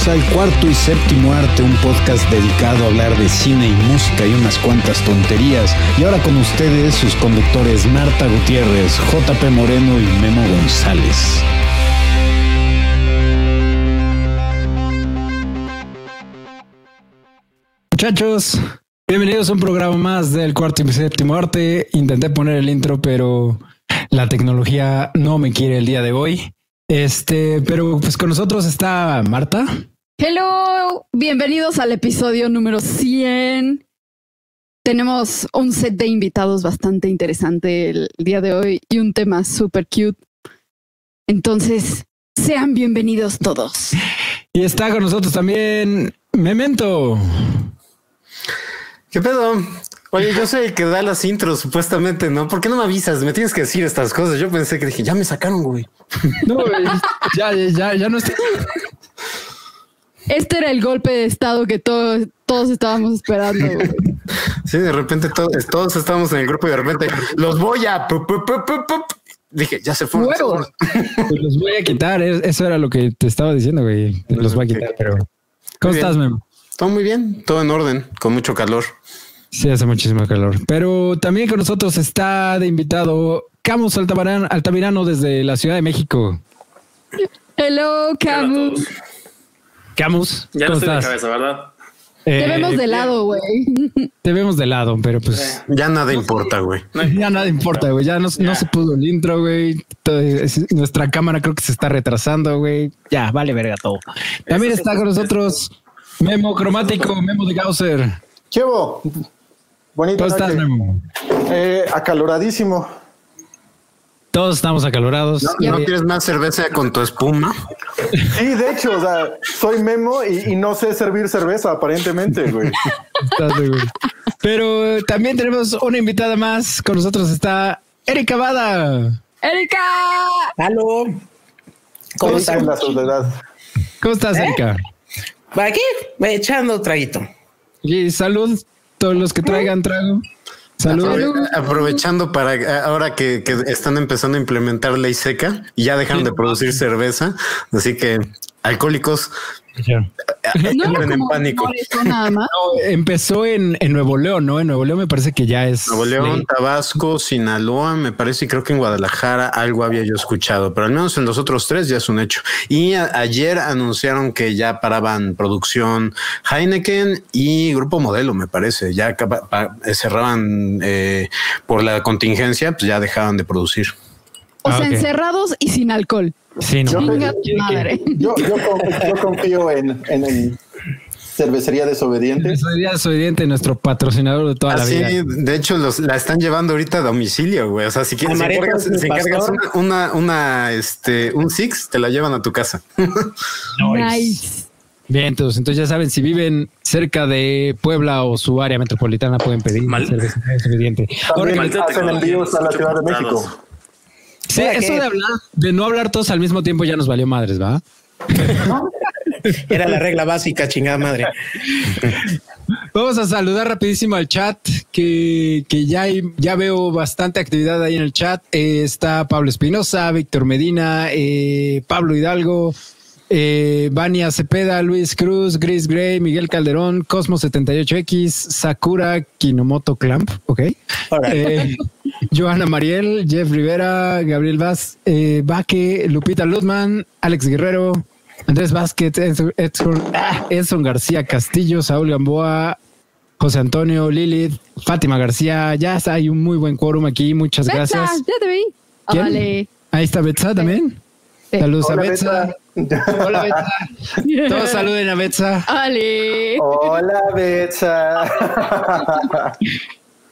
Bienvenidos al cuarto y séptimo arte, un podcast dedicado a hablar de cine y música y unas cuantas tonterías. Y ahora con ustedes sus conductores Marta Gutiérrez, JP Moreno y Memo González. Muchachos, bienvenidos a un programa más del cuarto y séptimo arte. Intenté poner el intro, pero la tecnología no me quiere el día de hoy. Este, pero pues con nosotros está Marta. Hello, bienvenidos al episodio número 100. Tenemos un set de invitados bastante interesante el día de hoy y un tema súper cute. Entonces, sean bienvenidos todos. Y está con nosotros también Memento. ¿Qué pedo? Oye, yo soy el que da las intros, supuestamente, ¿no? ¿Por qué no me avisas? Me tienes que decir estas cosas. Yo pensé que dije, ya me sacaron, güey. No, güey, ya, ya, ya no estoy. Este era el golpe de estado que todos, todos estábamos esperando. Güey. Sí, de repente todos, todos estábamos en el grupo y de repente los voy a. Pup, pup, pup, pup. Dije, ya se fueron. Pues los voy a quitar. es- Eso era lo que te estaba diciendo, güey. Los voy a quitar, pero. ¿Cómo estás, Memo? Todo muy bien, todo en orden, con mucho calor. Sí, hace muchísimo calor. Pero también con nosotros está de invitado Camus Altamirano, Altamirano desde la Ciudad de México. Hello, Camus. Camus, Ya no ¿cómo estoy de estás? cabeza, ¿verdad? Eh, Te vemos de lado, güey. te vemos de lado, pero pues Ya nada importa, güey. ya nada importa, güey. Ya no, no se pudo el intro, güey. Nuestra cámara creo que se está retrasando, güey. Ya, vale verga todo. También está con nosotros Memo Cromático, Memo de Gausser. ¿Qué hubo? Bonita ¿Cómo estás. Memo? Eh, acaloradísimo. Todos estamos acalorados. ¿No, Eh, no quieres más cerveza con tu espuma? Sí, de hecho, o sea, soy Memo y, y no sé servir cerveza, aparentemente, güey. Estás. Pero eh, también tenemos una invitada más. Con nosotros está Erika Bada. Erika. Aló. ¿Cómo están? la soledad. ¿Cómo estás, ¿Eh? Erika? Aquí, echando traguito. Y salud, todos los que traigan trago. Salud. Aprove- aprovechando para eh, ahora que, que están empezando a implementar ley seca y ya dejaron de producir cerveza. Así que alcohólicos No en pánico. por eso nada más. No, empezó en, en Nuevo León, ¿no? En Nuevo León me parece que ya es. Nuevo León, ley. Tabasco, Sinaloa, me parece, y creo que en Guadalajara algo había yo escuchado, pero al menos en los otros tres ya es un hecho. Y a- ayer anunciaron que ya paraban producción Heineken y Grupo Modelo, me parece, ya acaba- pa- eh, cerraban eh, por la contingencia, pues ya dejaban de producir. O Ah, sea, ok. encerrados y sin alcohol. Sí, no. Yo- Chinga tu madre. Yo, yo, con- yo confío en, en, en cervecería desobediente. Día desobediente, nuestro patrocinador de toda la vida. de hecho, los, la están llevando ahorita a domicilio, güey. O sea, si quieres, si encargas, si una, una, una, este, un Six, te la llevan a tu casa. Nice. Bien, entonces, entonces ya saben, si viven cerca de Puebla o su área metropolitana, pueden pedir Mal- cerveza desobediente. Ahora hacen envíos a la Ciudad de. México. Sí, ¿Para eso de hablar, de no hablar todos al mismo tiempo ya nos valió madres, ¿va? Era la regla básica, chingada madre. Vamos a saludar rapidísimo al chat, que, que ya, hay- ya veo bastante actividad ahí en el chat. Eh, está Pablo Espinosa, Víctor Medina, eh, Pablo Hidalgo, eh, Vania Cepeda, Luis Cruz, Gris Gray, Miguel Calderón, Cosmo78X, Sakura Kinomoto Clamp, ok. Eh, Joana Mariel, Jeff Rivera, Gabriel Vaz, eh, Vaque, Lupita Ludman, Alex Guerrero, Andrés Vázquez, Edson, Edson- ah, Edson García Castillo, Saúl Gamboa, José Antonio, Lilith, Fátima García. Ya está, hay un muy buen quórum aquí. Muchas Betsa, gracias. ya te vi. Ahí está Betsa también. Sí. Saludos a. Betsa. Hola Betsa. Todos saluden a Betsa. Ale. Hola, Betsa.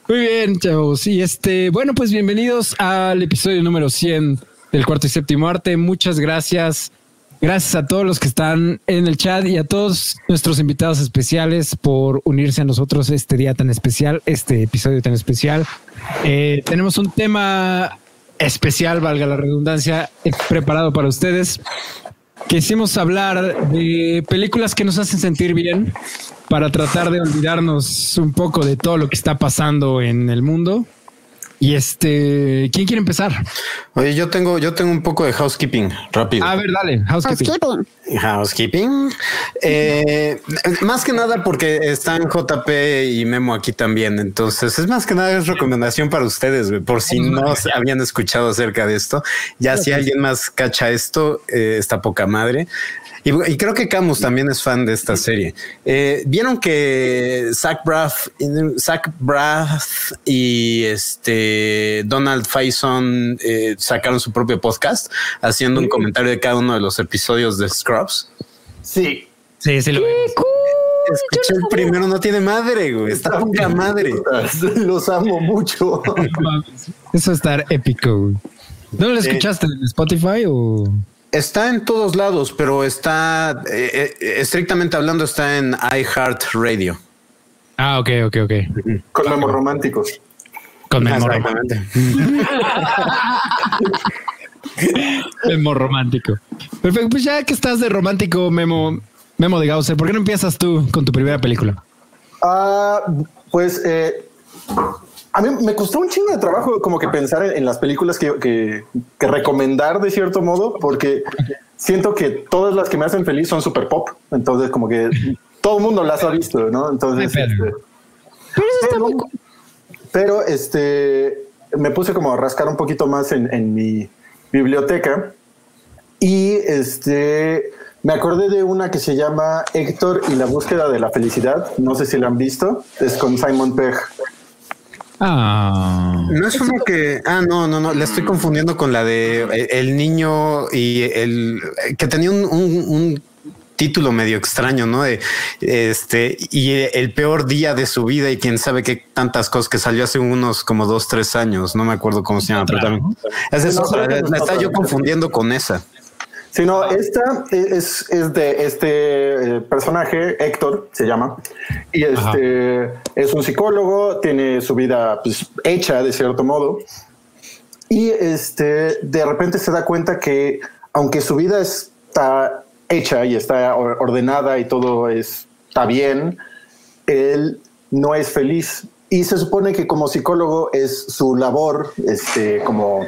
Muy bien, chavos. Y este, bueno, pues bienvenidos al episodio número 100 del cuarto y séptimo arte. Muchas gracias. Gracias a todos los que están en el chat y a todos nuestros invitados especiales por unirse a nosotros este día tan especial, este episodio tan especial. Eh, tenemos un tema especial, valga la redundancia, preparado para ustedes. Quisimos hablar de películas que nos hacen sentir bien para tratar de olvidarnos un poco de todo lo que está pasando en el mundo. Y este, ¿quién quiere empezar? Oye, yo tengo, yo tengo un poco de housekeeping rápido. A ver, dale, housekeeping. Housekeeping. Housekeeping. Eh, más que nada porque están JP y Memo aquí también. Entonces es más que nada es recomendación para ustedes, por si no habían escuchado acerca de esto. Ya si alguien más cacha esto, eh, está poca madre. Y, y creo que Camus también es fan de esta serie. Eh, Vieron que Zach Braff, Zach Braff y este Donald Faison sacaron su propio podcast haciendo un comentario de cada uno de los episodios de Scrubs. Sí. Sí, sí lo. Escuché el primero, no tiene madre, güey. Está poca madre. Los amo mucho. Eso estar épico. güey. ¿No lo escuchaste en Spotify o? Está en todos lados, pero está eh, eh, estrictamente hablando, está en iHeartRadio. Ah, ok, ok, ok. Con memos románticos. Con Memo, Exactamente. Memo romántico. Perfecto. Pues ya que estás de romántico, Memo, Memo de Gauser, ¿por qué no empiezas tú con tu primera película? Ah, pues eh, a mí me costó un chingo de trabajo como que pensar en, en las películas que, que- que recomendar de cierto modo, porque siento que todas las que me hacen feliz son super pop. Entonces, como que todo el mundo las ha visto, ¿no? Entonces, Ay, pero- este, Pero muy cool. pero este me puse como a rascar un poquito más en, en mi biblioteca y este me acordé de una que se llama Héctor y la búsqueda de la felicidad. No sé si la han visto. Es con Simon Pegg. Ah, No es uno que. Ah, no, no, no. La estoy confundiendo con la de el, el niño y el que tenía un, un- un título medio extraño, ¿no? De este y el peor día de su vida y quién sabe qué tantas cosas que salió hace unos como dos, tres años. No me acuerdo cómo se llama. pero Otra, también- Esa es No, otra. creo que es La estaba otra. yo confundiendo con esa. Sí, no, esta es, es de este eh, personaje, Héctor se llama, y este es un psicólogo, tiene su vida pues, hecha de cierto modo, y este de repente se da cuenta que aunque su vida está hecha y está or- ordenada y todo es- está bien, él no es feliz. Y se supone que como psicólogo es su labor, este, como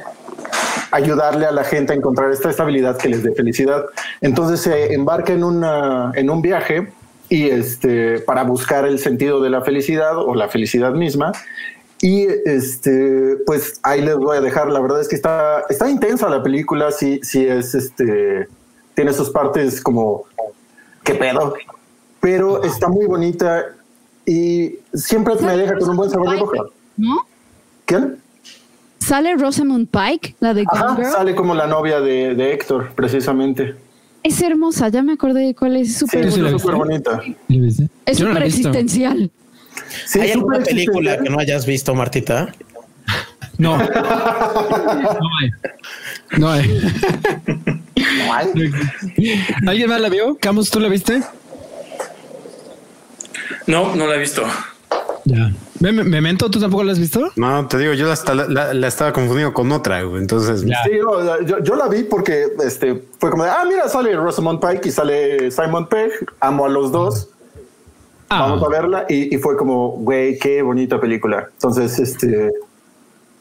ayudarle a la gente a encontrar esta estabilidad que les dé felicidad. Entonces se embarca en, una, en un viaje y este, para buscar el sentido de la felicidad o la felicidad misma. Y este, pues ahí les voy a dejar. La verdad es que está, está intensa la película. Sí, sí es este, tiene sus partes como, ¿qué pedo? Pero está muy bonita y siempre me deja con un buen sabor de boca. ¿No? ¿Quién? Sale Rosamund Pike, la de Gone Ajá, Girl. sale como la novia de, de Héctor, precisamente. Es hermosa, ya me acordé de cuál es súper es sí viste? bonita. es no súper existencial. Sí, ¿Hay alguna súper película que no hayas visto, Martita? No. No hay. No hay. ¿Alguien más la vio? Camus, ¿tú la viste? No, no la he visto. Ya. Mem- Memento, ¿tú tampoco la has visto? No, te digo, yo la, hasta- la- la estaba confundiendo con otra. güey. Entonces, Ya. Sí, no, yo, yo la vi porque este, fue como de, ah, mira, sale Rosamund Pike y sale Simon Pegg. Amo a los dos. Ah, Vamos a verla. Y, y fue como, güey, qué bonita película. Entonces, este,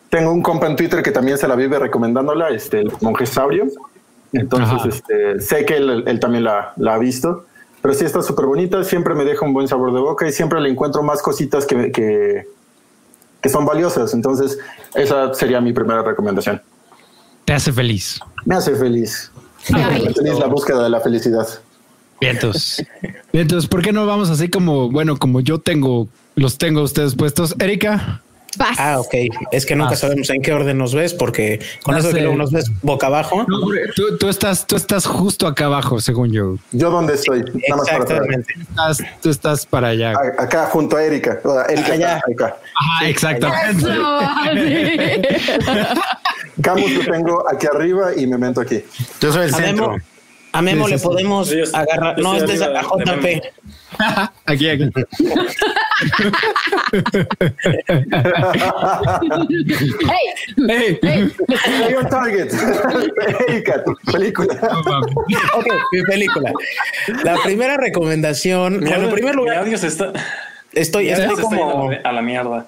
tengo un compa en Twitter que también se la vive recomendándola, este, el monje sabrio. Entonces, este, sé que él, él también la, la ha visto. Pero sí está súper bonita, siempre me deja un buen sabor de boca y siempre le encuentro más cositas que, que, que son valiosas. Entonces, esa sería mi primera recomendación. te hace feliz. Me hace feliz. Ay. Me feliz la búsqueda de la felicidad. Vientos. Vientos, ¿por qué no vamos así como, bueno, como yo tengo, los tengo a ustedes puestos? Erika. Vas. Ah, ok. Es que nunca sabemos en qué orden nos ves, porque con Ya eso que luego nos ves boca abajo. No, tú, tú estás, tú estás justo acá abajo, según yo. Yo dónde estoy, nada más para atrás. Exactamente. Estás, tú estás para allá. A- Acá junto a Erika. Erika Allá. está acá. Ajá, exactamente. Camus lo tengo aquí arriba y me mento aquí. yo soy el A centro. Memo, a Memo Sí, le sí, sí. podemos agarrar. yo No, este es a JP. Aquí, aquí. Hey, Hey. hey, target. Erika, tu película. Ok, mi película. La primera recomendación. Mi Bueno, en primer mi lugar, audio se está, estoy, mi estoy está como. a la- a la mierda.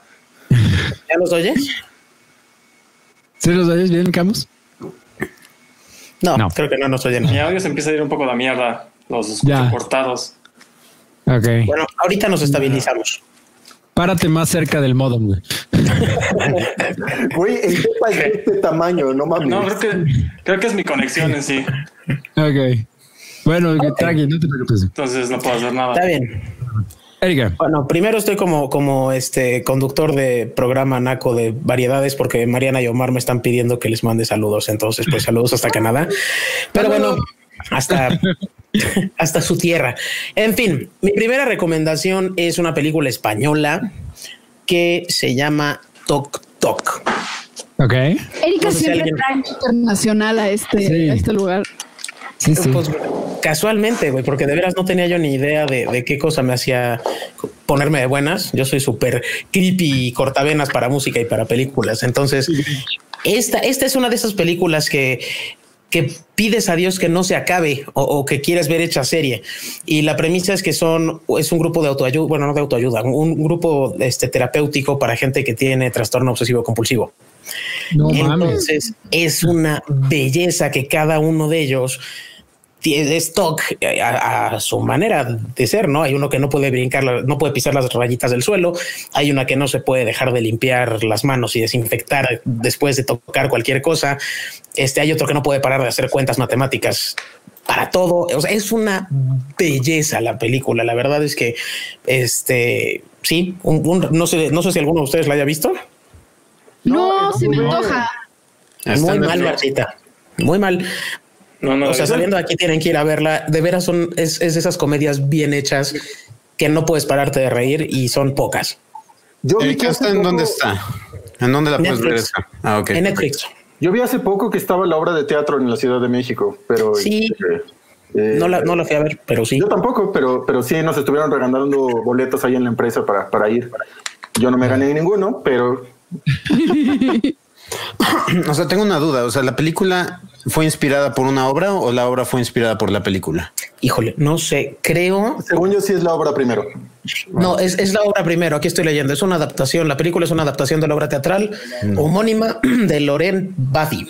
¿Ya los oyes? ¿Sí los oyes bien, Camus? No, No. creo que no, no estoy lleno. Mi audio se empieza a ir un poco a la mierda. Los escucho Ya. cortados. Ok. Bueno, ahorita nos estabilizamos. Párate más cerca del modem, güey. Güey, el es de este tamaño, no mames. No, creo que, creo que es mi conexión en sí. Ok. Bueno, tranqui, no te preocupes. Entonces no puedo hacer nada. Está bien. Erika. Bueno, primero estoy como, como este conductor de programa Naco de variedades porque Mariana y Omar me están pidiendo que les mande saludos. Entonces, pues saludos hasta Canadá. Pero bueno, hasta, hasta su tierra. En fin, mi primera recomendación es una película española que se llama Toc Toc. Ok. Erika No sé si siempre alguien- trae internacional a este, Sí. a este lugar. Sí, sí. Pues casualmente, güey, porque de veras no tenía yo ni idea de, de qué cosa me hacía ponerme de buenas. Yo soy súper creepy y cortavenas para música y para películas. Entonces, esta, esta es una de esas películas que, que pides a Dios que no se acabe o, o que quieres ver hecha serie. Y la premisa es que son, es un grupo de autoayuda, bueno, no de autoayuda, un grupo este, terapéutico para gente que tiene trastorno obsesivo compulsivo. No mames. Entonces es una belleza que cada uno de ellos stock a, a su manera de ser, ¿no? Hay uno que no puede brincar, no puede pisar las rayitas del suelo, hay una que no se puede dejar de limpiar las manos y desinfectar después de tocar cualquier cosa, este, hay otro que no puede parar de hacer cuentas matemáticas para todo, o sea, es una belleza la película, la verdad es que, este, sí, un- un- no sé, no sé si alguno de ustedes la haya visto. No, No, se me antoja. Muy mal. Marcita. Muy mal. No, no. O sea, saliendo de aquí tienen que ir a verla. De veras son, es, es esas comedias bien hechas que no puedes pararte de reír y son pocas. Yo vi, que Erika, hace ¿está en dónde está? ¿En dónde la puedes ver Netflix. esa? Ah, ok. En Netflix. yo vi hace poco que estaba la obra de teatro en la Ciudad de México, pero Sí. eh, eh, No la, no la fui a ver, pero sí. Yo tampoco, pero, pero sí nos estuvieron regalando boletos ahí en la empresa para, para ir. Yo no me gané ninguno, pero O sea, tengo una duda. O sea, ¿la película fue inspirada por una obra o la obra fue inspirada por la película? Híjole, no sé, creo. según yo sí es la obra primero. No, es, es la obra primero. Aquí estoy leyendo. Es una adaptación. La película es una adaptación de la obra teatral homónima de Loren Badi.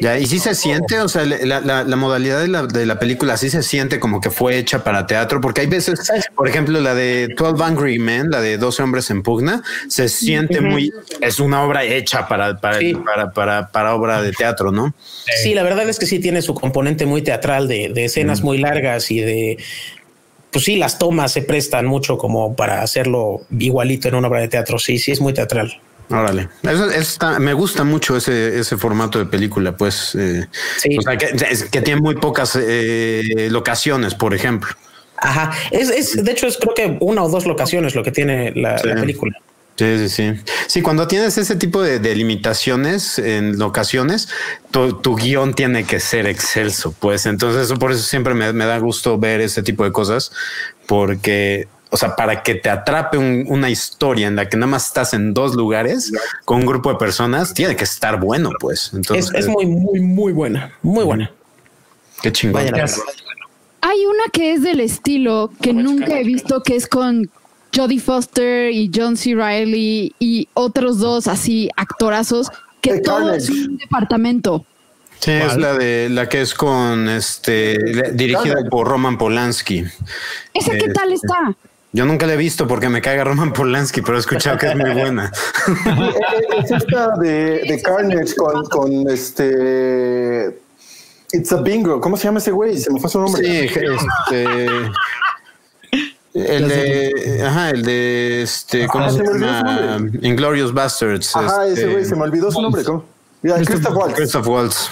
Ya, y sí se siente, o sea, la, la- la modalidad de la, de la película sí se siente como que fue hecha para teatro, porque hay veces, por ejemplo, la de 12 Angry Men, la de 12 hombres en pugna, se siente muy, es una obra hecha para, para, Sí. para, para, para obra de teatro, ¿no? Sí, la verdad es que sí tiene su componente muy teatral de, de escenas muy largas y de. Pues sí, las tomas se prestan mucho como para hacerlo igualito en una obra de teatro. Sí, sí, es muy teatral. Órale, Eso está- me gusta mucho ese, ese formato de película, pues, eh, Sí. o sea, que, que tiene muy pocas eh, locaciones, por ejemplo. Ajá. Es, es, de hecho, es creo que una o dos locaciones lo que tiene la, Sí. la película. Sí, sí, sí. Sí, cuando tienes ese tipo de, de limitaciones en locaciones, tu, tu guion tiene que ser excelso, pues. Entonces, por eso siempre me, me da gusto ver ese tipo de cosas, porque, o sea, para que te atrape un- una historia en la que nada más estás en dos lugares con un grupo de personas, tiene que estar bueno, pues. Entonces, Es, es muy, muy, muy buena. Muy buena. qué chingón. Hay una que es del estilo que nunca he visto, que es con Jodie Foster y John C. Riley y otros dos así actorazos, que The todo Carnage. es un departamento. Sí, es la de la que es con este dirigida por Roman Polanski. ¿Esa qué Este, tal está? Yo nunca la he visto porque me caiga Roman Polanski, pero he escuchado que es muy buena. es esta de, de Carnage con, con este. It's a bingo. ¿Cómo se llama ese güey? Se me fue su nombre. Sí, este. El de, ajá, el de este, ¿cómo Ajá, se llama? Inglorious Bastards. Ajá, ese este, güey, se me olvidó su nombre. ¿Cómo? Mira, Christoph Waltz. Christoph Waltz.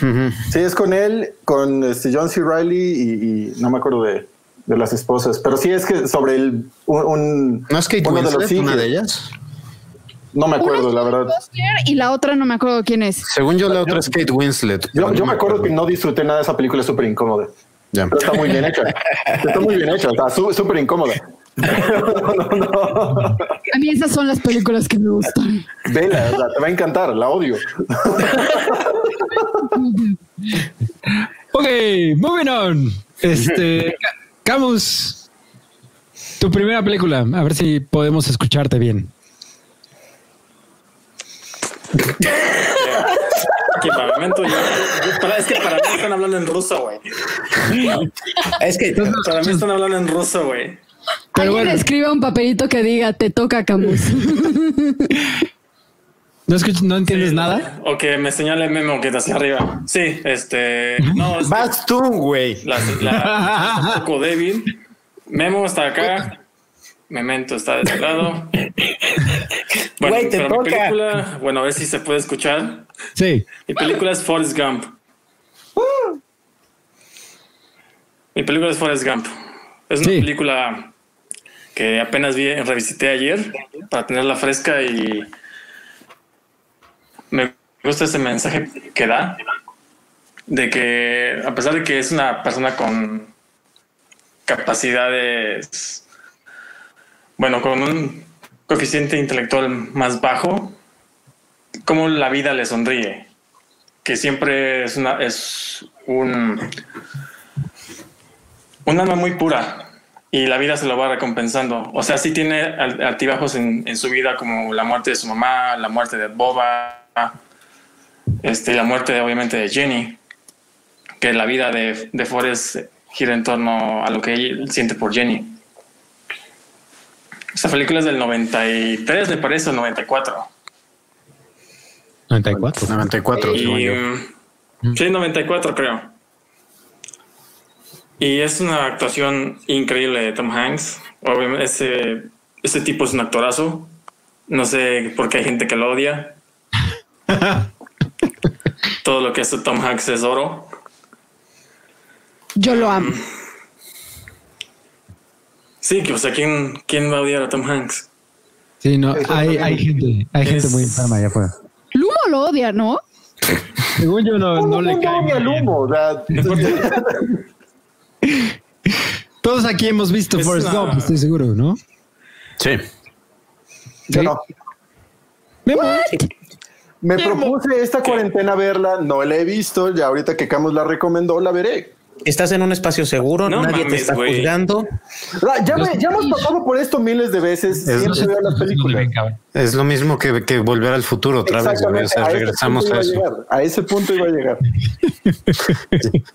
Sí, es con él, con este John C. Riley y, y no me acuerdo de, de las esposas, pero sí es que sobre el un, un- ¿No es Kate uno de los Winslet una de ellas? No me acuerdo, Una la verdad. Y la otra no me acuerdo quién es. Según yo, la otra es Kate Winslet. Yo, pero yo no me acuerdo que no disfruté nada de esa película, es súper incómoda. Pero está muy bien hecha. Está muy bien hecha, está súper incómoda. No, no, no. A mí esas son las películas que me gustan. Vela, o sea, te va a encantar, la odio. Ok, moving on. Este, Camus, tu primera película, a ver si podemos escucharte bien. aquí para Memento. yo- yo- para- es que para mí están hablando en ruso, güey. Es que Para mí están hablando en ruso, güey. Pero Alguien bueno. escriba un papelito que diga te toca Camus. ¿No, escuch- ¿No entiendes nada? O que me señale Memo que está hacia arriba. Sí, este. No, es que Vas tú, güey. la, la- está un poco débil. Memo está acá. Memento está de este lado. Bueno, Güey, te pero mi toca. película, bueno, a ver si se puede escuchar. Sí. Mi película es Forrest Gump. Mi película es Forrest Gump. Es una Sí. película que apenas vi, revisité ayer para tenerla fresca y me gusta ese mensaje que da de que a pesar de que es una persona con capacidades, bueno, con un coeficiente intelectual más bajo, cómo la vida le sonríe, que siempre es una es un un alma muy pura y la vida se lo va recompensando. O sea, sí tiene al- altibajos en su vida como la muerte de su mamá, la muerte de Boba, este, la muerte obviamente de Jenny, que la vida de, de Forrest gira en torno a lo que él siente por Jenny. Esta película es del 93, me parece, o 94. 94. 94, según Y, yo. mm, sí, 94 creo. Y es una actuación increíble de Tom Hanks. Obviamente ese, ese tipo es un actorazo. No sé por qué hay gente que lo odia. Todo lo que hace Tom Hanks es oro. Yo lo amo. Sí, que o sea, ¿quién, quién va a odiar a Tom Hanks? Sí, no, hay, hay gente, hay gente muy enferma allá afuera. Lumo lo odia, ¿no? Según yo no, no le cae. ni muy el bien. humo. o sea, Todos aquí hemos visto Es Forrest una- Gump, estoy seguro, ¿no? Sí. yo no. Memo. Me propuse esta cuarentena verla, no la he visto, ya ahorita que Camus la recomendó, la veré. estás en un espacio seguro, No nadie te está juzgando. Ya, me- ya hemos pasado por esto miles de veces, Es- siempre veo las películas. Es lo mismo que, que volver al futuro otra vez. O sea, a ese regresamos punto a iba eso. llegar, a ese punto iba a llegar.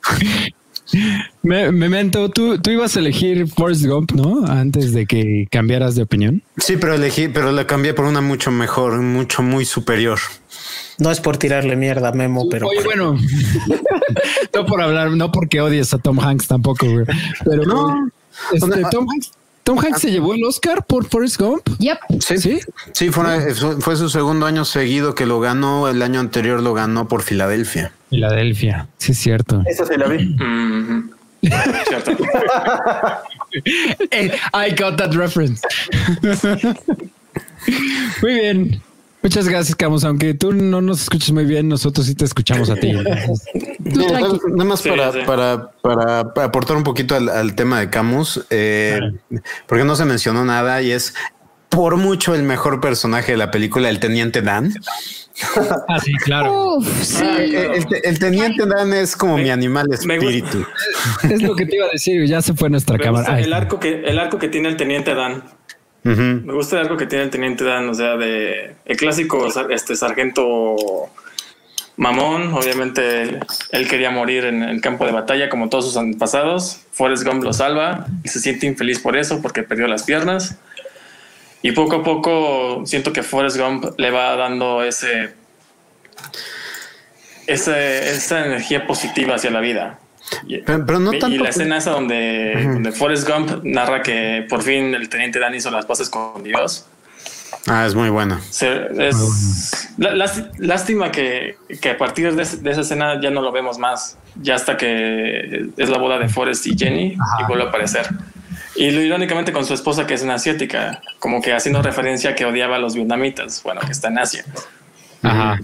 Me- Memento, tú, tú ibas a elegir Forrest Gump, ¿no? Antes de que cambiaras de opinión. Sí, pero elegí, pero la cambié por una mucho mejor, mucho, muy superior. No es por tirarle mierda a Memo, pero Oye, bueno, no por hablar, no porque odies a Tom Hanks tampoco, güey. Pero No. este, Tom Hanks, Tom Hanks se llevó el Oscar por Forrest Gump. Yep. Sí, Sí. sí, fue, fue su segundo año seguido que lo ganó. El año anterior lo ganó por Filadelfia. Filadelfia, sí es cierto. Esa se la vi. Cierto. Eh, I got that reference. muy bien. Muchas gracias, Camus. Aunque tú no nos escuches muy bien, nosotros sí te escuchamos a ti. Mira, nada- más Sí, para, sí. Para, para, para aportar un poquito al, al tema de Camus, eh, porque no se mencionó nada y es por mucho el mejor personaje de la película, el Teniente Dan. ah, sí, claro. Uf, sí. Eh, El, el Teniente Dan es como mi animal espíritu. Es lo que te iba a decir. Ya se fue nuestra Me cámara. Ay, el arco que el arco que tiene el teniente Dan. Me gusta arco que tiene el teniente Dan, o sea, de el clásico este sargento mamón. Obviamente él, quería morir en el campo de batalla como todos sus antepasados. Forrest Gump lo salva y se siente infeliz por eso porque perdió las piernas. Y poco a poco siento que Forrest Gump le va dando ese, ese esa energía positiva hacia la vida. Y- Pero, pero no y tanto. la escena esa donde, donde Forrest Gump narra que por fin el teniente Dan hizo las paces con Dios. Ah, es muy buena. Se- es lá- lás- lástima que, que a partir de, de esa escena ya no lo vemos más. Ya hasta que es la boda de Forrest y Jenny y vuelve a aparecer. Y lo irónicamente con su esposa que es una asiática, como que haciendo referencia a que odiaba a los vietnamitas, bueno, que está en Asia. Ajá.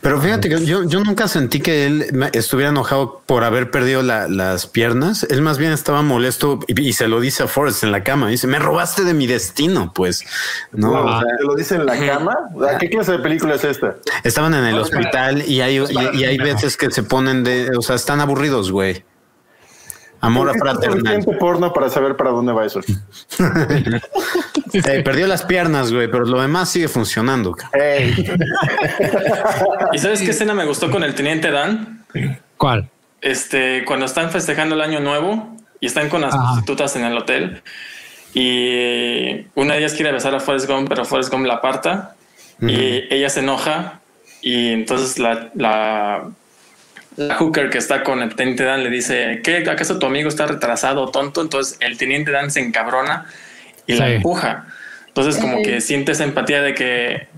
Pero fíjate que yo, yo nunca sentí que él estuviera enojado por haber perdido la- las piernas. Él más bien estaba molesto y, y se lo dice a Forrest en la cama. Dice, me robaste de mi destino, pues. No, Wow, O sea, ¿Te lo dice en la cama? ¿A ¿Qué clase de película es esta? estaban en el hospital y hay, y, y hay veces que se ponen de, o sea, están aburridos, güey. Amor fraternal. suficiente porno para saber para dónde va eso. Eh, perdió las piernas, güey, pero lo demás sigue funcionando. ¿Y sabes qué escena me gustó con el teniente Dan? ¿Cuál? Este, cuando están festejando el año nuevo y están con las Ajá. prostitutas en el hotel y una de ellas quiere besar a Forrest Gump, pero Forrest Gump la aparta y ella se enoja y entonces la, la, la hooker que está con el teniente Dan le dice, ¿qué? ¿Acaso tu amigo está retrasado o tonto? Entonces el teniente Dan se encabrona y la empuja. Entonces como que siente esa empatía de que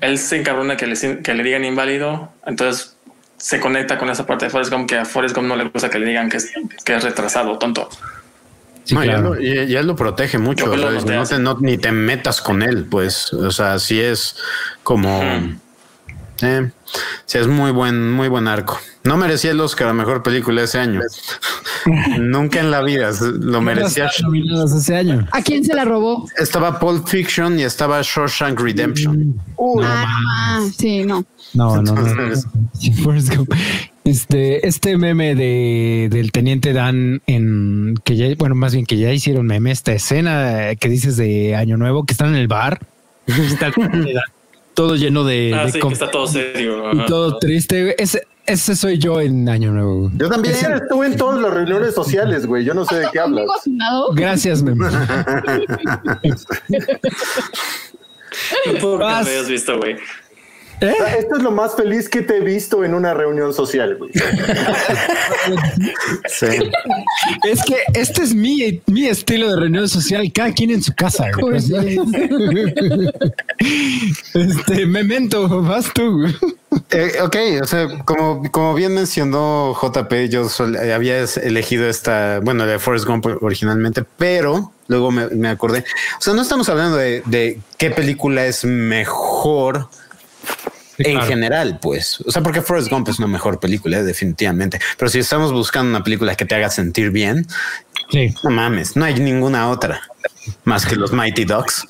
él se encabrona que le, que le digan inválido, entonces se conecta con esa parte de Forrest Gump que a Forrest Gump no le gusta que le digan que es, que es retrasado, tonto. Sí, no, ya, claro. lo, ya- ya lo protege mucho. Lo no te- no- ni te metas con él, pues. O sea, sí es como. Eh, sí, es muy buen, muy buen arco. No merecía el Oscar a mejor película ese año. Nunca en la vida lo merecía. ¿A quién se la robó? Estaba Pulp Fiction y estaba Shawshank Redemption. uy, ah, sí, no. No, no, no. Entonces-. Este, este meme de del teniente Dan en que ya, bueno, más bien que ya hicieron meme, esta escena que dices de Año Nuevo, que están en el bar, está el teniente Dan, todo lleno de, Ah, de sí, com- que está todo serio. y todo triste. güey. Ese, ese soy yo en Año Nuevo. güey. Yo también. ese eres tú en todas las reuniones sociales, güey. Yo no sé de qué hablas. Gracias, meme. No puedo que lo hayas visto, güey. ¿Eh? Esto es lo más feliz que te he visto en una reunión social, güey. Sí. Es que este es mi, mi estilo de reunión social, cada quien en su casa. güey. Este, memento, vas tú. Eh, ok, o sea, como, como bien mencionó JP, yo sol- eh, había elegido esta, bueno, de Forrest Gump originalmente, pero luego me, me acordé. O sea, no estamos hablando de, de qué película es mejor en claro. general, pues. O sea, porque Forrest Gump es una mejor película, eh, definitivamente. Pero si estamos buscando una película que te haga sentir bien, Sí. no mames, no hay ninguna otra más que los Mighty Ducks.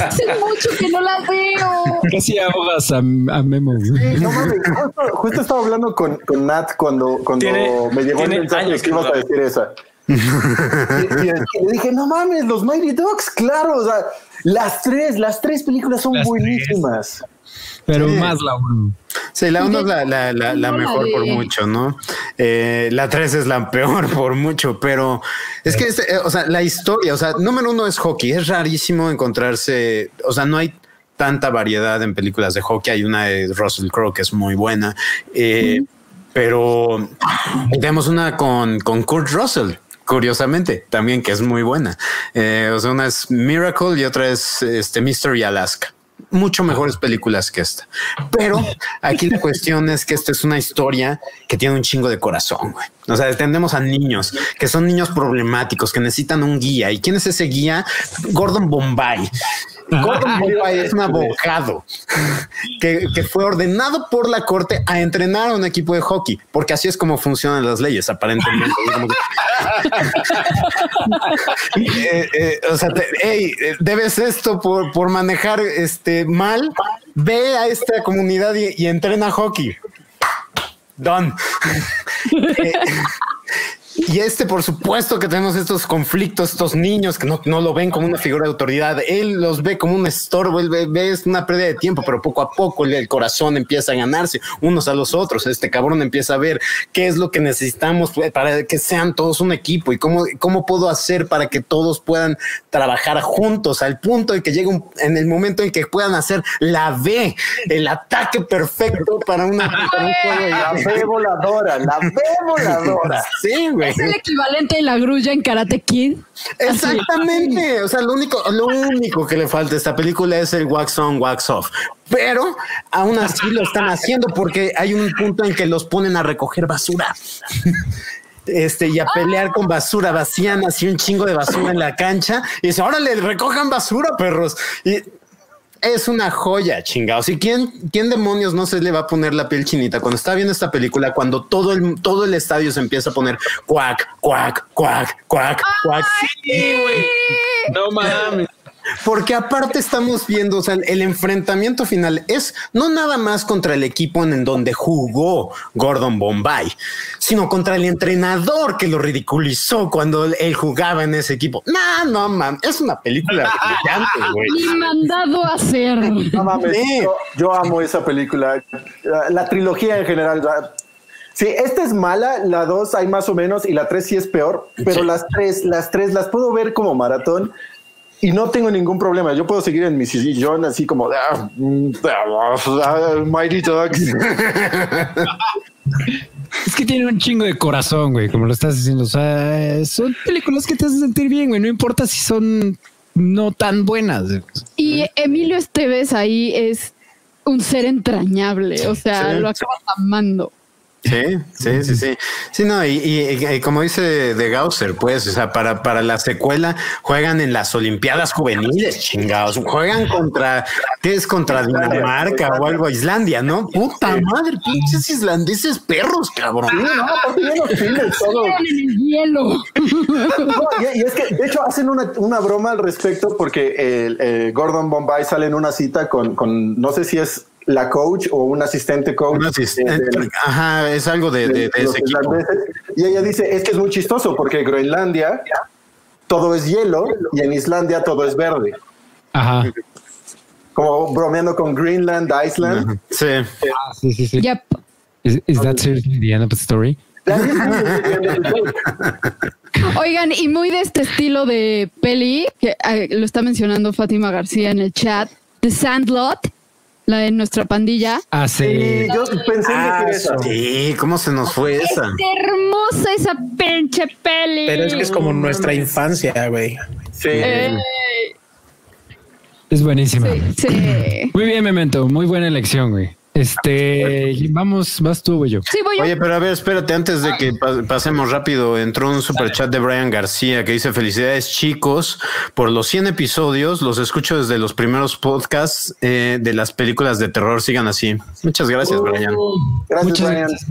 Hace mucho que no la veo. Casi ahogas a, a Memo. No mames, justo, justo estaba hablando con, con Nat cuando, cuando Tiene- me llegó el mensaje que ibas no a decir esa. y, y- y le dije, no mames, los Mighty Ducks, claro, o sea, las tres, las tres películas son Las buenísimas. Pero más la uno. Sí, la uno es la, la, la, la No, la mejor por mucho, ¿no? Eh, la tres es la peor por mucho, pero es que, este, eh, o sea, la historia, o sea, número uno es hockey. Es rarísimo encontrarse, o sea, no hay tanta variedad en películas de hockey. Hay una de Russell Crowe que es muy buena, eh, pero tenemos una con, con Kurt Russell. Curiosamente, también que es muy buena. Eh, o sea, una es Miracle y otra es este Mystery Alaska mucho mejores películas que esta. Pero aquí la cuestión es que esta es una historia que tiene un chingo de corazón. O sea, atendemos a niños que son niños problemáticos, que necesitan un guía. ¿Y quién es ese guía? Gordon Bombay. Gordon Bombay es un abogado que, que fue ordenado por la corte a entrenar a un equipo de hockey, porque así es como funcionan las leyes, aparentemente. Eh, eh, o sea, te- hey, eh, debes esto por, por manejar este mal. Ve a esta comunidad y, y entrena hockey. Done. Eh, y este, por supuesto que tenemos estos conflictos, estos niños que no, no lo ven como una figura de autoridad. Él los ve como un estorbo, él ve, ve es una pérdida de tiempo, pero poco a poco el, el corazón empieza a ganarse unos a los otros. Este cabrón empieza a ver qué es lo que necesitamos para que sean todos un equipo y cómo, cómo puedo hacer para que todos puedan trabajar juntos al punto de que llegue un- en el momento en que puedan hacer la B, el ataque perfecto para una para un juego La B voladora, la B voladora. Sí, güey. Es el equivalente de la grulla en Karate Kid. Exactamente. O sea, lo único, lo único que le falta a esta película es el wax on, wax off. Pero aún así lo están haciendo porque hay un punto en que los ponen a recoger basura. Este, y a pelear con basura, vacían así un chingo de basura en la cancha y dice, órale, recojan basura, perros. Y es una joya, chingados. ¿Y quién, quién demonios no se le va a poner la piel chinita cuando está viendo esta película? Cuando todo el, todo el estadio se empieza a poner cuac, cuac, cuac, cuac, cuac. No mames. Porque aparte estamos viendo, o sea, el enfrentamiento final es no nada más contra el equipo en donde jugó Gordon Bombay, sino contra el entrenador que lo ridiculizó cuando él jugaba en ese equipo. No, no, man, es una película brillante, güey. Mandado a hacer. No mames, Sí. yo, yo amo esa película. La, la trilogía en general. la- Sí, esta es mala, la dos hay más o menos y la tres sí es peor, pero las tres, las tres las puedo ver como maratón y no tengo ningún problema. Yo puedo seguir en mi sillón así como de, ah, mm, ah, Mighty Ducks. Es que tiene un chingo de corazón, güey, como lo estás diciendo. O sea, son películas que te hacen sentir bien, güey. No importa si son no tan buenas. Y Emilio Esteves ahí es un ser entrañable. O sea, Sí, lo acabas amando. Sí, sí, sí, sí. Sí, no, y, y- y como dice de Gausser, pues, o sea, para, para la secuela juegan en las Olimpiadas Juveniles, chingados. Juegan contra, ¿qué es? Contra Dinamarca o algo, Islandia, ¿no? Puta madre, pinches islandeses perros, cabrón. Sí, no, los todo. En el hielo. No, y, y es que de hecho hacen una, una broma al respecto porque el, eh, Gordon Bombay sale en una cita con, con no sé si es la coach o un asistente coach. Un asistente, de- de- ajá, es algo de, de- de de los ese equipo. islandeses. Y ella dice, es que es muy chistoso porque Groenlandia todo es hielo y en Islandia todo es verde. Ajá. Como bromeando con Greenland, Iceland. Sí. Ah, sí, sí, sí. Yep. Is, is that seriously the end of the story? Oigan, y muy de este estilo de peli, que eh, lo está mencionando Fátima García en el chat, The Sandlot, la de nuestra pandilla. Ah, Sí, yo pensé en Ah, decir eso. Sí, ¿cómo se nos fue esa? Qué hermosa esa pinche peli. Pero es que es como nuestra infancia, güey. Sí. Eh, Es buenísima. sí, sí. Muy bien, Memento. Muy buena elección, güey. Este, vamos, vas tú o yo. Sí, voy yo. Oye, pero a ver, espérate, antes de que pa- pasemos rápido, entró un super chat de Brian García que dice felicidades chicos por los 100 episodios, los escucho desde los primeros podcasts eh, de las películas de terror, sigan así. Muchas gracias, Brian. Gracias, Muchas Brian. gracias.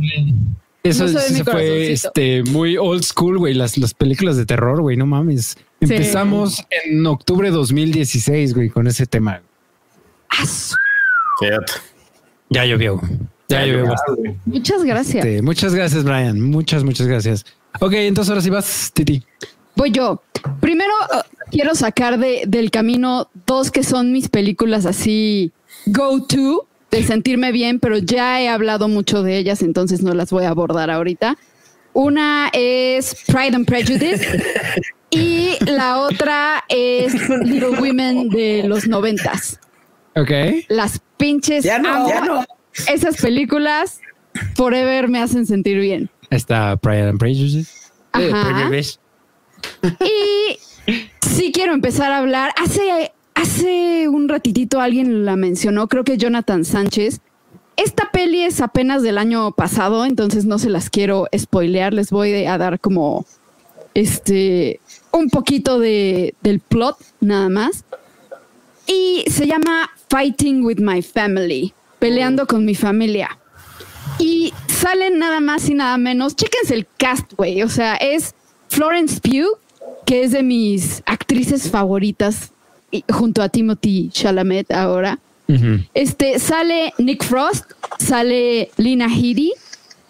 Eso, No eso fue este muy old school, güey. Las, las películas de terror, güey. No mames. Empezamos en octubre de 2016, güey, con ese tema. Fíjate. Ya llovió. Ya Ya llovió. bastante. Muchas gracias. Este, muchas gracias, Brian. Muchas, muchas gracias. Ok, entonces ahora sí vas, Titi. Voy yo. Primero eh, quiero sacar de, del camino dos que son mis películas así go to de sentirme bien, pero ya he hablado mucho de ellas, entonces no las voy a abordar ahorita. Una es Pride and Prejudice y la otra es Little Women de los noventas. Ok. Las pinches Ya no, amo. ya no. Esas películas forever me hacen sentir bien. Está Pride and Prejudice. Eh, Ajá. Y sí quiero empezar a hablar. Hace, hace un ratitito alguien la mencionó, creo que Jonathan Sánchez. Esta peli es apenas del año pasado, entonces no se las quiero spoilear. Les voy a dar como este un poquito de, del plot nada más. Y se llama Fighting with My Family, peleando con mi familia. Y salen nada más y nada menos. Chéquense el cast, güey. O sea, es Florence Pugh, que es de mis actrices favoritas, junto a Timothy Chalamet ahora. Este sale Nick Frost, sale Lina Headey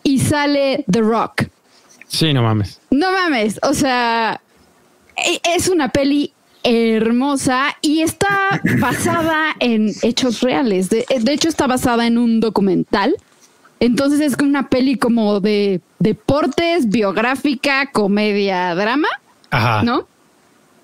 y sale The Rock. Sí, no mames. No mames, o sea, e- es una peli hermosa y está basada en hechos reales. De, de hecho, está basada en un documental. Entonces es una peli como de deportes, biográfica, comedia, drama, Ajá. ¿no?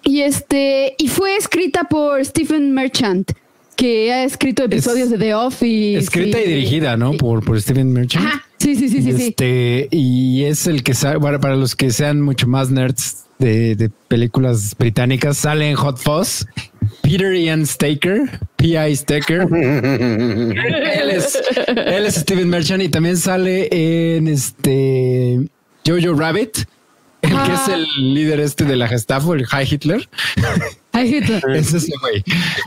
Y este, y fue escrita por Stephen Merchant, que ha escrito episodios de The Office. Escrita y dirigida, ¿no? Por, por Steven Merchant. Ajá, sí, sí, sí, sí, sí. Este, y es el que para, para los que sean mucho más nerds de, de películas británicas, sale en Hot Fuzz Peter Ian Staker, P.I. Staker. él, es, él es Steven Merchant y también sale en este Jojo Rabbit, el que Ah. es el líder este de la Gestapo, el High Hitler. Ay, Hitler. Es ese güey.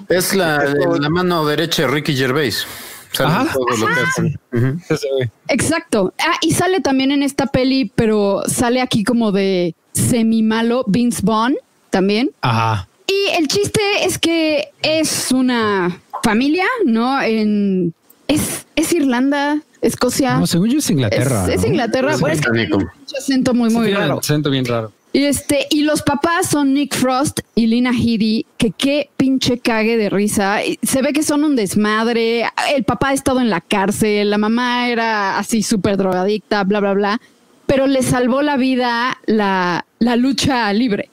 Es la, la mano derecha de Ricky Gervais. Sale en Ajá. todo lo que hacen. Ujú. Ese güey. Exacto. Ah, y sale también en esta peli, pero sale aquí como de semi malo Vince Vaughn también. Ajá. Y el chiste es que es una familia, ¿no? En es, es Irlanda, Escocia. No, según yo es Inglaterra. Es. Inglaterra. Es Bueno, es que tiene mucho acento muy, muy un raro. acento bien raro. Y este, y los papás son Nick Frost y Lina Headey, que qué pinche cague de risa. Se ve que son un desmadre. El papá ha estado en la cárcel, la mamá era así súper drogadicta, bla, bla, bla. Pero le salvó la vida la, la lucha libre,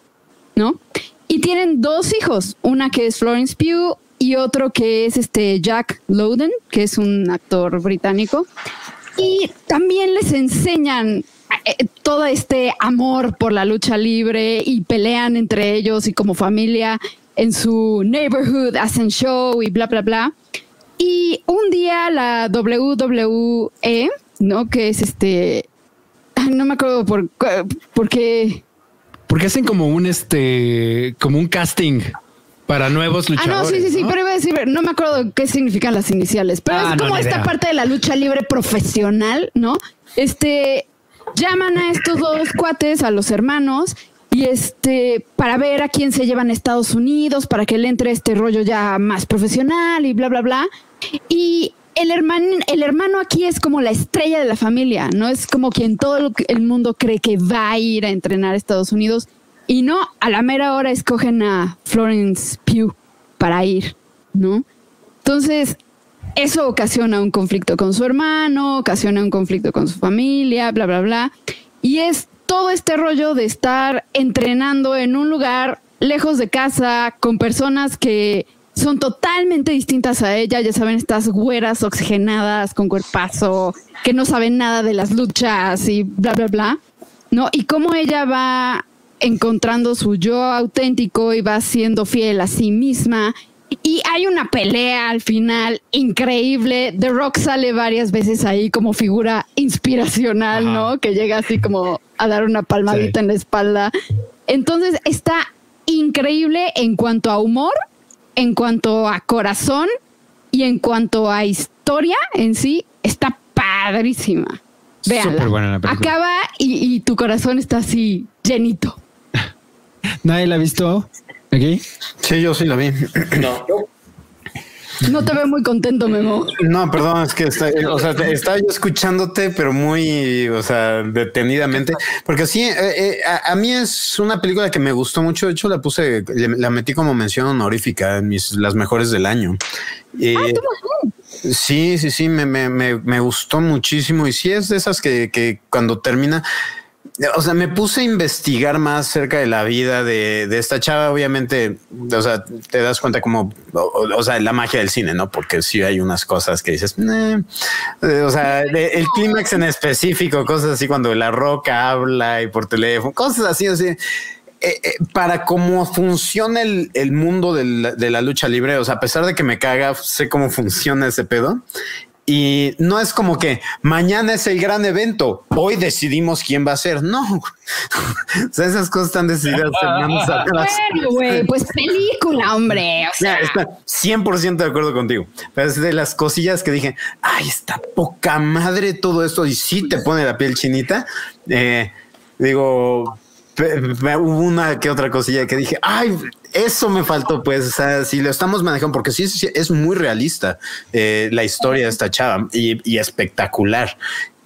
¿no? Y tienen dos hijos, una que es Florence Pugh y otro que es este Jack Lowden, que es un actor británico. Y también les enseñan todo este amor por la lucha libre y pelean entre ellos y como familia en su neighborhood, hacen show y bla, bla, bla. Y un día la WWE, ¿no? Que es este... No me acuerdo por, por qué... Porque hacen como un este, como un casting para nuevos Ah, luchadores. no, sí, sí, sí, pero iba a decir, no me acuerdo qué significan las iniciales, pero Ah, es no, como ni esta idea. parte de la lucha libre profesional, ¿no? Este, llaman a estos dos cuates, a los hermanos, y este, para ver a quién se llevan a Estados Unidos, para que le entre este rollo ya más profesional y bla, bla, bla. Y el hermano, el hermano aquí es como la estrella de la familia, ¿no? Es como quien todo el mundo cree que va a ir a entrenar a Estados Unidos. Y no, a la mera hora escogen a Florence Pugh para ir, ¿no? Entonces, eso ocasiona un conflicto con su hermano, ocasiona un conflicto con su familia, bla, bla, bla. Y es todo este rollo de estar entrenando en un lugar lejos de casa, con personas que son totalmente distintas a ella, ya saben, estas güeras oxigenadas con cuerpazo, que no saben nada de las luchas y bla, bla, bla, ¿no? Y cómo ella va encontrando su yo auténtico y va siendo fiel a sí misma. Y hay una pelea al final increíble. The Rock sale varias veces ahí como figura inspiracional, Ajá. ¿no? Que llega así como a dar una palmadita Sí. en la espalda. Entonces está increíble en cuanto a humor, en cuanto a corazón y en cuanto a historia en sí. Está padrísima. Súper buena la película. Acaba y, y tu corazón está así llenito. Nadie la ha visto aquí. Sí, yo sí la vi. No. No te veo muy contento, Memo. No, perdón, es que está, o sea, estaba yo escuchándote, pero muy, o sea, detenidamente, porque sí, eh, eh, a, a mí es una película que me gustó mucho. De hecho, la puse, le- la metí como mención honorífica en mis las mejores del año. Eh, Sí, sí, sí, me, me, me, me gustó muchísimo. Y sí es de esas que, que cuando termina, o sea, me puse a investigar más cerca de la vida de, de esta chava. Obviamente, o sea, te das cuenta como, o, o sea, la magia del cine, ¿no? Porque sí hay unas cosas que dices. Eh, o sea, de- el clímax en específico, cosas así cuando la roca habla y por teléfono, cosas así, así. Eh, eh, para cómo funciona el, el mundo del- de la lucha libre, o sea, a pesar de que me caga, sé cómo funciona ese pedo. Y no es como que mañana es el gran evento, hoy decidimos quién va a ser. No, o sea, esas cosas están decididas semanas atrás. Güey, pues película, hombre. O sea, está 100% de acuerdo contigo. Pero es de las cosillas que dije, ay, está poca madre todo esto y sí te pone la piel chinita. Eh, digo, hubo una que otra cosilla que dije, ay, eso me faltó, pues, o sea, si lo estamos manejando, porque sí, es muy realista eh, la historia de esta chava y, y espectacular.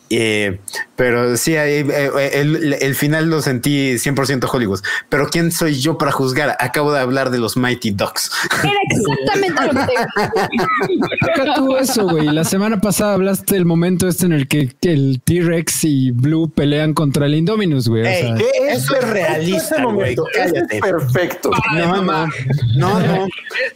Eh, pero sí, ahí, eh, eh, el, el final lo sentí 100% Hollywood. Pero ¿quién soy yo para juzgar? Acabo de hablar de los Mighty Ducks. era exactamente lo que tú eso, güey. La semana pasada hablaste del momento este en el que el T-Rex y Blue pelean contra el Indominus, güey. Eso es realista, güey. es perfecto. No, no, no, no,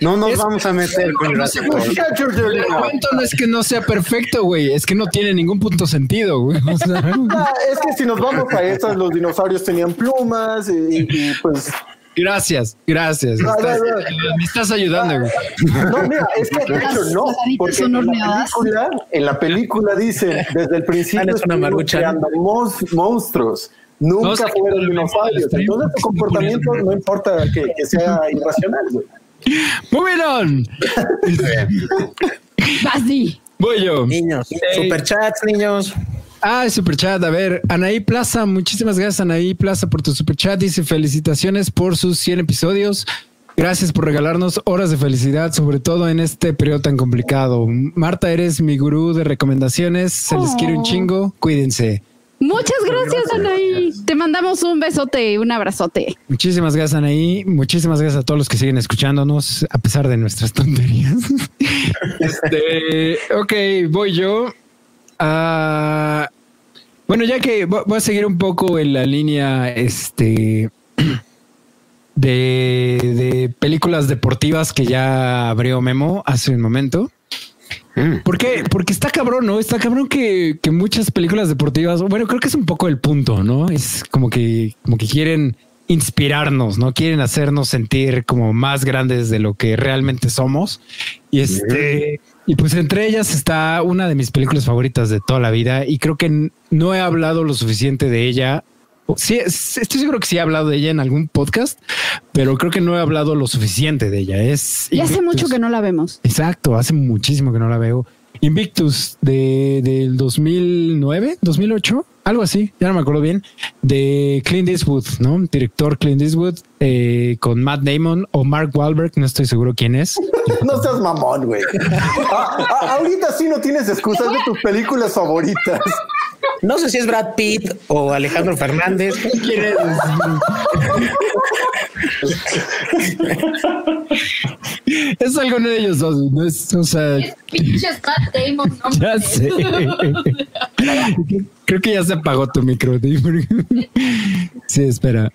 no nos vamos a meter con no la se puede- el momento no es que no sea perfecto, güey. Es que no tiene ningún punto sentido, güey. O sea, Ah, es que si nos vamos a estas, los dinosaurios tenían plumas y, y, pues gracias, gracias. No, no, Estás- no. me estás ayudando, güey. No, mira, es que de hecho no, porque en la película, en la película dicen desde el principio creando mons- monstruos, nunca No, fueron dinosaurios. Entonces tu comportamiento no importa que, que sea irracional, güey. Moving on. Voy yo. Niños, superchats, niños. Ah, superchat. A ver, Anaí Plaza, muchísimas gracias, Anaí Plaza, por tu superchat. Dice felicitaciones por sus 100 episodios. Gracias por regalarnos horas de felicidad, sobre todo en este periodo tan complicado. Marta, eres mi gurú de recomendaciones. Se les quiere un Oh. chingo. Cuídense. Muchas gracias, Anaí. Te mandamos un besote y un abrazote. Muchísimas gracias, Anaí. Muchísimas gracias a todos los que siguen escuchándonos, a pesar de nuestras tonterías. este, ok, voy yo. Ah, bueno, ya que vo- voy a seguir un poco en la línea este, de, de películas deportivas que ya abrió Memo hace un momento. Mm. ¿Por qué? Porque está cabrón, ¿no? Está cabrón que, que muchas películas deportivas, bueno, creo que es un poco el punto, ¿no? Es como que, como que quieren inspirarnos, ¿no? Quieren hacernos sentir como más grandes de lo que realmente somos. Y este, y pues entre ellas está una de mis películas favoritas de toda la vida y creo que no he hablado lo suficiente de ella. Sí, es- estoy seguro que sí he hablado de ella en algún podcast, pero creo que no he hablado lo suficiente de ella. Es Y hace mucho que no la vemos. Exacto, hace muchísimo que no la veo. Invictus de, del 2009, 2008, algo así, ya no me acuerdo bien, de Clint Eastwood, ¿no? Director Clint Eastwood eh, con Matt Damon o Mark Wahlberg, no estoy seguro quién es. No seas mamón, güey. Ah, ah, ahorita sí no tienes excusas de tus películas favoritas. No sé si es Brad Pitt o Alejandro Fernández. ¿Quién es? es alguno de ellos dos, no es, o sea, Pinches Matt Damon, no ya sé. Creo que ya se apagó tu micro. Sí, espera.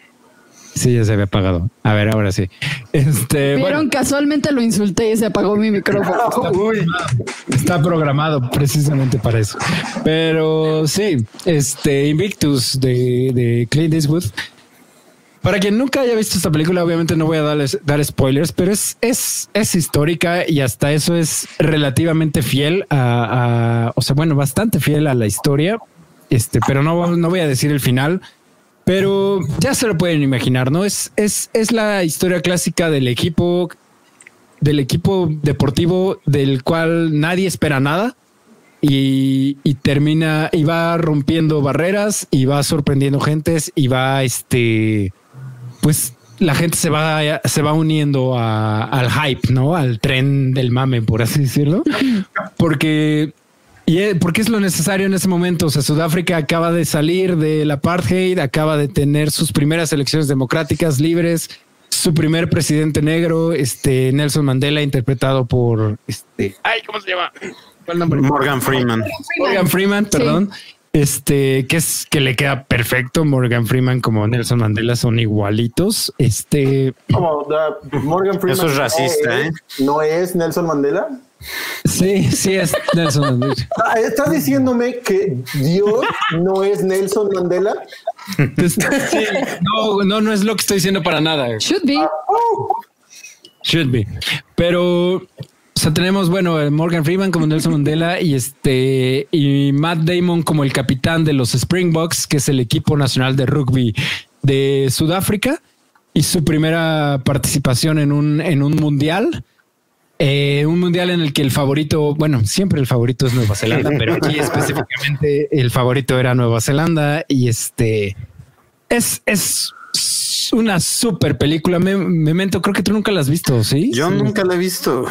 Sí, ya se había apagado. A ver, ahora sí. Este, Vieron, bueno, casualmente lo insulté y se apagó mi micrófono. Está programado precisamente para eso. Pero sí, este Invictus de, de Clint Eastwood. Para quien nunca haya visto esta película, obviamente no voy a darles, dar spoilers, pero es, es, es histórica y hasta eso es relativamente fiel a, o sea, bueno, bastante fiel a la historia. Este, pero no, no voy a decir el final, pero ya se lo pueden imaginar, ¿no? Es, es, es la historia clásica del equipo, del equipo deportivo del cual nadie espera nada y, y termina y va rompiendo barreras y va sorprendiendo gentes y va este pues la gente se va se va uniendo a- al hype, ¿no? Al tren del mame, por así decirlo. Porque y porque es lo necesario en ese momento. O sea, Sudáfrica acaba de salir del apartheid, acaba de tener sus primeras elecciones democráticas libres, su primer presidente negro, este Nelson Mandela, interpretado por este. Ay, ¿cómo se llama? ¿Cuál nombre? Morgan Freeman. Morgan Freeman, perdón. Este, que es que le queda perfecto. Morgan Freeman como Nelson Mandela son igualitos. Este, como Morgan Freeman. Eso es racista, no ¿eh? es- ¿No es Nelson Mandela? sí, sí es Nelson Mandela. Ah, ¿Estás diciéndome que Dios no es Nelson Mandela? Sí, no, no, no es lo que estoy diciendo para nada. Should be. Should be. Pero, sea, tenemos, bueno, eh, Morgan Freeman como Nelson Mandela y este, y Matt Damon como el capitán de los Springboks, que es el equipo nacional de rugby de Sudáfrica y su primera participación en un, en un mundial. Eh, un mundial en el que el favorito, bueno, siempre el favorito es Nueva Zelanda, pero aquí específicamente el favorito era Nueva Zelanda y este es, es una super película. Me, Memento, creo que tú nunca la has visto, ¿sí? Yo Sí. nunca la he visto.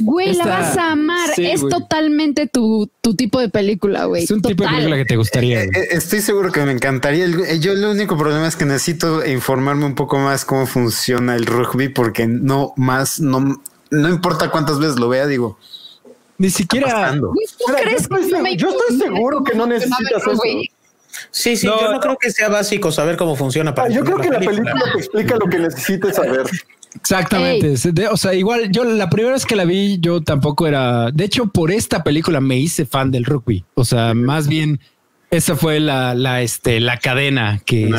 Güey, Esta- la vas a amar. sí, es güey. totalmente tu, tu tipo de película, güey. Es un tipo de película que te gustaría. Eh, eh, Estoy seguro que me encantaría. Eh, Yo el único problema es que necesito informarme un poco más cómo funciona el rugby porque no más, no, no importa cuántas veces lo vea, digo. Ni siquiera. ¿tú Mira, yo crees estoy que yo estoy seguro que no necesitas eso. güey? Sí, sí, No. yo no creo que sea básico saber cómo funciona para Ah, yo creo que la película te explica lo que necesites saber. Exactamente. O sea, igual yo la primera vez que la vi, yo tampoco era. De hecho, por esta película me hice fan del rugby. O sea, más bien esa fue la, la, este, la cadena que.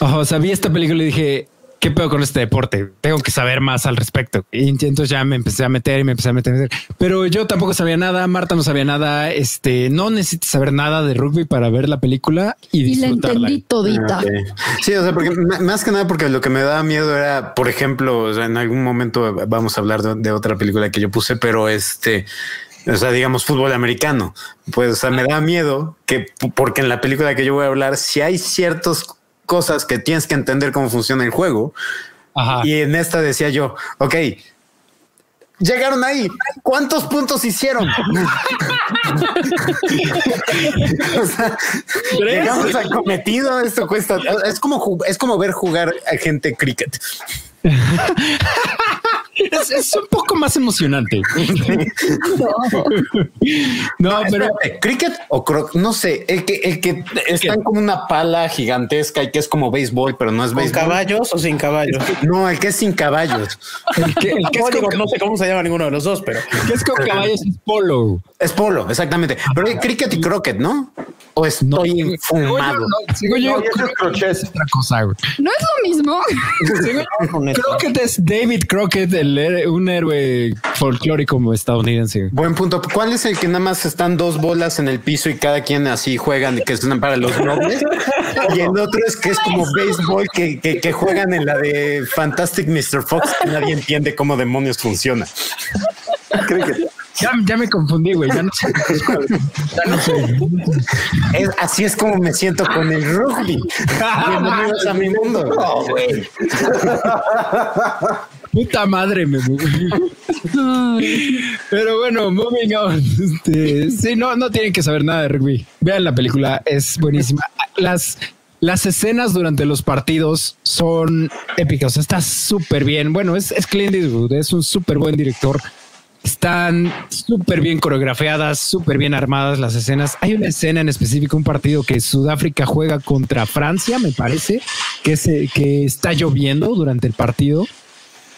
O sea, vi esta película y dije, ¿qué pedo con este deporte? Tengo que saber más al respecto. Y entonces ya me empecé a meter y me empecé a meter. a meter. Pero yo tampoco sabía nada, Marta no sabía nada. Este, no necesitas saber nada de rugby para ver la película y Y la disfrutarla. entendí todita. Ok. Sí, o sea, porque más que nada porque lo que me daba miedo era, por ejemplo, o sea, en algún momento vamos a hablar de, de otra película que yo puse, pero este, o sea, digamos fútbol americano. Pues, o sea, me da miedo que porque en la película que yo voy a hablar, si hay ciertas cosas que tienes que entender cómo funciona el juego, Ajá. Y en esta decía yo, ok, llegaron ahí. ¿Cuántos puntos hicieron? O sea, llegamos al cometido. Esto cuesta. Es como, es como ver jugar a gente cricket. Es, es un poco más emocionante. no, pero Espérate, cricket o croc, no sé, el que, el que están como una pala gigantesca y que es como béisbol, pero no es ¿Con béisbol. caballos o sin caballos? No, el que es sin caballos. el que, el que es No, digo, con, no sé cómo se llama ninguno de los dos, pero el que es con caballos es polo. Es polo, exactamente. Pero hay cricket y croquet, ¿no? O estoy yo, no, según yo, No, y eso es crochet. es otra cosa, güey. No es lo mismo. Según yo, con. Crockett es David Crockett, el, un héroe folclórico estadounidense. Buen punto. ¿Cuál es el que nada más están dos bolas en el piso y cada quien así juegan y que son para los nobles? Y el otro es que es como béisbol que, que, que juegan en la de Fantastic Mr. Fox que nadie entiende cómo demonios funciona. Cricket. Ya, ya me confundí, güey. Ya no sé. Ya no sé. Es- así es como me siento con el rugby. Bienvenidos a mi mundo. Puta madre, me Pero bueno, moving on. Este, sí, no, no tienen que saber nada de rugby. Vean la película, es buenísima. Las, las escenas durante los partidos son épicas. Está súper bien. Bueno, es, es Clint Eastwood, es un súper buen director. Están súper bien coreografiadas, súper bien armadas las escenas. Hay una escena en específico, un partido que Sudáfrica juega contra Francia, me parece, que, se, que está lloviendo durante el partido.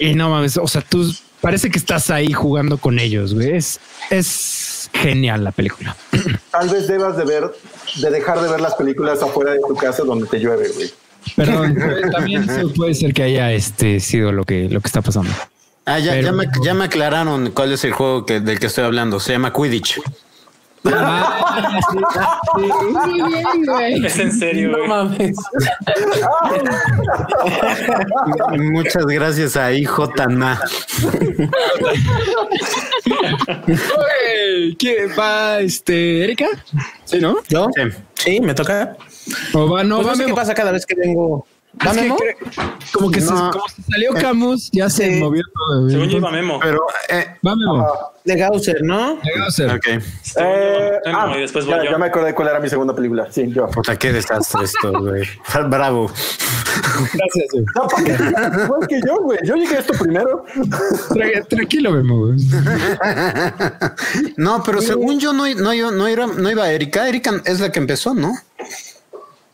Y no mames, o sea, tú parece que estás ahí jugando con ellos, güey. Es, es genial la película. Tal vez debas de ver, de dejar de ver las películas afuera de tu casa donde te llueve, güey. Perdón, también puede ser que haya este sido lo que, lo que está pasando. Ah, ya, Pero- ya, me, ya me aclararon cuál es el juego que, del que estoy hablando. Se llama Quidditch. Ah, sí, sí. Es en serio, no güey. mames. Muchas gracias a IJNA. Oye, ¿Quién va? Este, Erika? Sí, ¿no? ¿Yo? Sí. Me toca. O va, no, Pues va no sé qué pasa cada vez que vengo. ¿Va Es que como que se, No. como se salió Camus, ya se Sí. movió todo. Según yo iba Memo. Pero, eh, Va Memo. De Gausser, ¿no? Llegó a ser. ok. Eh, iba ah, y después voy ya, yo. ya me acordé cuál era mi segunda película. Sí, yo. Puta, qué desastre esto, güey. Bravo. Gracias, güey. No, porque igual que yo, güey. Yo llegué a esto primero. Tra- Tranquilo, Memo. güey. No, pero según yo no, no, yo- no, era, no iba Erika. Erika es la que empezó, ¿no?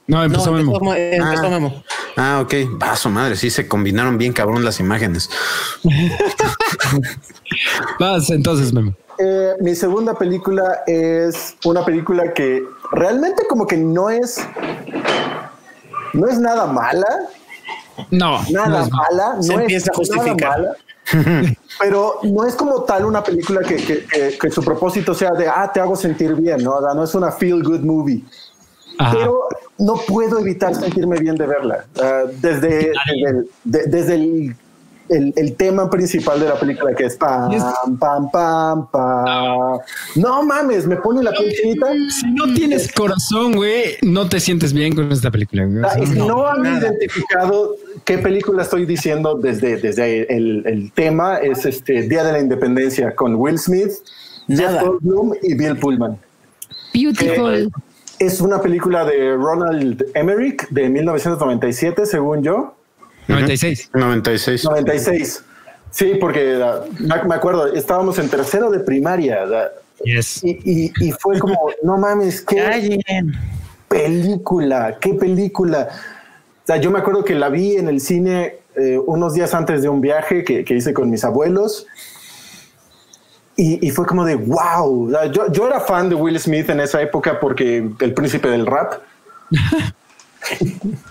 No, empezó no, Memo. empezó, eh, empezó Ah. Memo. Ah, ok. Vaso madre, sí se combinaron bien cabrón las imágenes. Vas entonces, Memo. Eh, mi segunda película es una película que realmente como que no es no es nada mala, No, nada no es- mala, Se no empieza a es nada justificar. mala, pero no es como tal una película que, que- que- que su propósito sea de ah te hago sentir bien, no, O sea, no es una feel good movie. Ajá. pero no puedo evitar sentirme bien de verla. Ah, desde, desde, el, de- desde el, el- el tema principal de la película, que es pam, pam, pam, pam. No mames, me pone la piel chinita. Si no tienes corazón, güey, no te sientes bien con esta película. O Ah, sea, no. no han identificado qué película estoy diciendo desde, desde el, el tema, es este Día de la Independencia con Will Smith, Jeff. Goldblum y Bill Pullman. Beautiful. Es una película de Ronald Emmerich de 1997, según yo. 96. 96. 96. Sí, porque ah, me acuerdo, estábamos en tercero de primaria ah, Yes. y, y- y fue como, no mames, qué Callen. película, qué película. O sea, yo me acuerdo que la vi en el cine eh, unos días antes de un viaje que, que hice con mis abuelos. Y, y fue como de wow. Yo, yo era fan de Will Smith en esa época porque el príncipe del rap.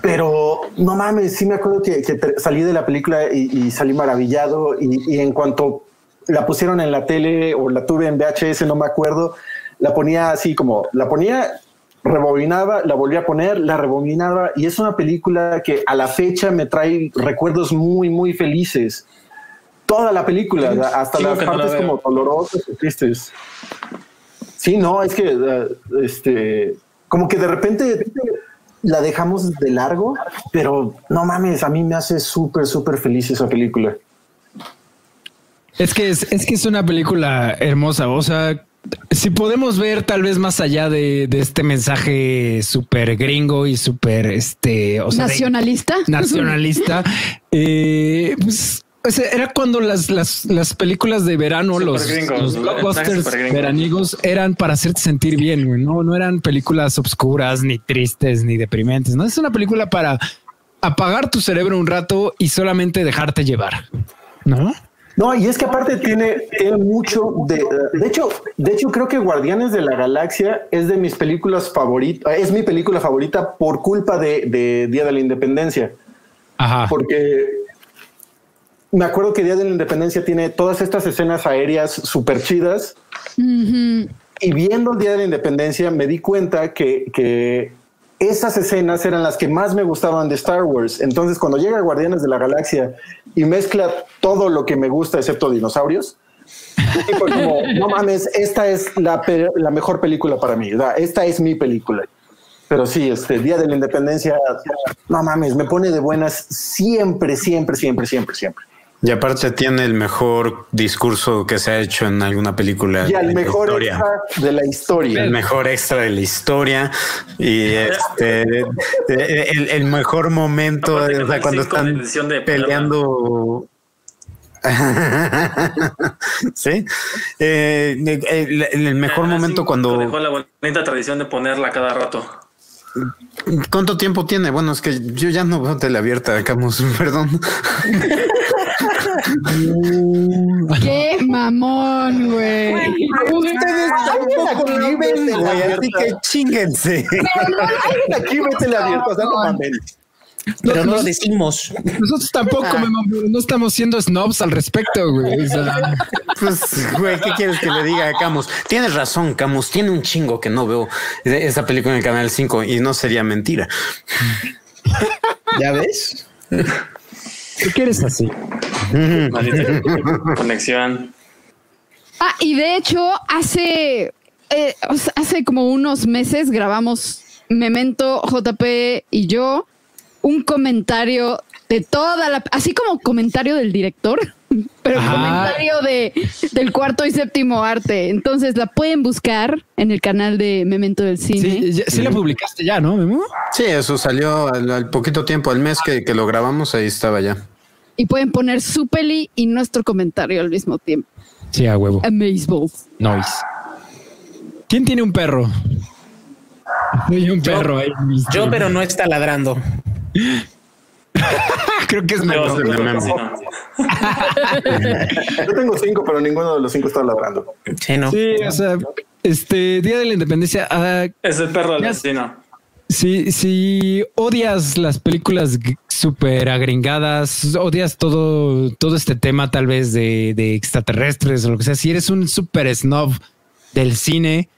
Pero no mames, sí me acuerdo que, que salí de la película y, y salí maravillado. Y, y en cuanto la pusieron en la tele o la tuve en VHS, no me acuerdo, la ponía así como la ponía, rebobinaba, la volvía a poner, la rebobinaba. Y es una película que a la fecha me trae recuerdos muy, muy felices. Toda la película, hasta las que no la partes como dolorosas o tristes. Sí, no, es que este, como que de repente la dejamos de largo, pero no mames, a mí me hace súper, súper feliz esa película. Es que es, es que es una película hermosa. O sea, si podemos ver tal vez más allá de, de este mensaje súper gringo y súper este o sea, de- Nacionalista. nacionalista, eh, pues o sea, era cuando las, las, las películas de verano, los, gringos, los el blockbusters veranigos eran para hacerte sentir bien, güey. No, no eran películas obscuras, ni tristes, ni deprimentes. No es una película para apagar tu cerebro un rato y solamente dejarte llevar. No? No, y es que aparte tiene, tiene mucho de, de hecho, de hecho creo que Guardianes de la Galaxia es de mis películas favoritas, es mi película favorita por culpa de, de Día de la Independencia, Ajá. porque me acuerdo que Día de la Independencia tiene todas estas escenas aéreas súper chidas y viendo el Día de la Independencia me di cuenta que, que esas escenas eran las que más me gustaban de Star Wars. Entonces, cuando llega Guardianes de la Galaxia y mezcla todo lo que me gusta, excepto dinosaurios, como, no mames, esta es la, la mejor película para mí. ¿verdad? Esta es mi película. Pero sí, este Día de la Independencia, no mames, me pone de buenas siempre, siempre, siempre, siempre, siempre. Y aparte tiene el mejor discurso que se ha hecho en alguna película. Y la mejor historia. extra de la historia. El mejor extra de la historia y este el, el mejor momento, Aparte o sea, cuando están de peleando. sí, Eh, el, el mejor momento cuando Dejó la bonita tradición de ponerla cada rato. ¿Cuánto tiempo tiene? Bueno, es que yo ya no veo tele abierta, Camus, perdón. Qué mamón, güey. Ustedes tampoco viven, güey, así que chinguense. Aquí vete la abierta, o sea, no mames. Pero no lo decimos. Nosotros tampoco, pero no estamos siendo snobs al respecto, güey. O sea, Pues, güey, ¿qué quieres que le diga a Camus? Tienes razón, Camus, tiene un chingo que no veo esa película en el Canal 5 y no sería mentira. ¿Ya ves? ¿por qué eres así? Conexión. Ah, y de hecho, hace, eh, hace como unos meses grabamos Memento, JP y yo un comentario de toda la, así como comentario del director, pero Ajá. comentario de del cuarto y séptimo arte. Entonces la pueden buscar en el canal de Memento del Cine. Sí, ya- sí la publicaste ya, ¿no, Memo? Sí, eso salió al, al poquito tiempo, al mes que, que lo grabamos, ahí estaba ya. Y pueden poner su peli y nuestro comentario al mismo tiempo. Sí, a huevo. Amazable. Noise. ¿Quién tiene un perro? Hay un perro ahí. Yo, pero no está ladrando. creo que es Yo, sí, no. Yo tengo cinco, pero ninguno de los cinco está ladrando. Sí, no. Sí, o sea, este Día de la Independencia. ah, Es el perro del vecino. si, si odias las películas súper agringadas, odias todo, todo este tema tal vez de, de extraterrestres o lo que sea, si eres un súper snob del cine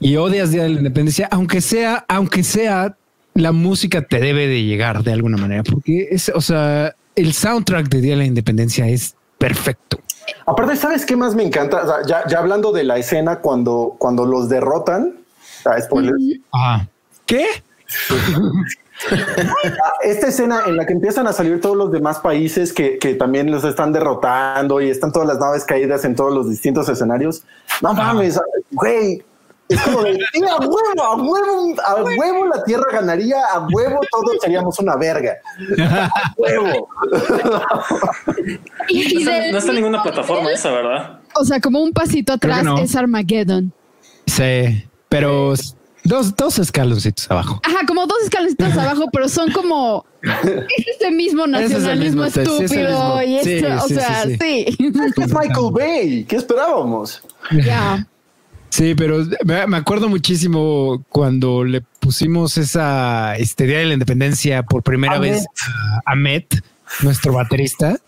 y odias Día de la Independencia, aunque sea, aunque sea, la música te debe de llegar de alguna manera, porque es, o sea, el soundtrack de Día de la Independencia es perfecto. Aparte, ¿sabes qué más me encanta? O sea, ya, ya hablando de la escena cuando, cuando los derrotan, ah, spoiler, Ah, ¿qué? esta escena en la que empiezan a salir todos los demás países que, que también los están derrotando y están todas las naves caídas en todos los distintos escenarios. No mames, güey. Es como de, sí, a huevo, a huevo, a huevo la Tierra ganaría, a huevo todos seríamos una verga. A huevo. Y, No está, del no está en ninguna plataforma nivel, esa, ¿verdad? O sea, como un pasito atrás no. es Armageddon. Sí, pero dos, dos escaloncitos abajo. Ajá, como dos escaloncitos abajo, pero son como es este mismo es nacionalismo mismo, sí, sí, es estúpido mismo. y Sí, esto, o sí, sea, sí, sí. Es Michael Bay. ¿Qué esperábamos? Ya. Sí, pero me, me acuerdo muchísimo cuando le pusimos esa este Día de la Independencia por primera A vez a, Met, nuestro baterista.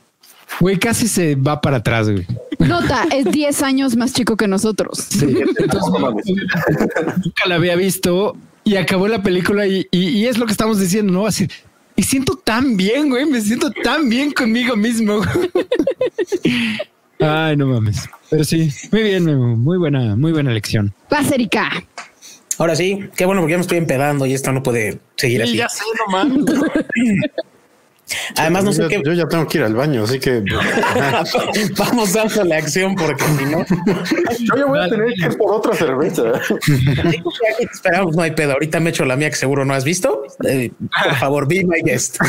Güey, casi se va para atrás, güey. Nota, es 10 años más chico que nosotros. Sí, entonces, nunca la había visto y acabó la película y, y- y es lo que estamos diciendo, ¿no? Así, y siento tan bien, güey, me siento tan bien conmigo mismo. Ay, no mames. Pero sí, muy bien, Memo, muy buena, muy buena elección. Va, Erika. Ahora sí, qué bueno porque ya me estoy empedando y esto no puede seguir así. Ya sé, no mames. Además, no sé yo, qué. yo ya tengo que ir al baño, así que Vamos dando la acción porque si no, Yo ya voy a tener que ir por otra cerveza. esperamos, no hay pedo. Ahorita me echo la mía que seguro no has visto. Eh, por favor, be my guest.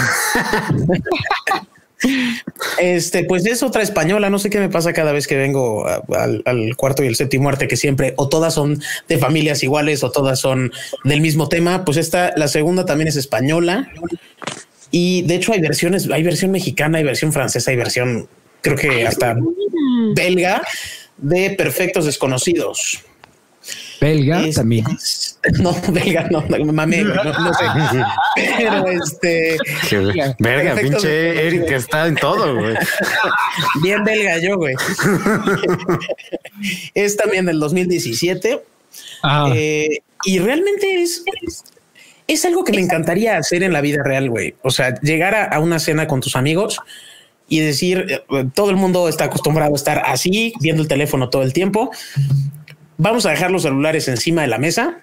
Este, pues es otra española. No sé qué me pasa cada vez que vengo al cuarto y el séptimo arte, que siempre o todas son de familias iguales o todas son del mismo tema. Pues esta, la segunda también es española. Y de hecho hay versiones, hay versión mexicana, hay versión francesa, hay versión, creo que hasta belga de Perfectos Desconocidos. Belga Es- también. no, belga, no, no, mame, no, no sé. Pero este, que- verga, Perfecto. pinche Eric está en todo, güey. bien belga yo, güey. es también del 2017. Ah, Eh, y realmente es, es algo que me encantaría hacer en la vida real, güey. O sea, llegar a, a una cena con tus amigos y decir, eh, todo el mundo está acostumbrado a estar así, viendo el teléfono todo el tiempo. Vamos a dejar los celulares encima de la mesa.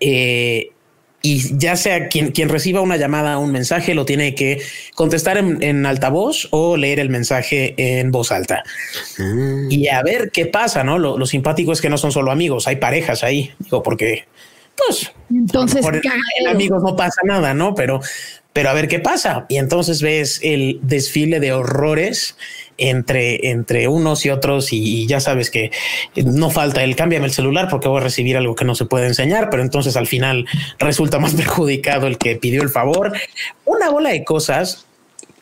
eh, y ya sea quien, quien reciba una llamada o un mensaje, lo tiene que contestar en, en altavoz o leer el mensaje en voz alta y a ver qué pasa, ¿no? Lo, lo simpático es que no son solo amigos, hay parejas ahí, digo, porque pues Entonces, por en amigos no pasa nada, ¿no? Pero, pero a ver qué pasa. Y entonces ves el desfile de horrores entre, entre unos y otros y, y ya sabes que no falta el cámbiame el celular porque voy a recibir algo que no se puede enseñar, pero entonces al final resulta más perjudicado el que pidió el favor. Una bola de cosas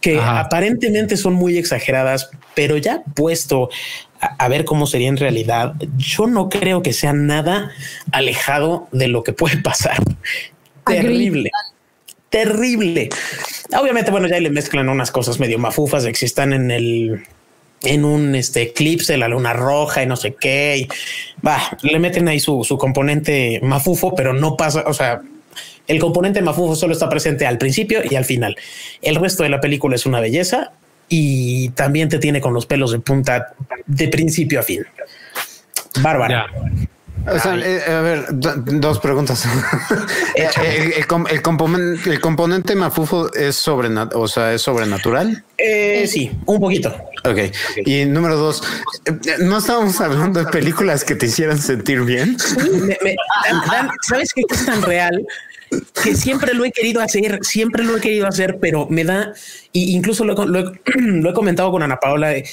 que Ajá. aparentemente son muy exageradas, pero ya puesto a, a ver cómo sería en realidad, yo no creo que sea nada alejado de lo que puede pasar. Terrible. Terrible. Obviamente, bueno, ya le mezclan unas cosas medio mafufas de que están en el en un este, eclipse, la luna roja y no sé qué. Le meten ahí su, su componente mafufo, pero no pasa. O sea, el componente mafufo solo está presente al principio y al final. El resto de la película es una belleza y también te tiene con los pelos de punta de principio a fin. Bárbara. O sea, eh, a ver, do- dos preguntas. Eh, el, el el componente, el componente mafufo es sobrenat o sea, es sobrenatural. Eh, sí, un poquito. Ok. Y número dos, no estábamos hablando de películas que te hicieran sentir bien. Me- me- ¿Sabes qué es tan real? Que siempre lo he querido hacer, siempre lo he querido hacer, pero me da, y incluso lo, he- lo lo he comentado con Ana Paola, de,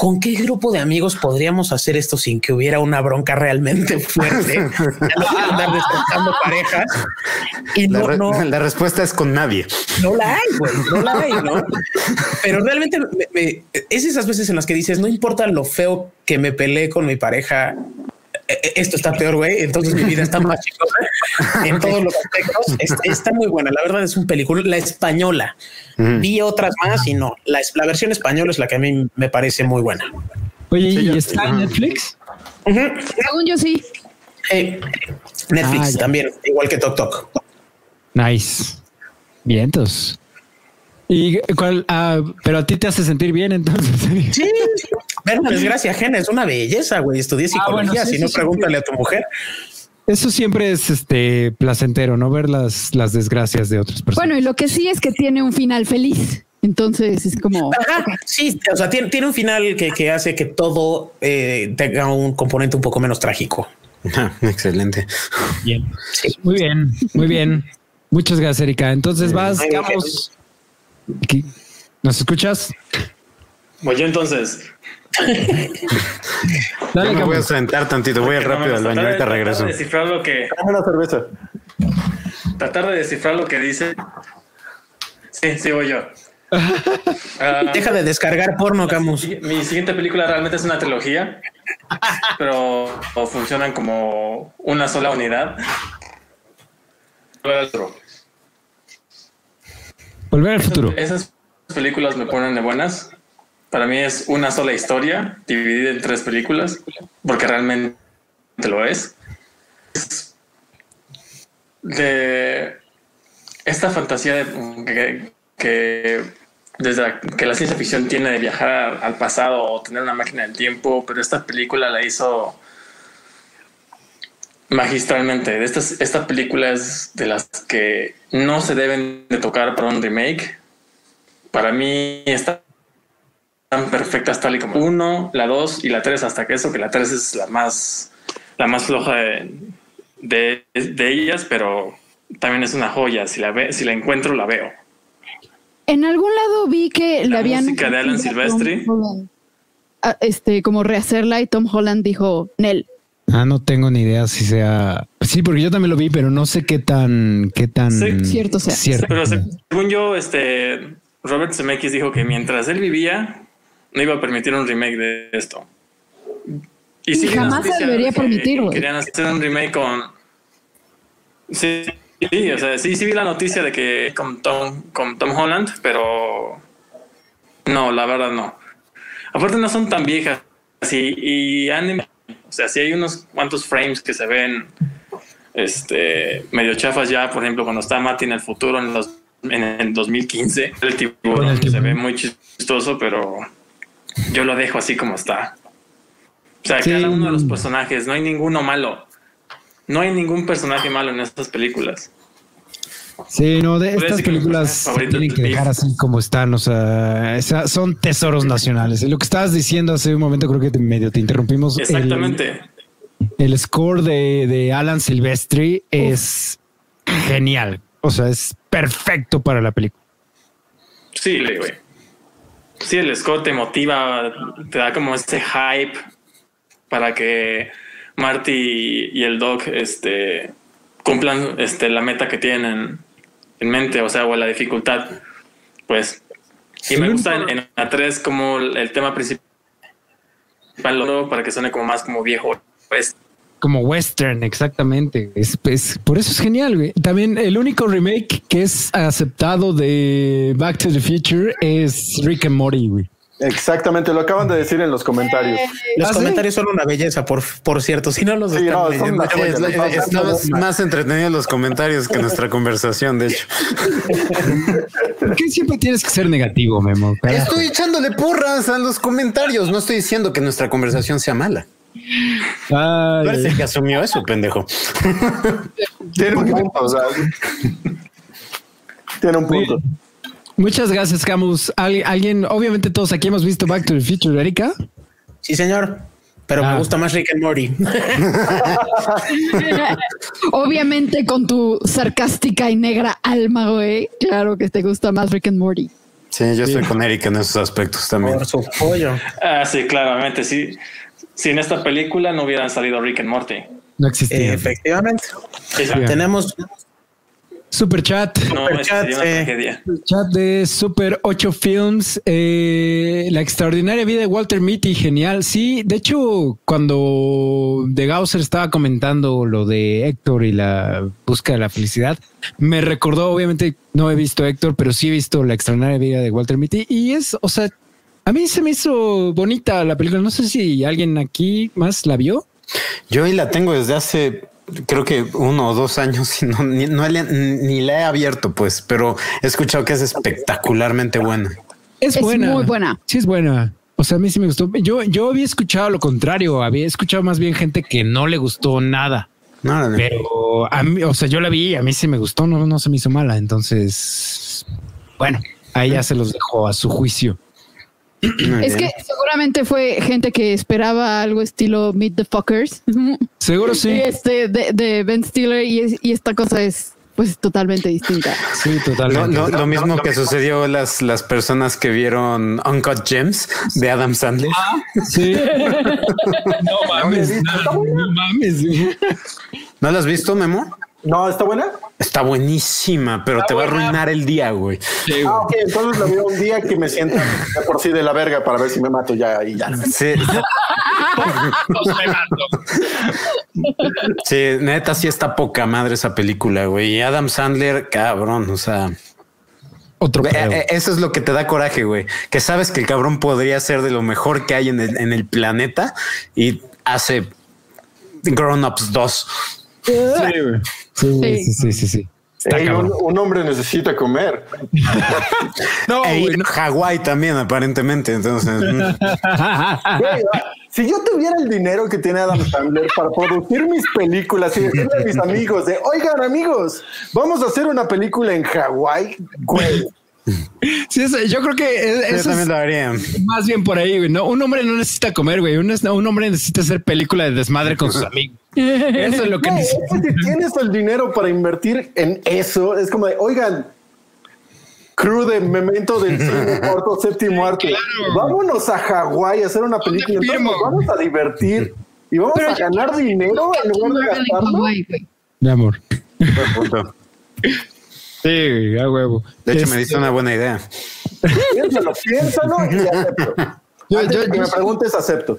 ¿con qué grupo de amigos podríamos hacer esto sin que hubiera una bronca realmente fuerte? No andar destrozando parejas. Y La, no, re- no, la respuesta es con nadie. no la hay, güey, no la hay, ¿no? Pero realmente me- me- es esas veces en las que dices, no importa lo feo que me peleé con mi pareja, esto está peor, güey, entonces mi vida está más chicosa en todos los aspectos. Es- está muy buena, la verdad es un película, la española. Vi otras más y no, la, es- la versión española es la que a mí me parece muy buena. oye, Sí, ¿y está en. Netflix? Según yo sí. Eh, Netflix Ah, también, igual que Tok Tok. Nice. Vientos. ¿Y cuál? Ah, pero a ti te hace sentir bien entonces. Sí, ver una desgracia ajena es una belleza, güey. Estudié psicología, bueno, sí, si no, sí, sí. pregúntale a tu mujer. Eso siempre es este placentero, no ver las, las desgracias de otras personas. Bueno, y lo que sí es que tiene un final feliz. Entonces es como Ajá, sí, o sea, tiene, tiene un final que, que hace que todo eh, tenga un componente un poco menos trágico. Ah, Excelente. bien. Muy bien, muy bien. Muchas gracias, Erika. Entonces vas, vamos. ¿Nos escuchas? Pues yo entonces. Dale, Yo me voy a sentar tantito, voy rápido al baño, ahorita regreso. de descifrar lo que, Dame una cerveza. tratar de descifrar lo que dice. Sí, sí, voy yo. Ah, Deja de descargar porno, Camus. Mi siguiente película realmente es una trilogía, pero funcionan como una sola unidad. Volver al futuro. Esas películas me ponen de buenas. Para mí es una sola historia dividida en tres películas, porque realmente lo es. De esta fantasía de- que, que desde la, que la ciencia ficción tiene de viajar al pasado o tener una máquina del tiempo, pero esta película la hizo magistralmente. Esta, esta película es de las que no se deben de tocar para un remake. Para mí está tan perfectas tal y como uno, la dos y la tres hasta que eso, que la tres es la más, la más floja de, de, de ellas, pero también es una joya. Si la, ve, si la encuentro, la veo. En algún lado vi que La le habían. música de Alan Silvestri. A- Este, como rehacerla y Tom Holland dijo, Nel. Ah, no tengo ni idea si sea. Sí, porque yo también lo vi, pero no sé qué tan, qué tan Sí. Cierto sea. cierto. Pero según yo, este Robert Zemeckis dijo que mientras él vivía, no iba a permitir un remake de esto. Y sí jamás se debería permitir, güey. Querían hacer un remake con. Sí, sí, o sea, sí, sí vi la noticia de que con Tom, con Tom Holland, pero no, la verdad no. Aparte no son tan viejas y, y han, o sea, sí hay unos cuantos frames que se ven este medio chafas ya, por ejemplo, cuando está Marty en el futuro en los en el 2015, el tiburón el se ve muy chistoso, pero yo lo dejo así como está. O sea, Sí. cada uno de los personajes, no hay ninguno malo. No hay ningún personaje malo en estas películas. Sí, no, de estas que películas tienen que dejar así como están, o sea, esa- son tesoros nacionales. Lo que estabas diciendo hace un momento, creo que te- medio te interrumpimos. Exactamente. El, score de, de Alan Silvestri es genial. O sea, es perfecto para la película. Sí, le- güey. Sí, el score te motiva, te da como este hype para que Marty y el Doc este, cumplan este, la meta que tienen en mente, o sea, o la dificultad. Pues, y me gusta en, en la 3 como el, tema principal para que suene como más como viejo. Pues, Como western, exactamente. Es, es- por eso es genial. güey. También el único remake que es aceptado de Back to the Future es Rick and Morty. güey. Exactamente, lo acaban de decir en los comentarios. Los ¿Ah, sí? comentarios son una belleza, por, por cierto. Si no los Sí, están no, son leyendo, una joya. Es- es- Estamos más entretenidos los comentarios que nuestra conversación, de hecho. ¿Por qué siempre tienes que ser negativo, Memo? Carajo. Estoy echándole porras a los comentarios. No estoy diciendo que nuestra conversación sea mala. Ay, Tú eres el que asumió eso, pendejo. Tiene un punto, o sea, tiene un punto. Muchas gracias, Camus. Al- alguien, obviamente todos aquí hemos visto Back to the Future, Erika. Sí, señor. Pero Ah. me gusta más Rick and Morty. Obviamente con tu sarcástica y negra alma, güey. Claro que te gusta más Rick and Morty. Sí, yo estoy con Erika en esos aspectos también. por su pollo. ah, sí, claramente, sí. Si en esta película no hubieran salido Rick and Morty. No existía. Efectivamente. Esa Tenemos Super chat. no Super chat, eh. Chat de Super 8 Films. eh, la extraordinaria vida de Walter Mitty, genial. Sí, de hecho, cuando De Gausser estaba comentando lo de Héctor y la búsqueda de la felicidad, me recordó, obviamente, no he visto Héctor, pero sí he visto la extraordinaria vida de Walter Mitty. Y es, o sea, a mí se me hizo bonita la película. No sé si alguien aquí más la vio. Yo ahí la tengo desde hace creo que uno o dos años y no, ni, no le- ni la he abierto, pues, pero he escuchado que es espectacularmente buena. Es, Es buena. muy buena. Sí, es buena. O sea, a mí sí me gustó. Yo, yo había escuchado lo contrario. Había escuchado más bien gente que no le gustó nada. No, no, no. Pero a mí, o sea, yo la vi, a mí sí me gustó, no, no se me hizo mala. Entonces, bueno, ahí ya se los dejó a su juicio. Es que seguramente fue gente que esperaba algo estilo Meet the Fuckers. Seguro sí. Este de, de Ben Stiller y, es- y esta cosa es pues totalmente distinta. Sí, Lo, totalmente. lo- lo mismo que sucedió las, las personas que vieron Uncut Gems de Adam Sandler. Sí. no mames, no, no mames. ¿No la has visto, Memo? No, ¿está buena? Está buenísima, pero te va a arruinar el día, güey. Ah, ok, entonces la veo un día que me sienta de por sí de la verga para ver si me mato ya y ya. Sí, sí, neta, sí está poca madre esa película, güey. Y Adam Sandler, cabrón, o sea, Otro eh, eh, eso es lo que te da coraje, güey. Que sabes que el cabrón podría ser de lo mejor que hay en el, en el planeta y hace Grown Ups 2. Sí, sí, sí, sí, sí, sí. Está Ey, un, hombre necesita comer. No, E a Hawái también, aparentemente. Entonces, mm. Si yo tuviera el dinero que tiene Adam Sandler para producir mis películas y decirle a mis amigos de, oigan amigos, vamos a hacer una película en Hawái, güey. Sí, yo creo que eso también es lo haría. más bien por ahí, güey. No, un hombre no necesita comer, güey. Un, un hombre necesita hacer película de desmadre con sus amigos. Eso es lo que Güey, es que tienes el dinero para invertir en eso, es como de, oigan, crew de Memento del cine, cuarto, séptimo arte, vámonos a Hawái a hacer una película, entonces nos vamos a divertir y vamos a ganar dinero en lugar de gastarlo. Mi amor. Punto. Sí, a huevo. De hecho, Este, me diste una buena idea. Piénsalo, piénsalo y acepto. Yo- Antes yo- de que yo- me preguntes, acepto.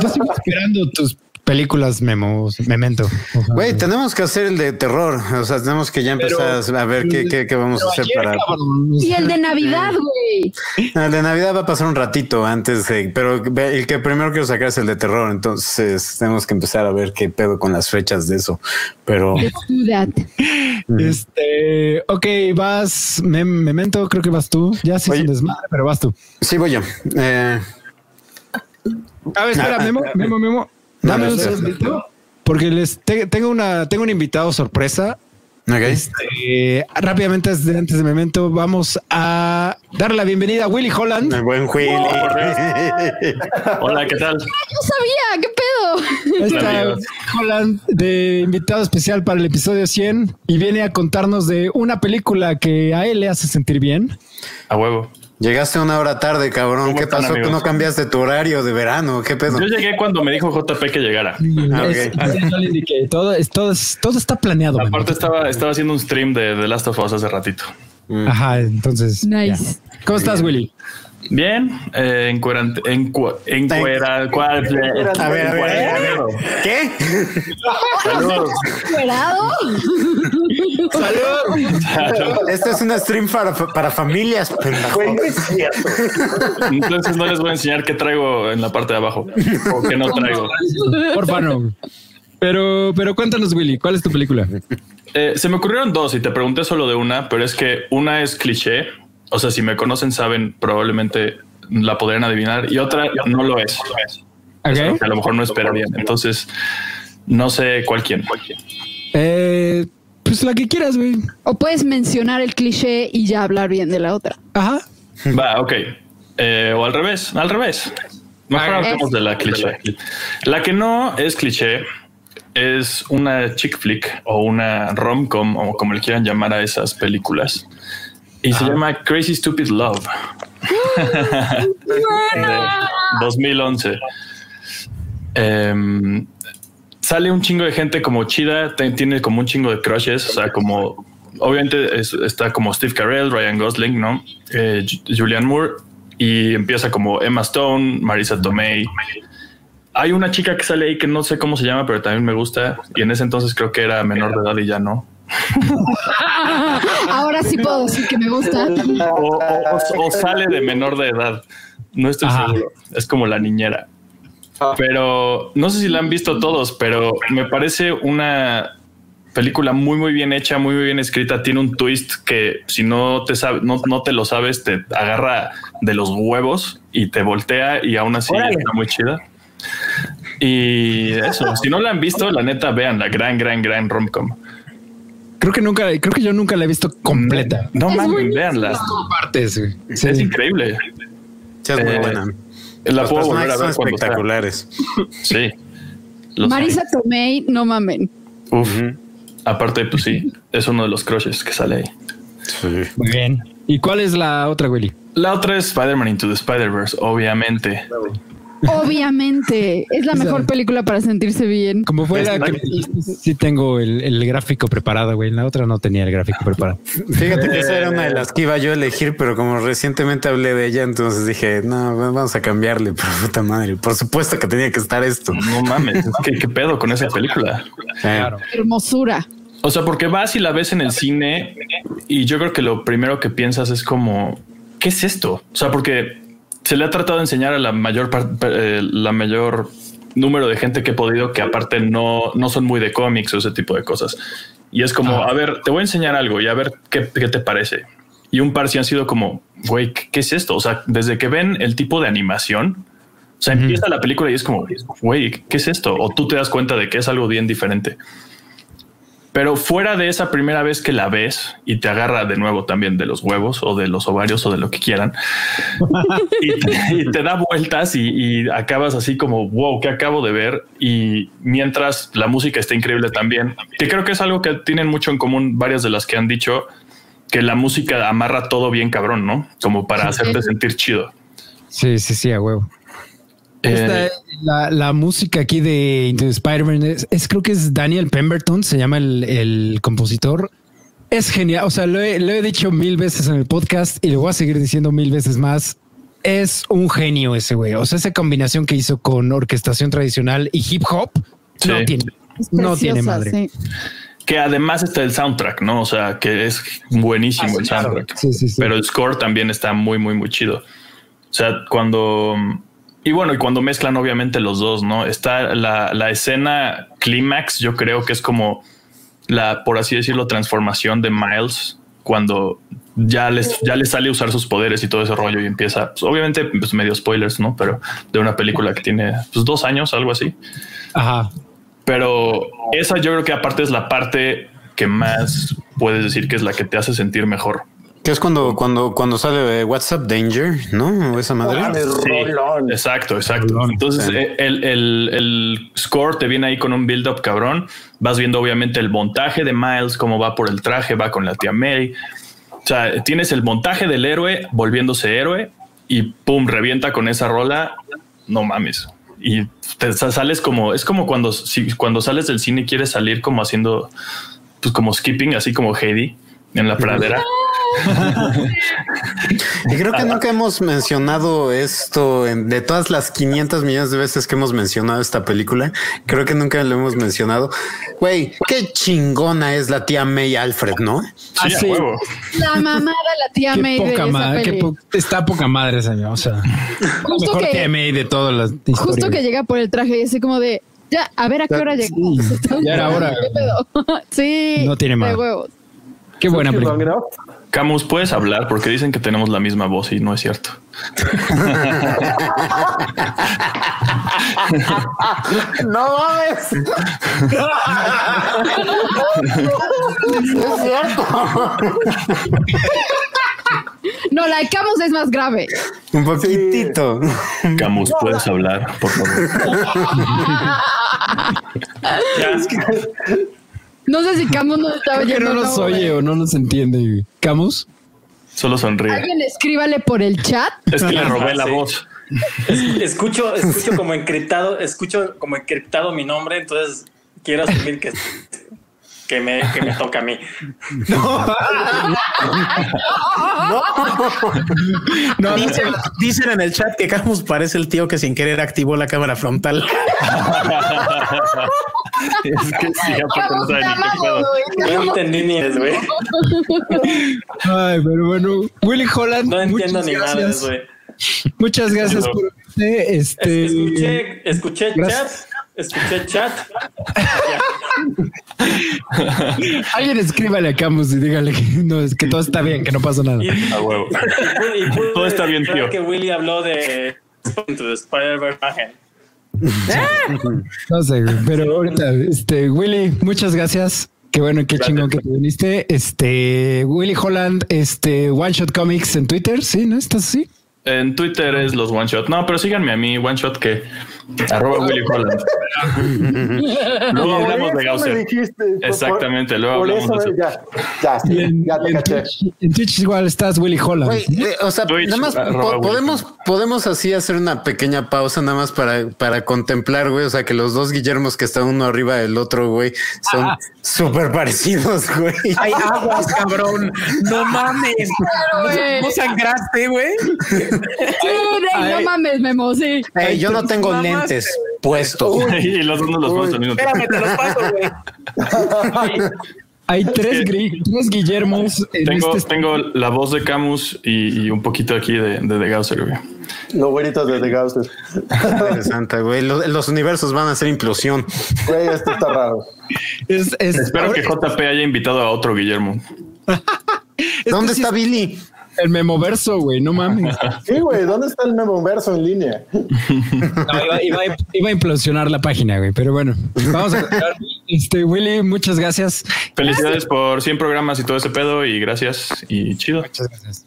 Yo sigo esperando tus películas memos, memento. O sea, Güey, tenemos que hacer el de terror. O sea, tenemos que ya empezar a ver qué, qué, qué vamos a hacer ayer, para. cabrón, Y el de Navidad, güey. El de Navidad va a pasar un ratito antes de, pero el que primero quiero sacar es el de terror. Entonces tenemos que empezar a ver qué pedo con las fechas de eso. Pero Let's do that. Este, ok, vas, Mem- memento, creo que vas tú. Ya sí es un desmadre, pero vas tú. sí voy yo. Eh, A ver, espera, Memo, Memo, Memo. Dame un segundito. Porque les te- tengo una, tengo un invitado sorpresa. ok. Eh, rápidamente antes de, memento, vamos a darle la bienvenida a Willy Holland. El buen Willy. Hola, ¿qué tal? No sabía, ¿qué pedo? Está. Holland de invitado especial para el episodio 100 y viene a contarnos de una película que a él le hace sentir bien. A huevo. Llegaste una hora tarde, cabrón. ¿Cómo ¿Qué están, pasó? ¿Tú no cambiaste tu horario de verano? ¿Qué pedo? Yo llegué cuando me dijo JP que llegara. Ah, Es- ok. es- yo le indiqué, todo, es, todo, es- todo está planeado. Aparte estaba, estaba haciendo un stream de The Last of Us hace ratito. Ajá, entonces. Nice. ya. ¿Cómo estás, Willy? Bien, eh, encuerante, encu, encuera, cual, A ver, a ver, a ver. ¿Qué? ¿Cuerado? Este es un stream para, para familias, pendejo. Entonces no les voy a enseñar qué traigo en la parte de abajo o qué no traigo. Porfa, no. Pero, pero cuéntanos, Willy, ¿cuál es tu película? Eh, se me ocurrieron dos y te pregunté solo de una, pero es que una es cliché. O sea, si me conocen, saben, probablemente la podrían adivinar y otra no lo es. Es lo Ok. que a lo mejor no esperarían. Entonces, no sé cuál quién. Eh, pues la que quieras, güey. O puedes mencionar el cliché y ya hablar bien de la otra. Ajá. Va, ok. Eh, o al revés, al revés. Mejor hablemos de la cliché. La que no es cliché es una chick flick o una rom-com o como le quieran llamar a esas películas. Y se llama Crazy Stupid Love. de 2011. Em, sale un chingo de gente como chida, tiene como un chingo de crushes, o sea, como obviamente es- está como Steve Carell, Ryan Gosling, ¿no? Eh, Ju- Julianne Moore y empieza como Emma Stone, Marisa Tomei. Hay una chica que sale ahí que no sé cómo se llama, pero también me gusta y en ese entonces creo que era menor de edad y ya no. Ahora sí puedo decir que me gusta. O, o- o- o sale de menor de edad. No estoy Ajá. seguro. Es como la niñera. Pero no sé si la han visto todos, pero me parece una película muy, muy bien hecha, muy, muy bien escrita. Tiene un twist que si no te sabe, no, no te lo sabes, te agarra de los huevos y te voltea y aún así Órale. está muy chida. Y eso, si no la han visto, la neta, vean la gran, gran, gran romcom. Creo que nunca, creo que yo nunca la he visto completa. No Es mames, buenísima. veanla. Partes. Sí. Es increíble. Sí, es muy Eh, buena. La Los puedo volver a son ver sea. espectaculares. Sí. Los- Marisa Tomei, no mamen. Uf. Aparte, pues sí, es uno de los crushes que sale ahí. Sí. Muy bien. ¿Y cuál es la otra, Willy? La otra es Spider-Man Into the Spider-Verse, obviamente. Obviamente, es la mejor película para sentirse bien. Como fue la que sí tengo el, el gráfico preparado, güey. En la otra no tenía el gráfico preparado. Fíjate que esa era una de las que iba yo a elegir, pero como recientemente hablé de ella, entonces dije, no, vamos a cambiarle, por puta madre. Por supuesto que tenía que estar esto. No mames, ¿qué, qué pedo con esa película? Claro. Hermosura. O sea, porque vas y la ves en el cine y yo creo que lo primero que piensas es como, ¿qué es esto? O sea, porque se le ha tratado de enseñar a la mayor parte, la mayor número de gente que he podido que aparte no, no son muy de cómics o ese tipo de cosas. Y es como, a ver, te voy a enseñar algo y a ver qué, qué te parece. Y un par sí han sido como, güey, ¿qué, qué es esto? O sea, desde que ven el tipo de animación, o sea, empieza la película y es como, güey, ¿qué es esto? O tú te das cuenta de que es algo bien diferente. Pero fuera de esa primera vez que la ves y te agarra de nuevo también de los huevos o de los ovarios o de lo que quieran y, te, y te da vueltas y, y acabas así como wow, que acabo de ver. Y mientras la música está increíble también, que creo que es algo que tienen mucho en común varias de las que han dicho que la música amarra todo bien cabrón, no como para hacerte sentir chido. Sí, sí, sí, a huevo. Esta, Eh, la, la música aquí de Into the Spider-Man es, es- creo que es Daniel Pemberton, se llama el, el compositor. Es genial. O sea, lo he, lo he dicho mil veces en el podcast y lo voy a seguir diciendo mil veces más. Es un genio ese güey. O sea, esa combinación que hizo con orquestación tradicional y hip hop no tiene, Es no tiene preciosa, madre. sí. que además está el soundtrack, no? O sea, que es buenísimo el soundtrack. Sí, sí, sí. pero el score también está muy, muy, muy chido. O sea, cuando... Y bueno, y cuando mezclan obviamente los dos, ¿no? Está la, la escena clímax, yo creo que es como la, por así decirlo, transformación de Miles cuando ya les, ya les sale a usar sus poderes y todo ese rollo y empieza, pues, obviamente, pues medio spoilers, ¿no? Pero de una película que tiene pues, dos años, algo así. Ajá. Pero esa yo creo que aparte es la parte que más puedes decir que es la que te hace sentir mejor. Que es cuando, cuando, cuando sale WhatsApp Danger, ¿no? O esa madre. Rolón. Exacto, exacto. Entonces sí. eh, el, el- el score te viene ahí con un build up cabrón. Vas viendo obviamente el montaje de Miles, cómo va por el traje, va con la tía May. O sea, tienes el montaje del héroe volviéndose héroe y pum, revienta con esa rola. No mames. Y te sa- sales como, es como cuando, si, cuando sales del cine y quieres salir como haciendo, pues como skipping, así como Heidi en la pradera. Y creo que nunca hemos mencionado esto en- de todas las 500 millones de veces que hemos mencionado esta película. Creo que nunca lo hemos mencionado. Güey, qué chingona es la tía May Alfred, ¿no? Sí, Ah, a sí. huevo. La mamá de la tía Qué May de poca esa madre, peli. po- está poca madre esa, o sea, Justo mejor que- TMA de todas las historias. Justo que llega por el traje y así como de, ya, a ver a qué hora llega. Sí, ya era hora. Sí. No tiene de madre. huevos. Qué buena película. Camus, puedes hablar porque dicen que tenemos la misma voz y no es cierto. No mames. es cierto. No, la de Camus es más grave. Un poquitito. Camus, puedes hablar, por favor. Ya, es que No sé si Camus nos Creo que oyendo. no nos oye o no nos entiende. Camus. Solo sonríe. Alguien escríbale por el chat. Es que le robé la Sí. voz. escucho, escucho como encriptado, escucho como encriptado mi nombre, entonces quiero asumir que, que me, que me toca a mí. No, Dicen, dicen en el chat que Camus parece el tío que sin querer activó la cámara frontal. Es que sí, aparte no sabe ni qué pedo. No entendí ni es, güey. Ay, pero bueno, Willy Holland. No entiendo ni gracias. madres, güey. Muchas gracias por este. Es- este Escuché, escuché chat. Escuché chat. Alguien escríbale a Camus y dígale que, no, es que todo está bien, que no pasa nada. Y, A huevo. y pude- y pude Todo está bien, tío. que Willy habló de Into the Spider-Verse imagen. No sé, pero ahorita, este, Willy, muchas gracias. Qué bueno, qué chingón que te viniste. Este, Willy Holland, este, One Shot Comics en Twitter, ¿sí? ¿No estás así? En Twitter es los one shot. No, pero síganme a mí, one shot que arroba Willy Holland. Luego hablamos de Gausser. Exactamente, luego por hablamos eso de eso. ya, ya, sí, Y en, ya te en caché. Twitch, en Twitch igual estás Willy Holland. Eh, o sea, Twitch, nada más po- podemos, podemos así hacer una pequeña pausa nada más para, para contemplar, güey. O sea, que los dos Guillermos que están uno arriba del otro, güey, son súper parecidos, güey. Hay aguas, cabrón. No mames. güey. ¿No sangraste, güey? Sí, Rey, no mames, Memo, sí. Ey, yo no tengo Mamá, lentes puestos. y los dos nos los vamos al mismo tiempo. Espérame, te los paso, güey. Hay tres, gri- tres Guillermos en Tengo, este tengo la voz de Camus y, y un poquito aquí de, de, de Gausser, güey. Los güeritos de The Gausses. Interesante, güey. Los, los universos van a hacer implosión. Güey, esto está raro. Es, es- Espero que JP haya invitado a otro Guillermo. es ¿Dónde está es Billy? El memoverso, güey? No mames. Sí, güey, ¿dónde está el memo verso en línea? No, iba, iba- iba a implosionar la página, güey. Pero bueno, vamos a. Este, Willy, muchas gracias. Felicidades por 100 programas y todo ese pedo y gracias y chido. Muchas gracias.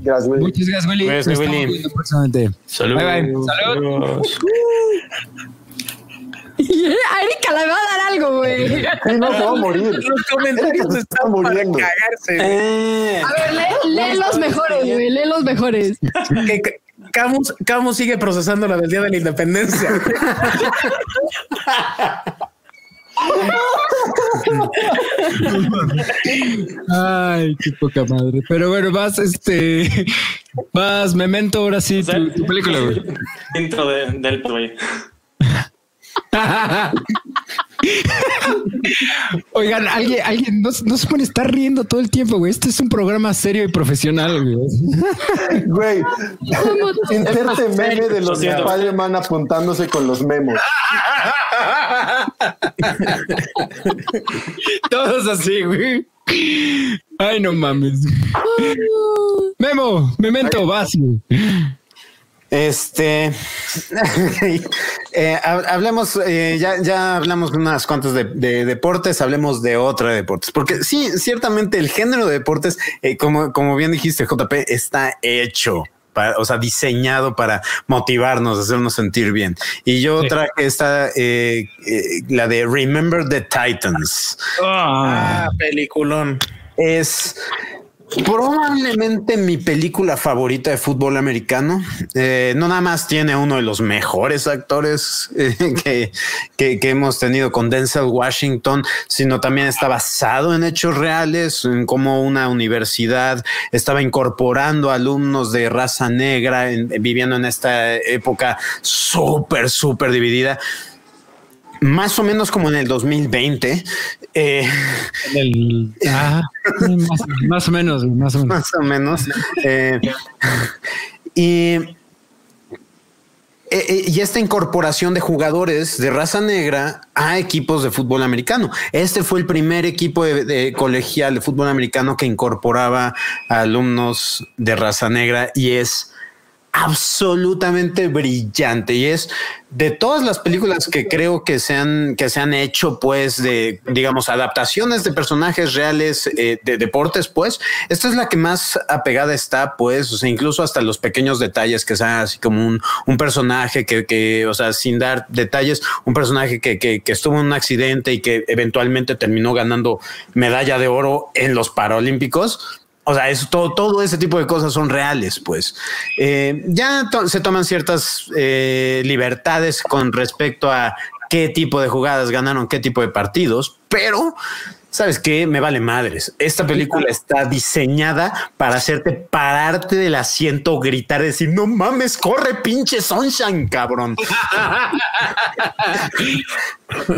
Gracias, güey. Muchas gracias, Willy. Gracias, Willy. Saludos. Bye, bye. Salud. Adiós. A Erika le va a dar algo, güey. Sí, no, se va a morir. Los comentarios Se está están para muriendo. cagarse. Eh, A ver, lee, lee los mejores, güey. Lee los mejores. Que- que- Camus, Camus sigue procesando la del Día de la Independencia. Ay, qué poca madre. Pero bueno, vas, este, vas, Memento, ahora sí, tu, tu película, güey. Intro de, del güey. Oigan, alguien, alguien no, no se puede estar riendo todo el tiempo, güey. Este es un programa serio y profesional, güey. Güey, meme de Lo los siento. Spider-Man apuntándose con los memos. Todos así, güey. Ay, no mames. Memo, Memento, vas, güey. Este, eh, hab- hablemos, eh, ya, ya hablamos unas cuantas de, de deportes, hablemos de otra de deportes, porque sí, ciertamente el género de deportes, eh, como, como bien dijiste, JP, está hecho. Para, o sea, diseñado para motivarnos, hacernos sentir bien. Y yo Sí. traje esta, eh, eh, la de Remember the Titans. Ah, peliculón. Es probablemente mi película favorita de fútbol americano. Eh, no nada más tiene uno de los mejores actores eh, que, que- hemos tenido con Denzel Washington, sino también está basado en hechos reales, en cómo una universidad estaba incorporando alumnos de raza negra, en- viviendo en esta época súper, súper dividida. Más o menos como en el 2020. eh, En el- ah, más, más o menos, más o menos. más o menos. Eh, y, y esta incorporación de jugadores de raza negra a equipos de fútbol americano. Este fue el primer equipo de, de colegial de fútbol americano que incorporaba a alumnos de raza negra y es absolutamente brillante y es de todas las películas que creo que se han que se han hecho pues de digamos adaptaciones de personajes reales eh, de deportes pues esta es la que más apegada está pues incluso hasta los pequeños detalles que sea así como un, un personaje que, que o sea sin dar detalles un personaje que, que, que estuvo en un accidente y que eventualmente terminó ganando medalla de oro en los Paralímpicos o sea, es todo, todo ese tipo de cosas son reales, pues. Eh, ya se toman ciertas eh, libertades con respecto a qué tipo de jugadas ganaron, qué tipo de partidos, pero sabes qué, me vale madres. Esta película está diseñada para hacerte pararte del asiento, gritar, decir, no mames, corre, pinche Sunshine, cabrón.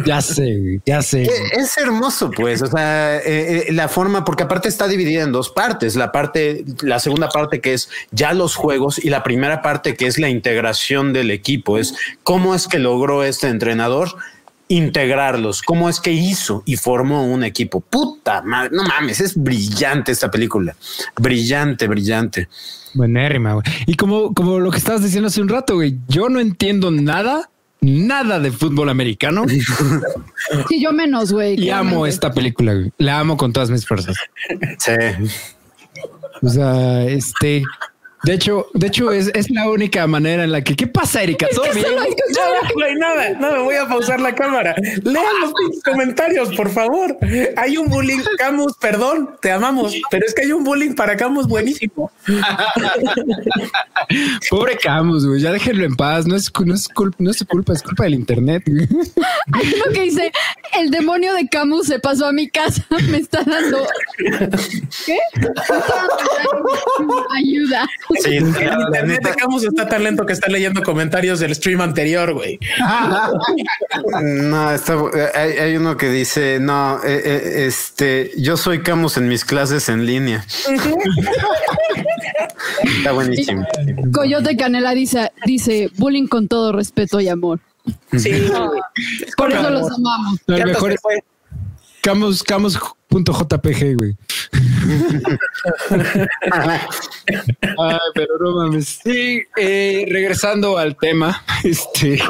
Ya sé, ya sé. Es hermoso, pues, o sea, eh, eh, la forma, porque aparte está dividida en dos partes, la parte, la segunda parte que es ya los juegos y la primera parte que es la integración del equipo, es cómo es que logró este entrenador integrarlos, cómo es que hizo y formó un equipo. Puta madre, no mames, es brillante esta película, brillante, brillante. Buenérrima, güey. Y como, como lo que estabas diciendo hace un rato, güey, yo no entiendo nada, nada de fútbol americano Sí, yo menos, güey. y amo esta película, güey. La amo con todas mis fuerzas. Sí. O sea, este, de hecho, de hecho es, es la única manera en la que, ¿qué pasa, Erika? ¿Todo Que bien? hay nada, no me voy a pausar la cámara. Lean los comentarios, por favor. Hay un bullying, Camus, perdón, te amamos, pero es que hay un bullying para Camus buenísimo. Pobre Camus, güey, ya déjenlo en paz. No es, no es, culpa, no es su culpa, es culpa del internet. Hay uno que dice, el demonio de Camus se pasó a mi casa, me está dando... ¿Qué? Ayuda. Sí, El la- la internet de neta- Camus está tan lento que está leyendo comentarios del stream anterior, güey. No, está, hay, hay uno que dice, no, eh, eh, este, yo soy Camus en mis clases en línea. Está buenísimo. Coyote Canela dice, dice bullying con todo respeto y amor. Sí, Por eso los amamos. El Ya mejor fue. Camus, Camus.jpg, güey. Ay, pero no mames. Sí, eh, regresando al tema, este.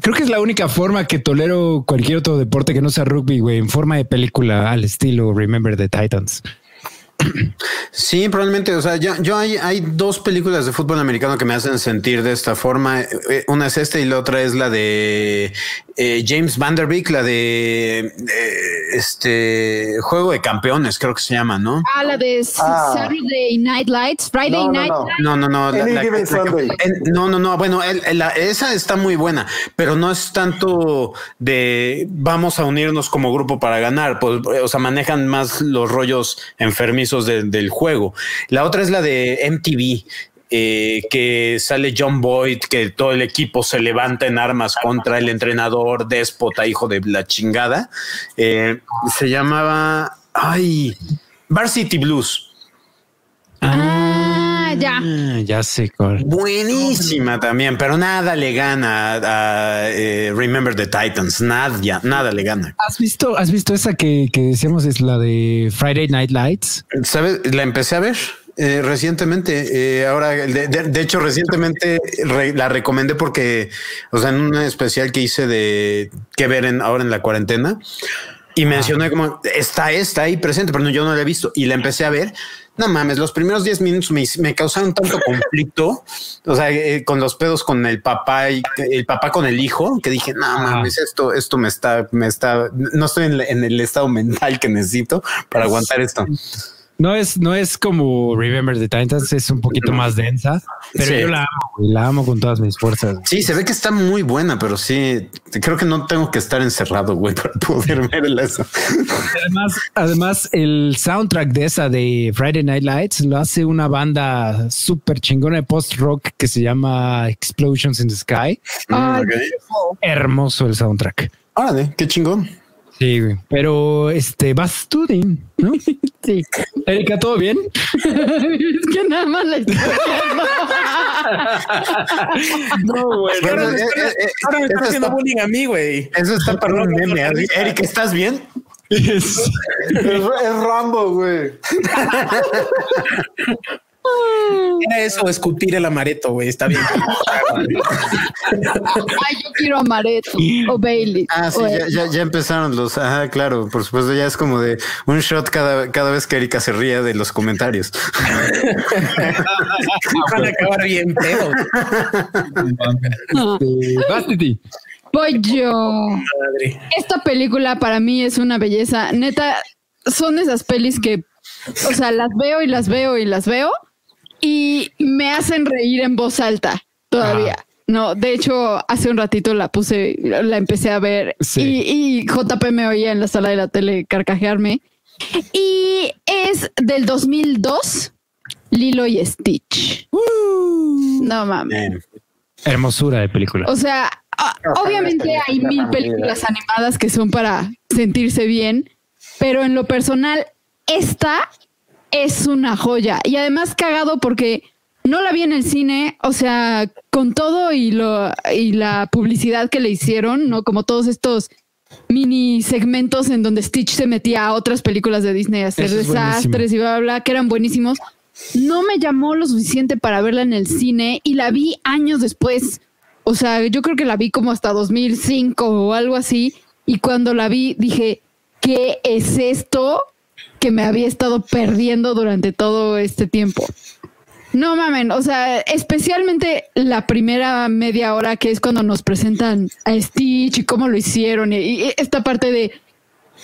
Creo que es la única forma que tolero cualquier otro deporte que no sea rugby, güey, en forma de película al estilo Remember the Titans. Sí, probablemente. O sea, yo, yo hay, hay dos películas de fútbol americano que me hacen sentir de esta forma. Eh, Una es esta y la otra es la de eh, James Vanderbeek, la de eh, este juego de campeones, creo que se llama, ¿no? Ah, la de Ah. Saturday Night Lights, Friday No, no, Night no. Lights. No, no, no. No, no, no. Bueno, el- el- la- esa está muy buena, pero no es tanto de vamos a unirnos como grupo para ganar. Pues, o sea, manejan más los rollos enfermizos de- del juego. La otra es la de MTV. eh, que sale John Boyd, que todo el equipo se levanta en armas contra el entrenador déspota, hijo de la chingada. Eh, se llamaba, ay, Varsity Blues. Ah, ya. Ah, ya sé cuál. Buenísima también, pero nada le gana a, a, eh, Remember the Titans. Nada, ya, nada le gana. ¿Has visto, has visto esa que, que decíamos es la de Friday Night Lights? ¿Sabes? La empecé a ver eh, recientemente. eh, ahora, de, de- de hecho, recientemente re- la recomendé porque, o sea, en un especial que hice de qué ver en, ahora en la cuarentena y mencioné como está, está ahí presente, pero no, yo no la he visto y la empecé a ver. No mames, los primeros 10 minutos me, me causaron tanto conflicto, o sea, eh, con los pedos con el papá y el papá con el hijo, que dije, no mames, esto, esto me está, me está, no estoy en, el estado mental que necesito para aguantar esto. No es, no es como Remember the Titans, es un poquito más densa, pero Sí. yo la amo, güey, la amo con todas mis fuerzas. Sí, se ve que está muy buena, pero sí, creo que no tengo que estar encerrado, güey, para poder verla eso. Además, además, el soundtrack de esa de Friday Night Lights lo hace una banda súper chingona de post rock que se llama Explosions in the Sky. Ay, Hermoso el soundtrack. Órale, qué chingón. Sí, güey. Pero este vas tú, Dean, ¿no? sí. Erika, ¿todo bien? es que nada más la estoy No, güey. Ahora Bueno, me eh, eh, eh, ahora están haciendo está- bullying a mí, güey. Eso está para un meme. Eric, ¿estás bien? Es, es Rambo, güey. Era eso, escupir el amareto, güey. Está bien. Ay, yo quiero a Mareto o Bailey. Ah, sí, ya, ya, ya empezaron los. Ajá, claro, por supuesto, ya es como de un shot cada, cada vez que Erika se ría de los comentarios. Van a acabar bien pedo. Titi. Voy yo. Madre. Esta película para mí es una belleza. Neta, son esas pelis que, o sea, las veo y las veo y las veo y me hacen reír en voz alta todavía. No, de hecho, hace un ratito la puse, la empecé a ver Sí. y, y JP me oía en la sala de la tele carcajearme. Y es del 2002, Lilo y Stitch. No mames. Hermosura de película. O sea, obviamente hay mil películas animadas que son para sentirse bien, pero en lo personal, esta es una joya. Y además cagado porque no la vi en el cine, o sea, con todo y lo y la publicidad que le hicieron, ¿no? Como todos estos mini segmentos en donde Stitch se metía a otras películas de Disney a hacer Eso desastres y bla, bla, bla, que eran buenísimos. No me llamó lo suficiente para verla en el cine y la vi años después. O sea, yo creo que la vi como hasta 2005 o algo así. Y cuando la vi dije, ¿qué es esto que me había estado perdiendo durante todo este tiempo? No mamen, o sea, especialmente la primera media hora que es cuando nos presentan a Stitch y cómo lo hicieron y, esta parte de,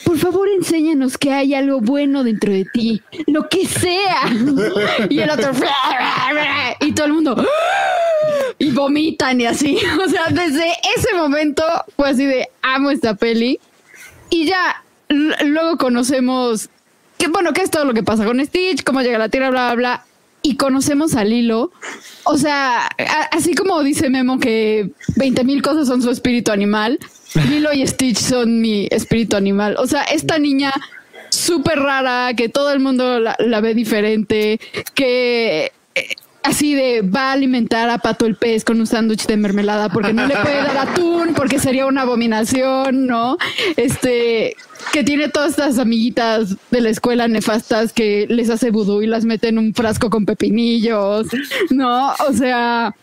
por favor enséñanos que hay algo bueno dentro de ti, lo que sea. Y el otro, y todo el mundo, y vomitan y así. O sea, desde ese momento fue así de, amo esta peli. Y ya luego conocemos que bueno, qué es todo lo que pasa con Stitch, cómo llega a la Tierra, bla, bla, bla. Y conocemos a Lilo. O sea, a- así como dice Memo que 20 mil cosas son su espíritu animal, Lilo y Stitch son mi espíritu animal. O sea, esta niña súper rara, que todo el mundo la, la ve diferente, que así de va a alimentar a Pato el pez con un sándwich de mermelada porque no le puede dar atún, porque sería una abominación, ¿no? Este, que tiene todas estas amiguitas de la escuela nefastas que les hace vudú y las mete en un frasco con pepinillos, ¿no? O sea,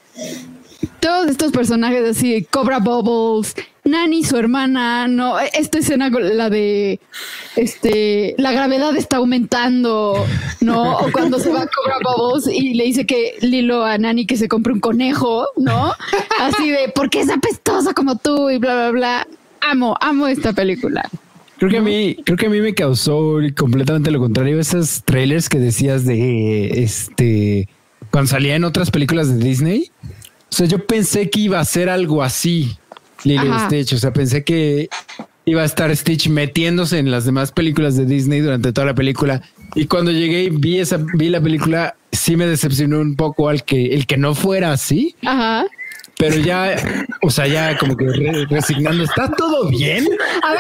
todos estos personajes así, Cobra Bubbles, Nani, su hermana, no, esta escena, la de, este, la gravedad está aumentando, ¿no? O cuando se va a Cobra Bubbles y le dice que Lilo a Nani que se compre un conejo, ¿no? Así de, porque es apestosa como tú y bla, bla, bla. Amo, amo esta película. Creo que a mí, creo que a mí me causó completamente lo contrario. Esos trailers que decías de este cuando salía en otras películas de Disney. O sea, yo pensé que iba a ser algo así, Ajá. Stitch. O sea, pensé que iba a estar Stitch metiéndose en las demás películas de Disney durante toda la película. Y cuando llegué y vi esa, vi la película, sí me decepcionó un poco al que el que no fuera así. Ajá. Pero ya, o sea, ya como que re- resignando, ¿está todo bien? A ver,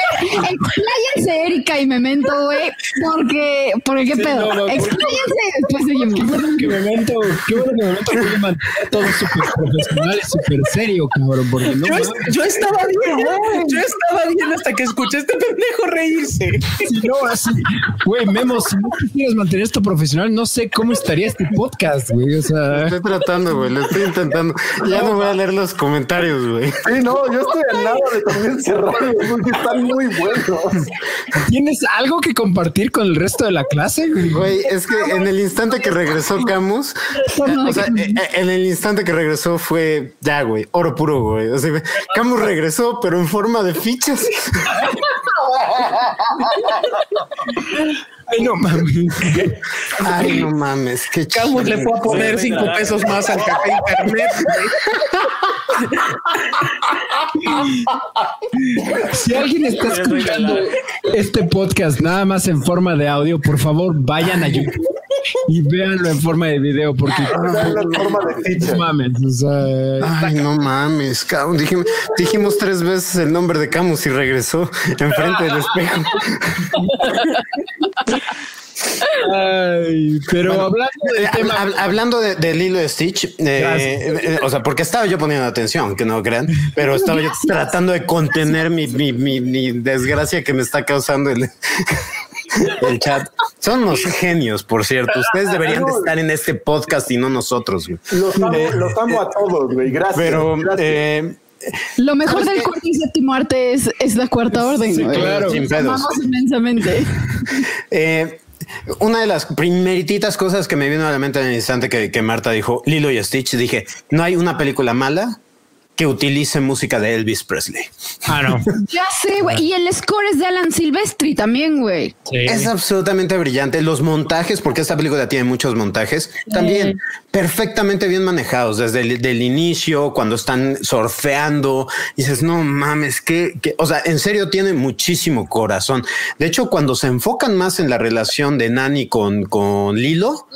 expláyense Erika y Memento, güey, porque, porque qué pedo. no, no, expláyense después Qué bueno que Memento, qué bueno que Memento puede mantener todo súper profesional y súper serio, cabrón, porque no Yo, es- yo estaba bien, yo estaba bien hasta que escuché a este pendejo reírse. si no así, güey, Memo, si no quisieras mantener esto profesional, no sé cómo estaría este podcast, güey, o sea, Estoy tratando, güey, lo estoy intentando. Ya no voy a leer los comentarios, güey. Sí, no, yo estoy al lado de también cerrado, porque están muy buenos. ¿tienes algo que compartir con el resto de la clase, güey? Güey, es que en el instante que regresó Camus, o sea, eh, eh, en el instante que regresó fue ya, güey, oro puro, güey. O sea, Camus regresó, pero en forma de fichas. Ay, no mames. Ay, no mames, qué Camus le fue a poner Sí, cinco pesos más al café internet. Si alguien está escuchando este podcast nada más en forma de audio, por favor vayan a YouTube y véanlo en forma de video porque de ficha. no mames, o sea, Ay, no mames, Camus. Dijimos, dijimos tres veces el nombre de Camus y regresó enfrente del espejo. ay, pero hablando del Eh, tema, hab- hablando de, de Lilo y Stitch, eh, Gracias. eh, eh, o sea, porque estaba yo poniendo atención, que no crean, pero estaba yo tratando de contener mi, mi, mi- mi desgracia que me está causando el, el chat. Son unos genios, por cierto. Ustedes deberían de estar en este podcast y no nosotros. güey. Los amo, los amo a todos, güey. Gracias. Pero gracias. eh, Lo mejor del cuarto y séptimo arte es, es la cuarta orden. Sí, claro. Sin Los pedos. amamos inmensamente. Eh, una de las primerititas cosas que me vino a la mente en el instante que, que Marta dijo Lilo y Stitch, dije, no hay una película mala que utilice música de Elvis Presley. ah, no. Ya sé, güey. Y el score es de Alan Silvestri también, güey. Es absolutamente brillante. Los montajes, porque esta película tiene muchos montajes, también perfectamente bien manejados desde el del inicio, cuando están surfeando. Dices, no mames, que, o sea, en serio tiene muchísimo corazón. De hecho, cuando se enfocan más en la relación de Nani con, con Lilo,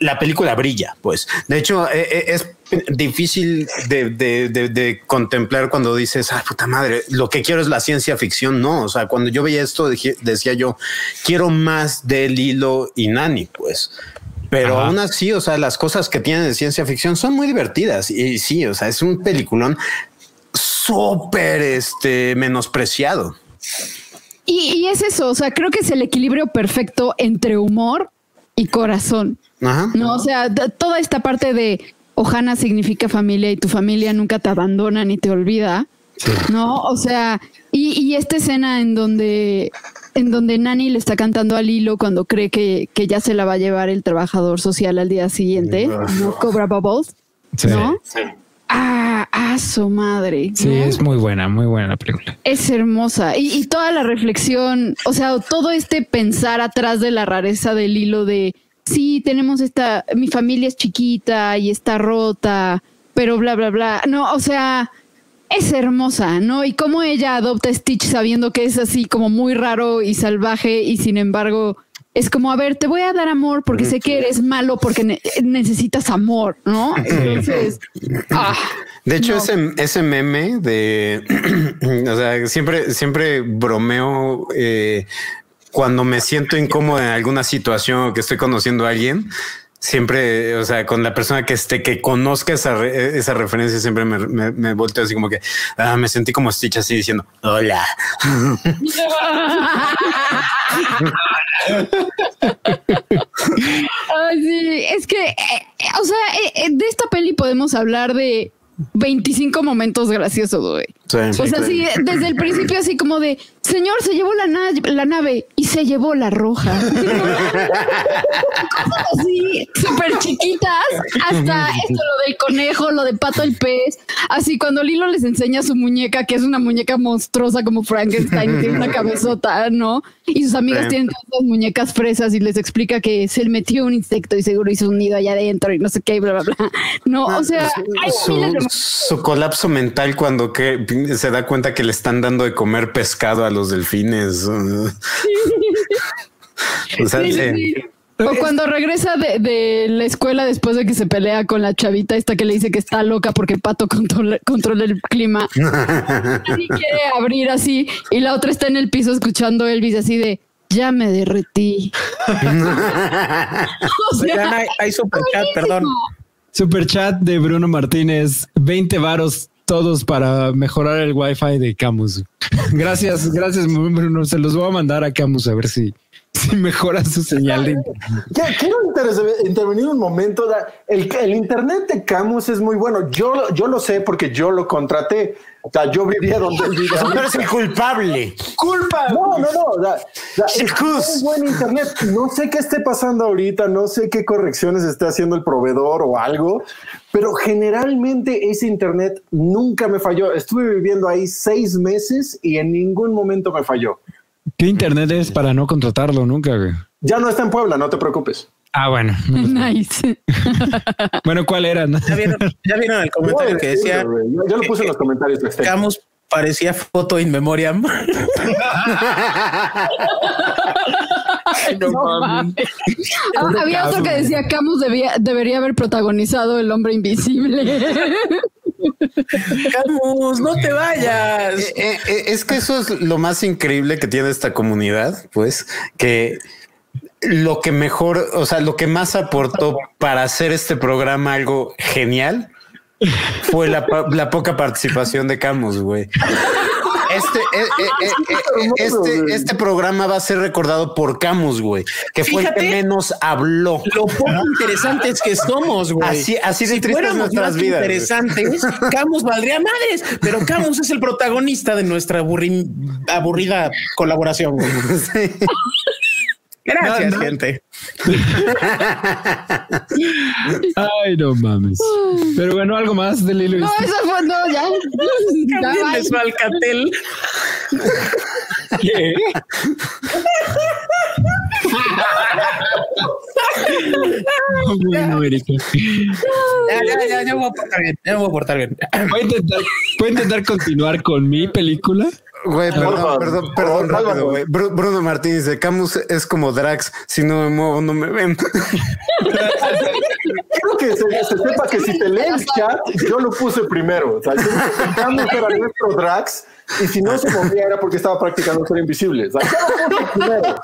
la película brilla, pues. De hecho, eh, eh, es difícil de, de- de- de contemplar cuando dices, ah, puta madre, lo que quiero es la ciencia ficción. No, o sea, cuando yo veía esto, dije- decía yo, quiero más de Lilo y Nani, pues. Pero Ajá. aún así, o sea, las cosas que tienen de ciencia ficción son muy divertidas. Y sí, o sea, es un peliculón súper este, menospreciado. Y, y es eso, o sea, creo que es el equilibrio perfecto entre humor y corazón. Ajá. No, o sea, toda esta parte de Ohana significa familia y tu familia nunca te abandona ni te olvida. No, o sea, y, y esta escena en donde en donde Nani le está cantando a Lilo cuando cree que, que ya se la va a llevar el trabajador social al día siguiente, no cobra bubbles, Sí. ¿no? Ah, ah, su madre. Sí, ¿no? es muy buena, muy buena la película. Es hermosa. Y, y toda la reflexión, o sea, todo este pensar atrás de la rareza del hilo de, sí, tenemos esta, mi familia es chiquita y está rota, pero bla, bla, bla. No, o sea, es hermosa, ¿no? Y cómo ella adopta a Stitch sabiendo que es así como muy raro y salvaje y sin embargo... Es como, a ver, te voy a dar amor porque sé que eres malo porque ne- necesitas amor, ¿no? Entonces, ah, De hecho, No. ese, ese meme de, o sea, siempre, siempre bromeo eh, cuando me siento incómodo en alguna situación o que estoy conociendo a alguien, siempre, o sea, con la persona que esté, que conozca esa, re- esa referencia, siempre me, me, me volteo así como que ah, me sentí como Stitch así diciendo hola. Ay, sí, es que, eh, eh, o sea, eh, eh, de esta peli podemos hablar de 25 momentos graciosos, güey. Sí. O sea, sí, desde el principio así como de, señor, se llevó la, na- la nave y se llevó la roja. Cosas así, súper chiquitas, hasta esto, lo del conejo, lo de pato el pez. Así cuando Lilo les enseña su muñeca, que es una muñeca monstruosa como Frankenstein, tiene una cabezota, ¿no? Y sus amigas Sí. tienen todas las muñecas fresas y les explica que se le metió un insecto y seguro hizo un nido allá adentro y no sé qué, y bla, bla, bla. No, o sea, hay su, su colapso mental cuando que se da cuenta que le están dando de comer pescado a los delfines. o sea, Sí, sí, sí. sí. O cuando regresa de, de la escuela después de que se pelea con la chavita esta que le dice que está loca porque Pato controla, controla el clima. Nadie quiere abrir así y la otra está en el piso escuchando Elvis así de ya me derretí. O sea, Oigan, hay, hay super chat, perdón. Super chat de Bruno Martínez, 20 varos todos para mejorar el wifi de Camus. Gracias, gracias. Se los voy a mandar a Camus a ver si, si mejora su señal de internet. Ya, Quiero intervenir un momento. El, el internet de Camus es muy bueno. Yo, yo lo sé porque yo lo contraté. O sea, yo vivía donde él vivía. Tú eres el culpable. culpa. No, no, no. da- da- es buen internet. No sé qué esté pasando ahorita, no sé qué correcciones está haciendo el proveedor o algo, pero generalmente ese internet nunca me falló. Estuve viviendo ahí seis meses y en ningún momento me falló. ¿Qué internet es para no contratarlo nunca? güey? Ya no está en Puebla, no te preocupes. Ah, bueno. nice. Bueno, ¿cuál era? Ya vieron, ya vieron el comentario que decía Yo, yo lo puse en los comentarios. de este. Camus parecía foto in memoriam. No mames. Ah, había otro que decía Camus debía, debería haber protagonizado el hombre invisible. Camus, no te vayas. Eh, eh, eh, es que eso es lo más increíble que tiene esta comunidad, pues que lo que mejor, o sea, lo que más aportó para hacer este programa algo genial fue la, la poca participación de Camus, güey. Este, eh, eh, eh, eh, eh, este, este programa va a ser recordado por Camus, güey, que fue el que menos habló. Lo poco interesantes que somos, güey. Así- así de si tristes fuéramos nuestras más vidas, interesantes, Camus valdría madres, pero Camus es el protagonista de nuestra aburri- aburrida colaboración. güey. Sí. Gracias, No, no. gente. Ay, no mames. Pero bueno, algo más de Lilo No, eso fue, no, ya. Ya, su alcatel. ¿Qué? Bueno, Erika. Ya, ya, ya, ya me voy a portar bien. Ya me voy a portar bien. ¿Puedo intentar, puedo intentar continuar con mi película? Güey, perdón, perdón, perdón, rápido, güey. Bru- Bruno Martínez de Camus es como Drax. Si no me muevo, no me ven. Quiero que se, se sepa que si te lee el chat, yo lo puse primero. O sea, yo que Camus era nuestro Drax y si no se movía era porque estaba practicando ser invisible. O sea, yo lo puse primero.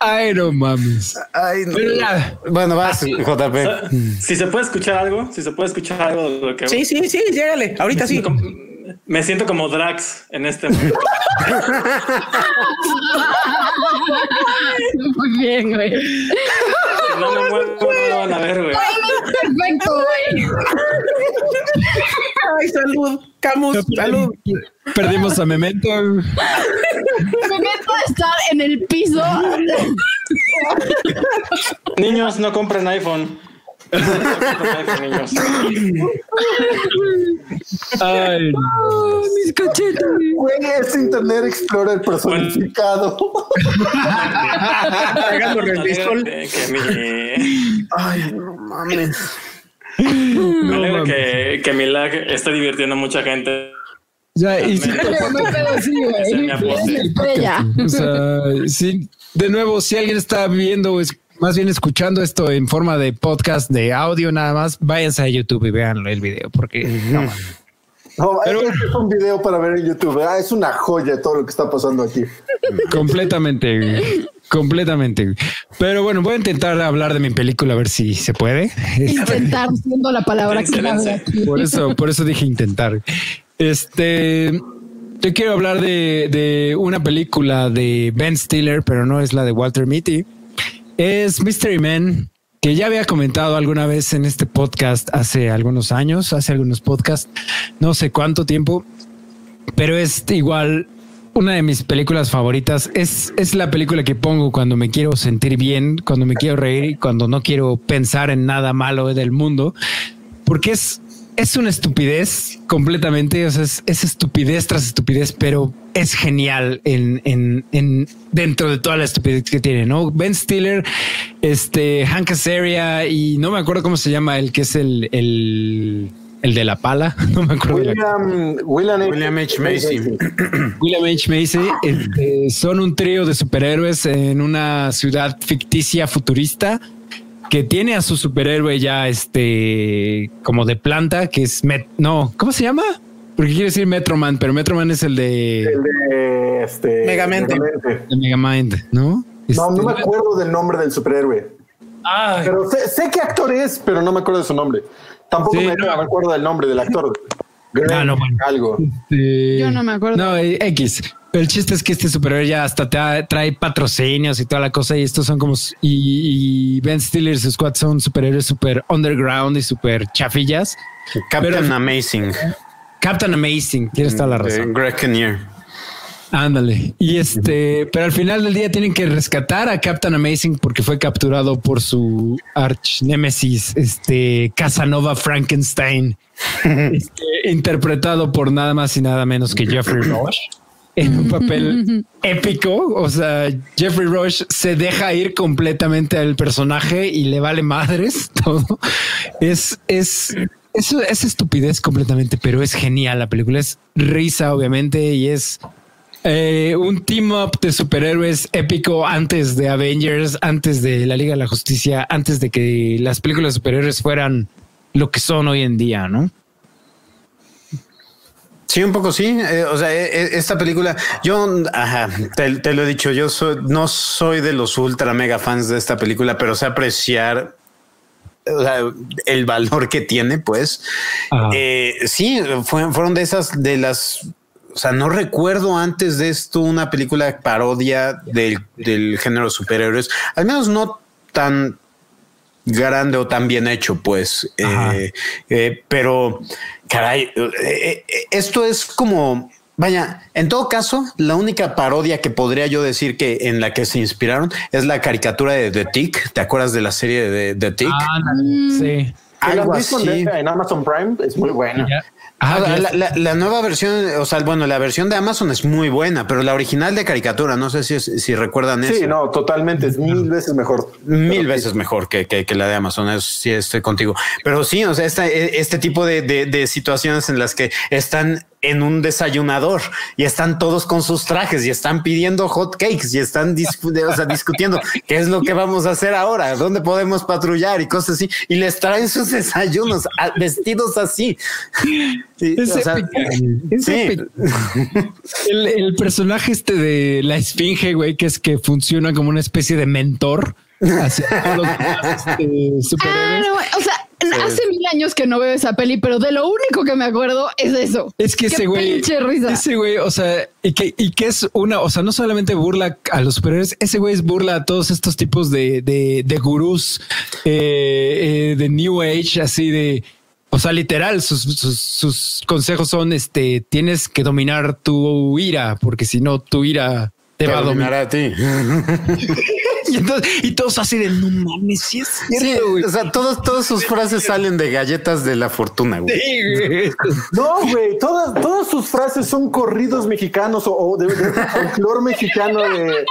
Ay, no mames. Ay, no. Bueno, vas, JP. Si se puede escuchar algo, si se puede escuchar algo de lo que Sí, sí, sí, llégale. Ahorita sí. Como- me siento como Drax en este momento. Muy bien, güey. Si no me muevo, no lo van a ver, güey. Perfecto, güey. Ay, salud. Camus, salud. Perdimos a Memento. Me meto a estar en el piso. Niños, no compren iPhone. No. Ay, no. Mis cachetes. Güey, es Internet Explorer personificado. Ay, no mames. me No, alegra mames. que, que mi lag esté divirtiendo a mucha gente. Ya, y sí, No hay pedo, sí, o sea, de nuevo, si alguien está viendo, es, más bien escuchando esto en forma de podcast de audio nada más, váyanse a YouTube y vean el video, porque no. No, Pero- este es un video para ver en YouTube. Ah, es una joya todo lo que está pasando aquí. Completamente, güey. completamente. Pero bueno, voy a intentar hablar de mi película a ver si se puede. Intentar siendo la palabra que habla aquí. Por eso, por eso dije intentar. Este, yo quiero hablar de, de una película de Ben Stiller, pero no es la de Walter Mitty. Es Mystery Man, que ya había comentado alguna vez en este podcast hace algunos años, hace algunos podcasts, no sé cuánto tiempo, pero es igual una de mis películas favoritas. Es, es la película que pongo cuando me quiero sentir bien, cuando me quiero reír y cuando no quiero pensar en nada malo del mundo, porque es, es una estupidez completamente. O sea, es, es estupidez tras estupidez, pero es genial en, en, en dentro de toda la estupidez que tiene. No Ben Stiller, este Hank Azaria y no me acuerdo cómo se llama el que es el, el, el de la pala. No me acuerdo. William, William, William H. Macy. William H. Macy este, son un trío de superhéroes en una ciudad ficticia futurista que tiene a su superhéroe ya este como de planta que es Met no ¿cómo se llama? Porque quiere decir Metroman, pero Metroman es el de, El de este, Megamente. Megamente. de Megamind, ¿no? No, no Este, me acuerdo del nombre del superhéroe. Ah, Pero sé, sé qué actor es, pero no me acuerdo de su nombre. Tampoco Sí, me, no. me acuerdo del nombre del actor. Greg, Ah, no, bueno. algo. este, Yo no me acuerdo. No, eh, X. El chiste es que este superhéroe ya hasta te trae patrocinios y toda la cosa. Y estos son como. Y, y Ben Stiller y su squad son superhéroes super underground y super chafillas. Captain Pero- Amazing. Captain Amazing, tienes toda la razón. Greg Kinnear. Ándale. Y este, pero al final del día tienen que rescatar a Captain Amazing porque fue capturado por su arch nemesis, este Casanova Frankenstein, este, interpretado por nada más y nada menos que Jeffrey Rush en un papel épico. O sea, Jeffrey Rush se deja ir completamente al personaje y le vale madres todo. Es, es, es, es estupidez completamente, pero es genial. La película es risa, obviamente, y es eh, un team up de superhéroes épico antes de Avengers, antes de la Liga de la Justicia, antes de que las películas de superhéroes fueran lo que son hoy en día, ¿no? Sí, un poco sí. Eh, o sea, eh, eh, esta película, yo, ajá, te, te lo he dicho, yo soy, no soy de los ultra mega fans de esta película, pero sé apreciar o sea, el valor que tiene, pues. Eh, sí, fue- fueron de esas, de las, o sea, no recuerdo antes de esto una película parodia del, del género superhéroes, al menos no tan grande o tan bien hecho, pues. Eh, eh, pero, caray, eh, eh, esto es como, vaya, en todo caso, la única parodia que podría yo decir que en la que se inspiraron es la caricatura de The Tick. ¿Te acuerdas de la serie de The Tick? Ándale, sí. Algo ¿La has visto así. en- Amazon Prime es muy buena. Ah, que la, es- la- la nueva versión, o sea, bueno, la versión de Amazon es muy buena, pero la original de caricatura, no sé si, si recuerdan eso. Sí, no, totalmente. Es mil veces mejor. Mil veces mejor que, que, que la de Amazon, eso sí estoy contigo. Pero sí, o sea, esta- este tipo de, de- de situaciones en las que están en un desayunador y están todos con sus trajes y están pidiendo hot cakes y están discu- o sea, discutiendo qué es lo que vamos a hacer ahora, dónde podemos patrullar y cosas así. Y les traen sus desayunos a- vestidos así. Y, Es o sea. Es sí. El, el personaje este de la esfinge, güey, que es que funciona como una especie de mentor hacia todos los este, Ah, no, o sea, hace mil años que no veo esa peli, pero de lo único que me acuerdo es eso. Es que Qué ese güey, pinche risa. ese güey, o sea, y que, y que es una, o sea, no solamente burla a los superhéroes, ese güey es burla a todos estos tipos de, de, de gurús eh, eh, de New Age, así de, o sea, literal, sus, sus, sus consejos son, este, tienes que dominar tu ira, porque si no, tu ira te, te va a dominar. a ti. Y, entonces, y todos así de, no mames, sí es cierto, güey. o sea, todos, todas sus frases salen de galletas de la fortuna, güey. Sí, güey. No, güey, todas, todas sus frases son corridos mexicanos o, o de, de mexicano de,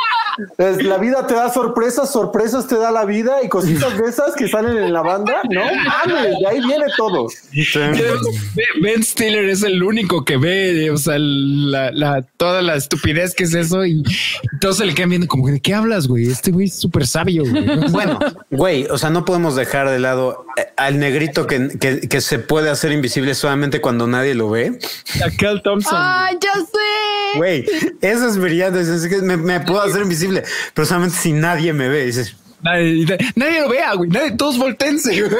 Es, la vida te da sorpresas, sorpresas te da la vida y cositas de esas que salen en la banda, ¿no? Mames, de ahí viene todo. Ben Stiller es el único que ve, o sea, la, la- toda la estupidez que es eso y todos se le quedan viendo como, ¿de qué hablas, güey? Este güey es súper sabio, güey. Bueno, güey, o sea, no podemos dejar de lado eh, al negrito que, que- que se puede hacer invisible solamente cuando nadie lo ve. A Cal Thompson. ¡Ay, ya sé! Güey, eso es brillante. es que me, me puedo hacer invisible, pero solamente si nadie me ve. Dices, Nadie, nadie lo vea, güey. Nadie, todos voltense. ok.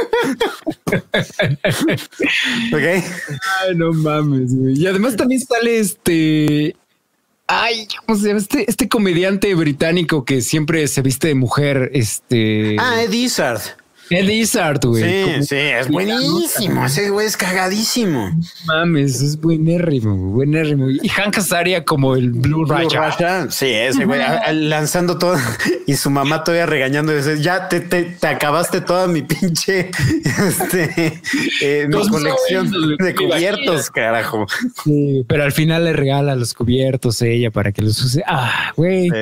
Ay, no mames, güey. Y además también sale este. Ay, ¿cómo se llama? Este, este comediante británico que siempre se viste de mujer, este. Ah, Ed Izzard. Ed Izzard, güey. Sí, Como- sí, es buenísimo. Ese güey es cagadísimo. Mames, es buenérrimo, buenérrimo. Y Hank Azaria como el Blue Blue Raja. Raja, Sí, ese güey lanzando todo y su mamá todavía regañando. Dice, ya te, te, te acabaste toda mi pinche este, eh, mi colección de cubiertos, carajo. Sí, pero al final le regala los cubiertos a ella para que los use. Ah, güey. Sí,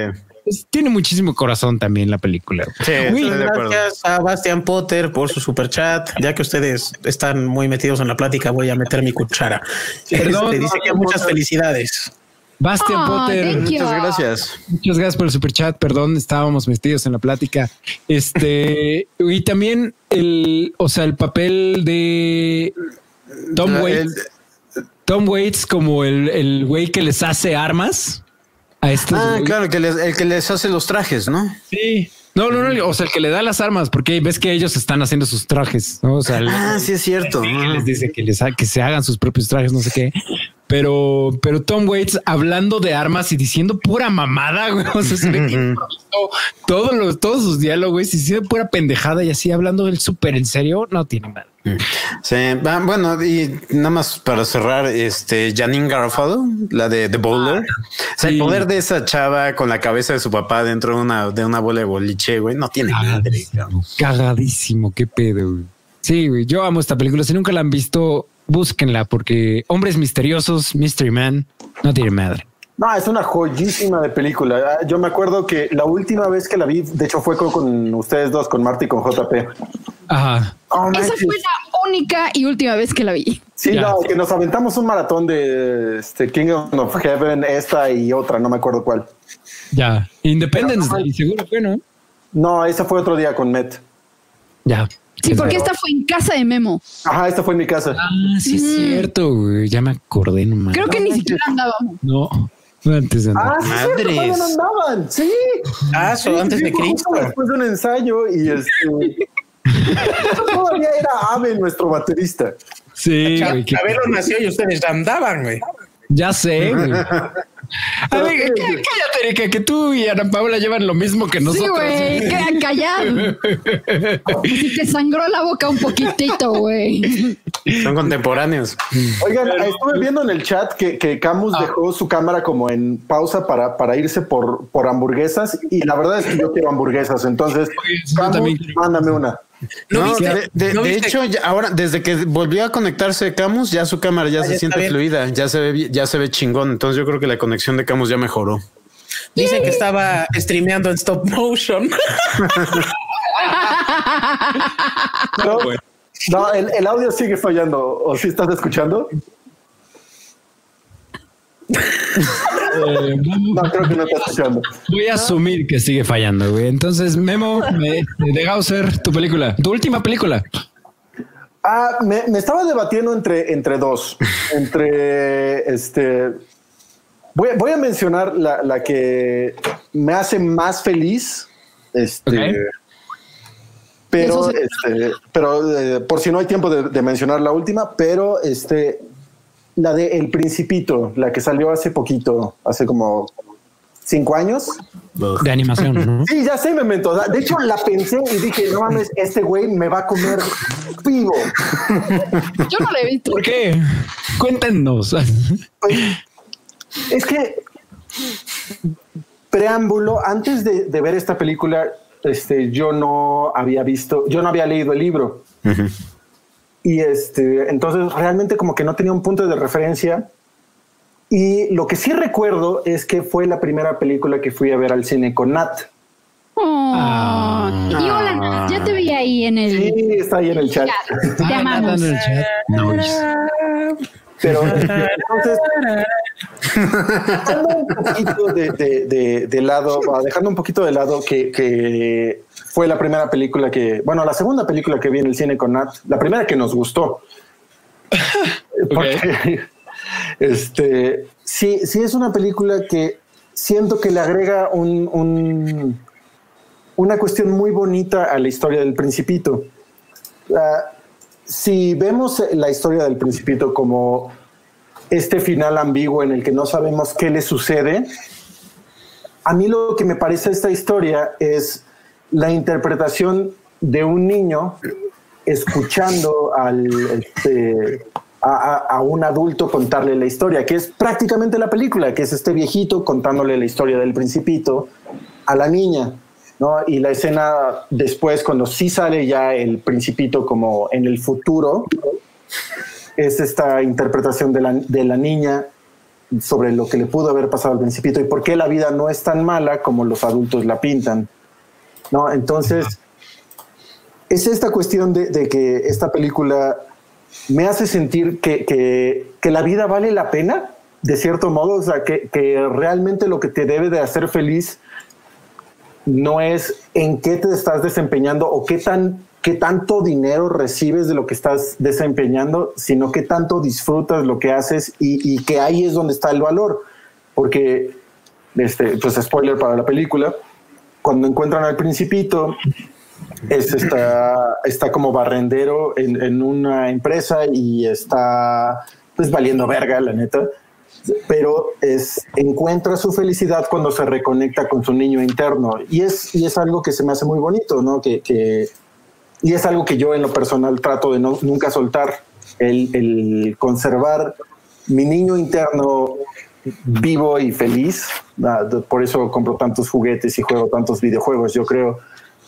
Pues tiene muchísimo corazón también la película. sí, Uy. Gracias a Bastian Potter por su super chat. Ya que ustedes están muy metidos en la plática, voy a meter mi cuchara. Perdón, Este, dice que muchas felicidades. Bastian Potter. thank you. Muchas gracias. Muchas gracias por el super chat. Perdón, estábamos metidos en la plática. Este y también el, o sea, el papel de Tom Waits. Tom Waits como el, el güey que les hace armas a estos. ah, güeyes. claro, que, les, el que les hace los trajes, ¿no? Sí. No, no, no. O sea, el que le da las armas, porque ves que ellos están haciendo sus trajes. ¿no? O sea, Ah, sí es cierto. Les dice que les ha- que se hagan sus propios trajes, no sé qué. Pero, pero Tom Waits hablando de armas y diciendo pura mamada, güey. O sea, se ve que todos los, todos sus diálogos y diciendo pura pendejada y así hablando del súper en serio, no tiene mal. Sí, bueno, y nada más para cerrar, este Janine Garofalo, la de The Bowler. o sea, el poder de esa chava con la cabeza de su papá dentro de una, de una bola de boliche, güey, no tiene madre. cabrón. Cagadísimo, qué pedo. güey. Sí, güey, yo amo esta película. Si nunca la han visto, búsquenla porque Hombres Misteriosos, Mystery Man, no tiene madre. No, es una joyísima de película. Ah, Yo me acuerdo que la última vez que la vi, de hecho, fue con, con ustedes dos, con Marty y con JP. Ajá. Oh, Esa manches. fue la única y última vez que la vi. Sí, Ya. no, que nos aventamos un maratón de este, Kingdom of Heaven, esta y otra, no me acuerdo cuál. Ya. Independence Day, seguro que no. No, esa fue otro día con Met. Ya. Sí, porque esta fue en casa de Memo. Ajá, esta fue en mi casa. Ah, sí es cierto, güey. Ya me acordé nomás. Creo que ni siquiera andábamos. No, antes de andar. Ah, sí, es cierto, Madres. todavía no andaban. Sí. Ah, Sí, so, antes sí, de Cristo. Después de un ensayo y este. todavía era Ave nuestro baterista. sí, güey. qué- Chabelo nació y ustedes andaban, güey. Ya sé, güey. A ver, cá- cállate, Erika, que tú y Ana Paula llevan lo mismo que Sí, nosotros. güey, queda callado. Si te sangró la boca un poquitito, güey. Son contemporáneos. Oigan, estuve viendo en el chat que, que Camus dejó su cámara como en pausa para, para irse por, por hamburguesas y la verdad es que yo quiero hamburguesas. Entonces, yo Camus, también quiero. mándame una. ¿No No, viste? de, de- ¿No de viste? hecho, ya- ahora desde que volvió a conectarse Camus, ya su cámara ya se siente bien. fluida, ya se ve, ya se ve chingón. Entonces yo creo que la conexión de Camus ya mejoró. Dicen que estaba streameando en stop motion. No, no, el, el audio sigue fallando. ¿O si estás escuchando? Eh, No, creo que no estás escuchando. voy a asumir que sigue fallando, güey. Entonces, Memo, me, de Gausser, tu película, tu última película. Ah, me, me estaba debatiendo entre, entre dos. Entre este. Voy, voy a mencionar la, la que me hace más feliz. Este. Pero, este, pero eh, por si no hay tiempo de, de mencionar la última, pero este, la de El Principito, la que salió hace poquito, hace como cinco años. De animación, ¿no? Sí, ya sé, Memento. O sea, De hecho, la pensé y dije, no mames, este güey me va a comer vivo. Yo no la he visto. ¿Por qué? Cuéntenos. Pues, es que preámbulo, antes de, de ver esta película, este, yo no había visto, yo no había leído el libro. Y este, entonces realmente como que no tenía un punto de referencia. Y lo que sí recuerdo es que fue la primera película que fui a ver al cine con Nat. Oh. Y hola, Nat, ya te vi ahí en el. Sí, está ahí en el chat. Te Ah, amamos. en el chat. Pero entonces, dejando un poquito de, de- de- de lado, dejando un poquito de lado que, que fue la primera película que, bueno, la segunda película que vi en el cine con Nat, la primera que nos gustó. Porque, este, sí, sí es una película que siento que le agrega un, un- una cuestión muy bonita a la historia del Principito. Ah, si vemos la historia del Principito como este final ambiguo en el que no sabemos qué le sucede, a mí lo que me parece esta historia es la interpretación de un niño escuchando al, este, a- a un adulto contarle la historia, que es prácticamente la película, que es este viejito contándole la historia del principito a la niña. ¿No? Y la escena después, cuando sí sale ya el principito como en el futuro, es esta interpretación de la, de la niña sobre lo que le pudo haber pasado al principito y por qué la vida no es tan mala como los adultos la pintan. ¿no? Entonces, es esta cuestión de, que esta película me hace sentir que, que- que la vida vale la pena, de cierto modo, o sea, que, que realmente lo que te debe de hacer feliz no es en qué te estás desempeñando o qué tan qué tanto dinero recibes de lo que estás desempeñando, sino qué tanto disfrutas lo que haces y, que ahí es donde está el valor. Porque, este, pues spoiler para la película, cuando encuentran al principito, es está, está como barrendero en, en una empresa y está pues valiendo verga, la neta. Pero es, encuentra su felicidad cuando se reconecta con su niño interno. Y es, y es algo que se me hace muy bonito, ¿no? Que, que- y es algo que yo en lo personal trato de no, nunca soltar, el, el conservar mi niño interno vivo y feliz. Ah, Por eso compro tantos juguetes y juego tantos videojuegos, yo creo.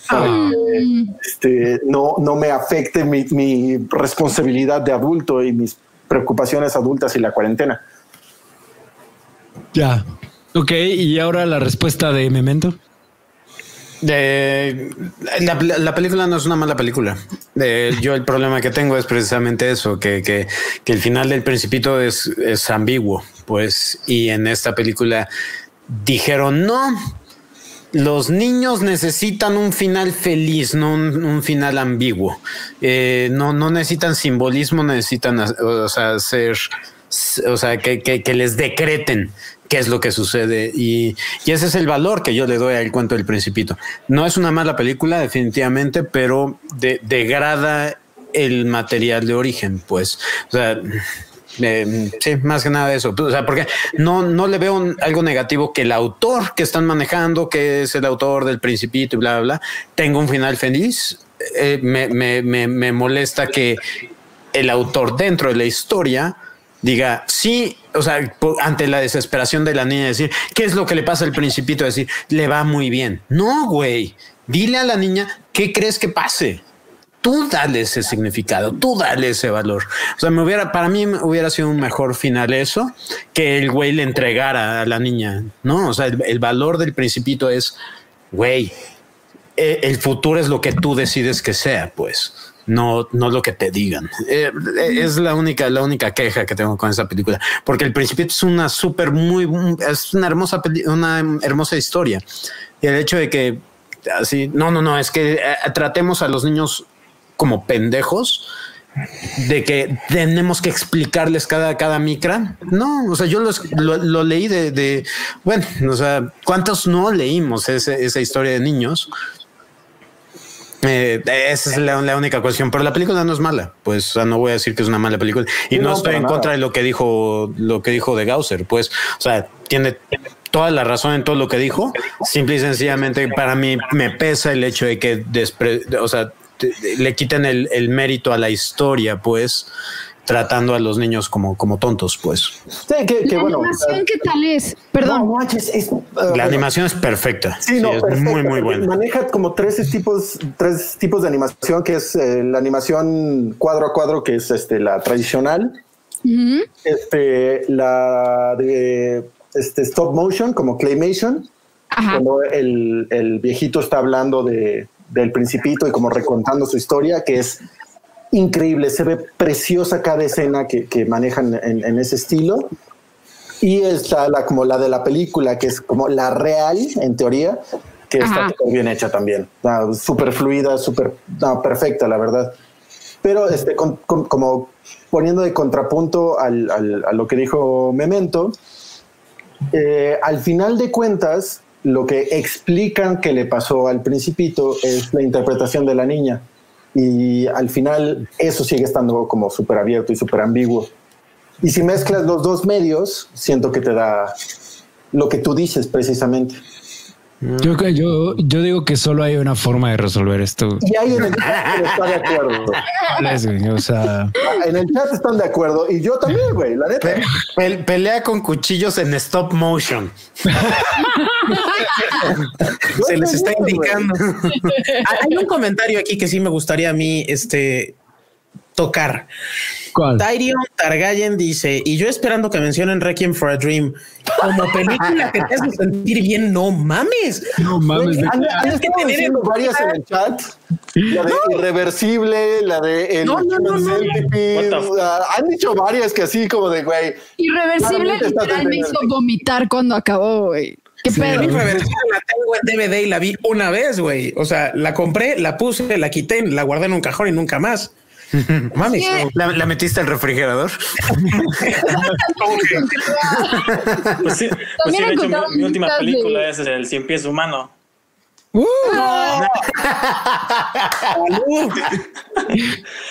para que, este, no, no me afecte mi, mi responsabilidad de adulto y mis preocupaciones adultas y la cuarentena. Ya. Ok, y ahora la respuesta de Memento. De- la, la película no es una mala película. Eh, yo el problema que tengo es precisamente eso, que, que- que el final del principito es, es ambiguo, pues, y en esta película dijeron, no, los niños necesitan un final feliz, no un, un final ambiguo. Eh, no, no necesitan simbolismo, necesitan, o sea, ser, o sea, que, que- que les decreten qué es lo que sucede. Y, ese es el valor que yo le doy al cuento del principito. No es una mala película, definitivamente, pero de- degrada el material de origen, pues. O sea, eh, sí, más que nada eso. O sea, porque no, no le veo algo negativo que el autor que están manejando, que es el autor del Principito y bla, bla, bla, tenga un final feliz. Eh, me- me- me molesta que el autor dentro de la historia diga, sí, o sea, ante la desesperación de la niña, decir, ¿qué es lo que le pasa al principito? Decir, le va muy bien. No, güey, dile a la niña, ¿qué crees que pase? Tú dale ese significado, tú dale ese valor. O sea, me hubiera, para mí hubiera sido un mejor final eso que el güey le entregara a la niña, ¿no? O sea, el, el valor del principito es, güey, eh, el futuro es lo que tú decides que sea, pues. No, no lo que te digan. Eh, eh, es la única, la única queja que tengo con esa película, porque el Principito es una súper muy, es una hermosa, una hermosa historia. Y el hecho de que así, no, no, no, es que eh, tratemos a los niños como pendejos de que tenemos que explicarles cada, cada micra. No, o sea, yo los- lo, leí de, bueno, o sea, ¿cuántos no leímos esa historia de niños? Eh, esa es la, la única cuestión, pero la película no es mala, pues o sea, no voy a decir que es una mala película y no, no, estoy en nada. contra de lo que dijo lo que dijo de Gausser, pues, o sea, tiene toda la razón en todo lo que dijo. Simple y sencillamente para mí me pesa el hecho de que despre- o sea, le quiten el, el mérito a la historia, pues, tratando a los niños como, como tontos, pues. Sí, que, que La bueno. animación, ¿qué tal es? Perdón. No manches, es, uh, La animación es perfecta. Sí, Sí, no, es muy, muy buena. Maneja como tres tipos, tres tipos de animación, que es eh, la animación cuadro a cuadro, que es este, la tradicional, este, la de este stop motion, como claymation, Ajá. cuando el, el viejito está hablando de, del principito y como recontando su historia, que es increíble, se ve preciosa cada escena que, que manejan en, en ese estilo. Y está la, como la de la película, que es como la real, en teoría, que está Ajá. súper bien hecha también. Ah, Súper fluida, súper no, perfecta, la verdad. Pero este, con- con- como poniendo de contrapunto al- al- a lo que dijo Memento, eh, al final de cuentas, lo que explican que le pasó al principito es la interpretación de la niña. Y al final eso sigue estando como súper abierto y súper ambiguo. Y si mezclas los dos medios, siento que te da lo que tú dices precisamente. Yo, yo, yo digo que solo hay una forma de resolver esto. Y hay en el chat que está de acuerdo. Les, güey, O sea, En el chat están de acuerdo y yo también, güey, la neta. Pe- pe- pelea con cuchillos en stop motion. Se les está indicando. Ah, Hay un comentario aquí que sí me gustaría a mí este tocar. ¿cuál? Tyrion Targaryen dice, y yo esperando que mencionen Requiem for a Dream como película que te hace sentir bien, no mames. No mames. Tienes que estado tener varias en el chat. La de irreversible, la de el No, no, no, no. Han dicho varias que así como de güey. Irreversible literal me hizo vomitar cuando acabó, güey. ¿Qué pedo? Mi reversión la tengo en DVD y la vi una vez, güey. O sea, la compré, la puse, la quité, la guardé en un cajón y nunca más. ¿Qué? ¿La, la metiste al refrigerador? Pues sí, pues sí, de hecho, mi, mi última de- película es El Cien Pies Humano. Uh, Salud.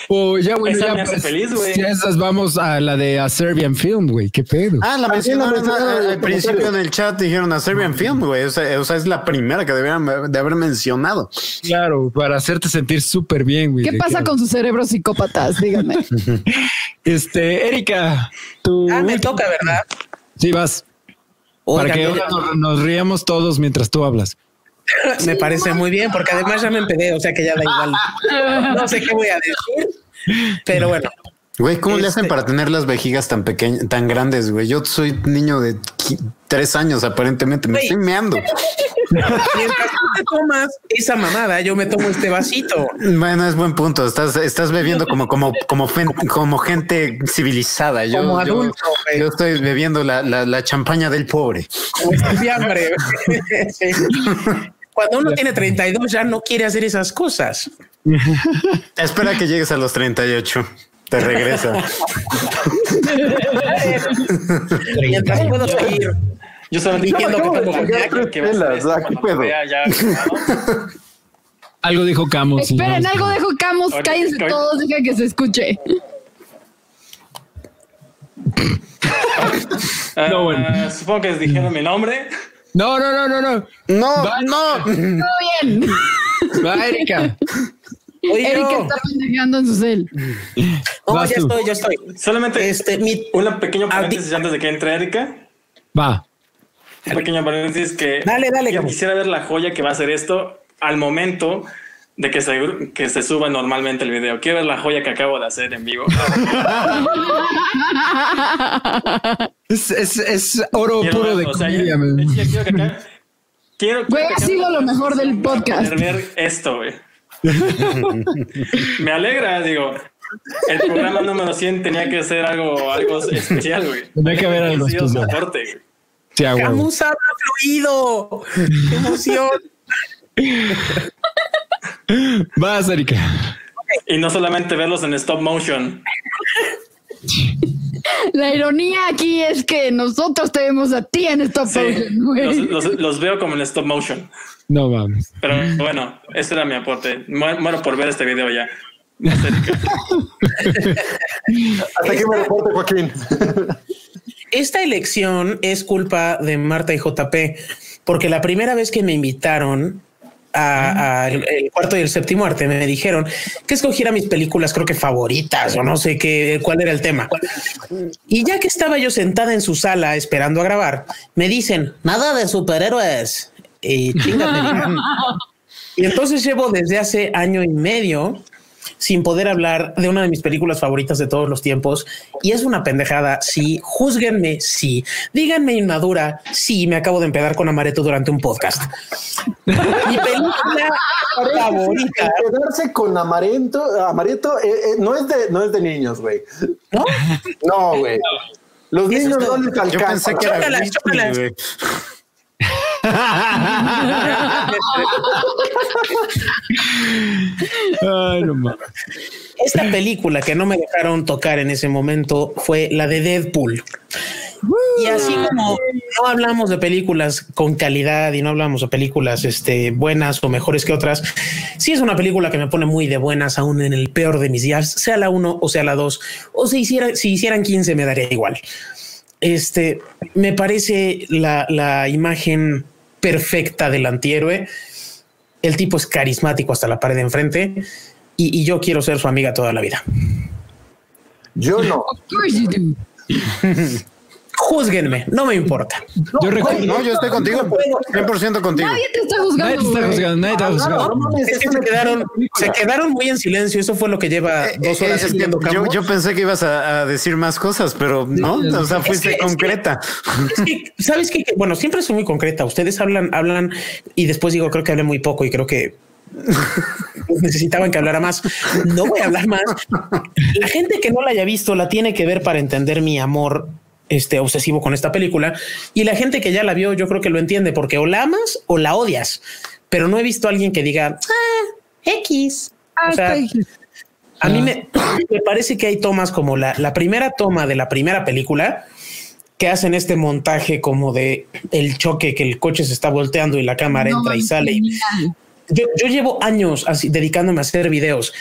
oh, ya, bueno, Esa ya, me hace pues, feliz, güey. si a esas vamos a la de A Serbian Film, güey. ¿Qué pedo? Ah, la la mencionaron al, principio en el chat. Dijeron a Serbian Film, güey. O sea, o sea, es la primera que deberían de haber mencionado. Claro, para hacerte sentir súper bien, güey. ¿Qué pasa que- con sus cerebros psicópatas? Díganme. Este, Erika, tú. Ah, me toca, ¿verdad? Sí, vas. Oigan, para que nos, nos riamos todos mientras tú hablas. me parece muy bien, porque además ya me empedé, o sea que ya da igual. No sé qué voy a decir, pero bueno. Güey, ¿cómo le hacen Este- para tener las vejigas tan pequeñas, tan grandes, güey? Yo soy niño de tres años, aparentemente. Me estoy meando. Mientras tú te tomas esa mamada, yo me tomo este vasito. Bueno, es buen punto. Estás, estás bebiendo como, como, como, fen- como gente civilizada. Yo, Como yo- adulto, güey. yo estoy bebiendo la, la, la champaña del pobre. Como estudiambre. Cuando uno tiene 32 ya no quiere hacer esas cosas. Espera que llegues a los 38. Te regresa. Mientras puedo seguir. Yo solamente Diciendo que. Algo dijo Camus. Esperen, algo dejo Camus. Cállense todos, deja que se escuche. No, bueno. Ah, Supongo que dijeron mi nombre. No, no, no, no, no. No, Va- no. Todo bien. Va, Erika. Oye, Erika no, está pendejando en su cel. no, Vas ya tú. estoy, ya estoy. Solamente Este, mi, una pequeño di- paréntesis antes de que entre Erika. Va. Un pequeño paréntesis que Dale, dale, yo quisiera ver la joya que va a ser esto al momento de que se, que se suba normalmente el video. Quiero ver la joya que acabo de hacer en vivo. Es, es, es oro Quiero puro de o sea, comedia, yo- quiero que acá- quiero- Güey, quiero que ha sido lo mejor del podcast. ver esto, güey. Me alegra, digo. El programa número 100 tenía que ser algo, algo especial, güey. Tenía que haber algo Ha especial. soporte, güey. Sí, a huevo. Camus habla fluido. Qué emoción. Vas, Erika. Y no solamente verlos en stop motion. La ironía aquí es que nosotros te vemos a ti en stop Sí, motion, los, güey. los- los veo como en stop motion. No mames. Pero bueno, ese era mi aporte. Mu- Muero por ver este video ya. Hasta aquí me reporte, Joaquín. Esta elección es culpa de Marta y JP, porque la primera vez que me invitaron a, a el, el cuarto y el séptimo arte me dijeron que escogiera mis películas, creo que favoritas o no sé qué, cuál era el tema. Y ya que estaba yo sentada en su sala esperando a grabar, me dicen nada de superhéroes. Y y entonces llevo desde hace año y medio sin poder hablar de una de mis películas favoritas de todos los tiempos. Y es una pendejada. Sí, juzguenme. Sí, díganme inmadura. Sí, me acabo de empedar con Amareto durante un podcast. Mi película favorita. Quedarse con Amareto, Amareto eh, eh, no, es de, no es de niños, güey. ¿No? No, güey. Los niños no les Yo alcanza. pensé que era Chócalas, chócalas. Esta película que no me dejaron tocar en ese momento fue la de Deadpool. Y así como no hablamos de películas con calidad y no hablamos de películas este, buenas o mejores que otras, sí es una película que me pone muy de buenas aún en el peor de mis días, sea la uno o sea la dos, o si, hiciera, si hicieran 15 me daría igual. Este me parece la, la imagen perfecta del antihéroe. El tipo es carismático hasta la pared de enfrente y, y yo quiero ser su amiga toda la vida. Yo no. Júzguenme, no me importa. Yo recuerdo. No, yo estoy contigo. 100% contigo. Nadie te está Nadie juzgando. te está juzgando, nadie te está No, juzgando. no Es es que se quedaron, se quedaron muy en silencio. Eso fue lo que lleva dos horas Es que haciendo yo, pensé que ibas a, a decir más cosas, pero no, o sea, fuiste que- es que- concreta. Es que, ¿sabes qué? Que, Bueno, siempre soy muy concreta. Ustedes hablan, hablan y después digo, creo que hablé muy poco y creo que necesitaban que hablara más. No voy a hablar más. La gente que no la haya visto la tiene que ver para entender mi amor este obsesivo con esta película y la gente que ya la vio yo creo que lo entiende porque o la amas o la odias, pero no he visto a alguien que diga ah, X. Ah, O sea. A mí me, me parece que hay tomas como la, la primera toma de la primera película que hacen este montaje como de el choque que el coche se está volteando y la cámara No entra y sale. Yo, yo llevo años así dedicándome a hacer videos.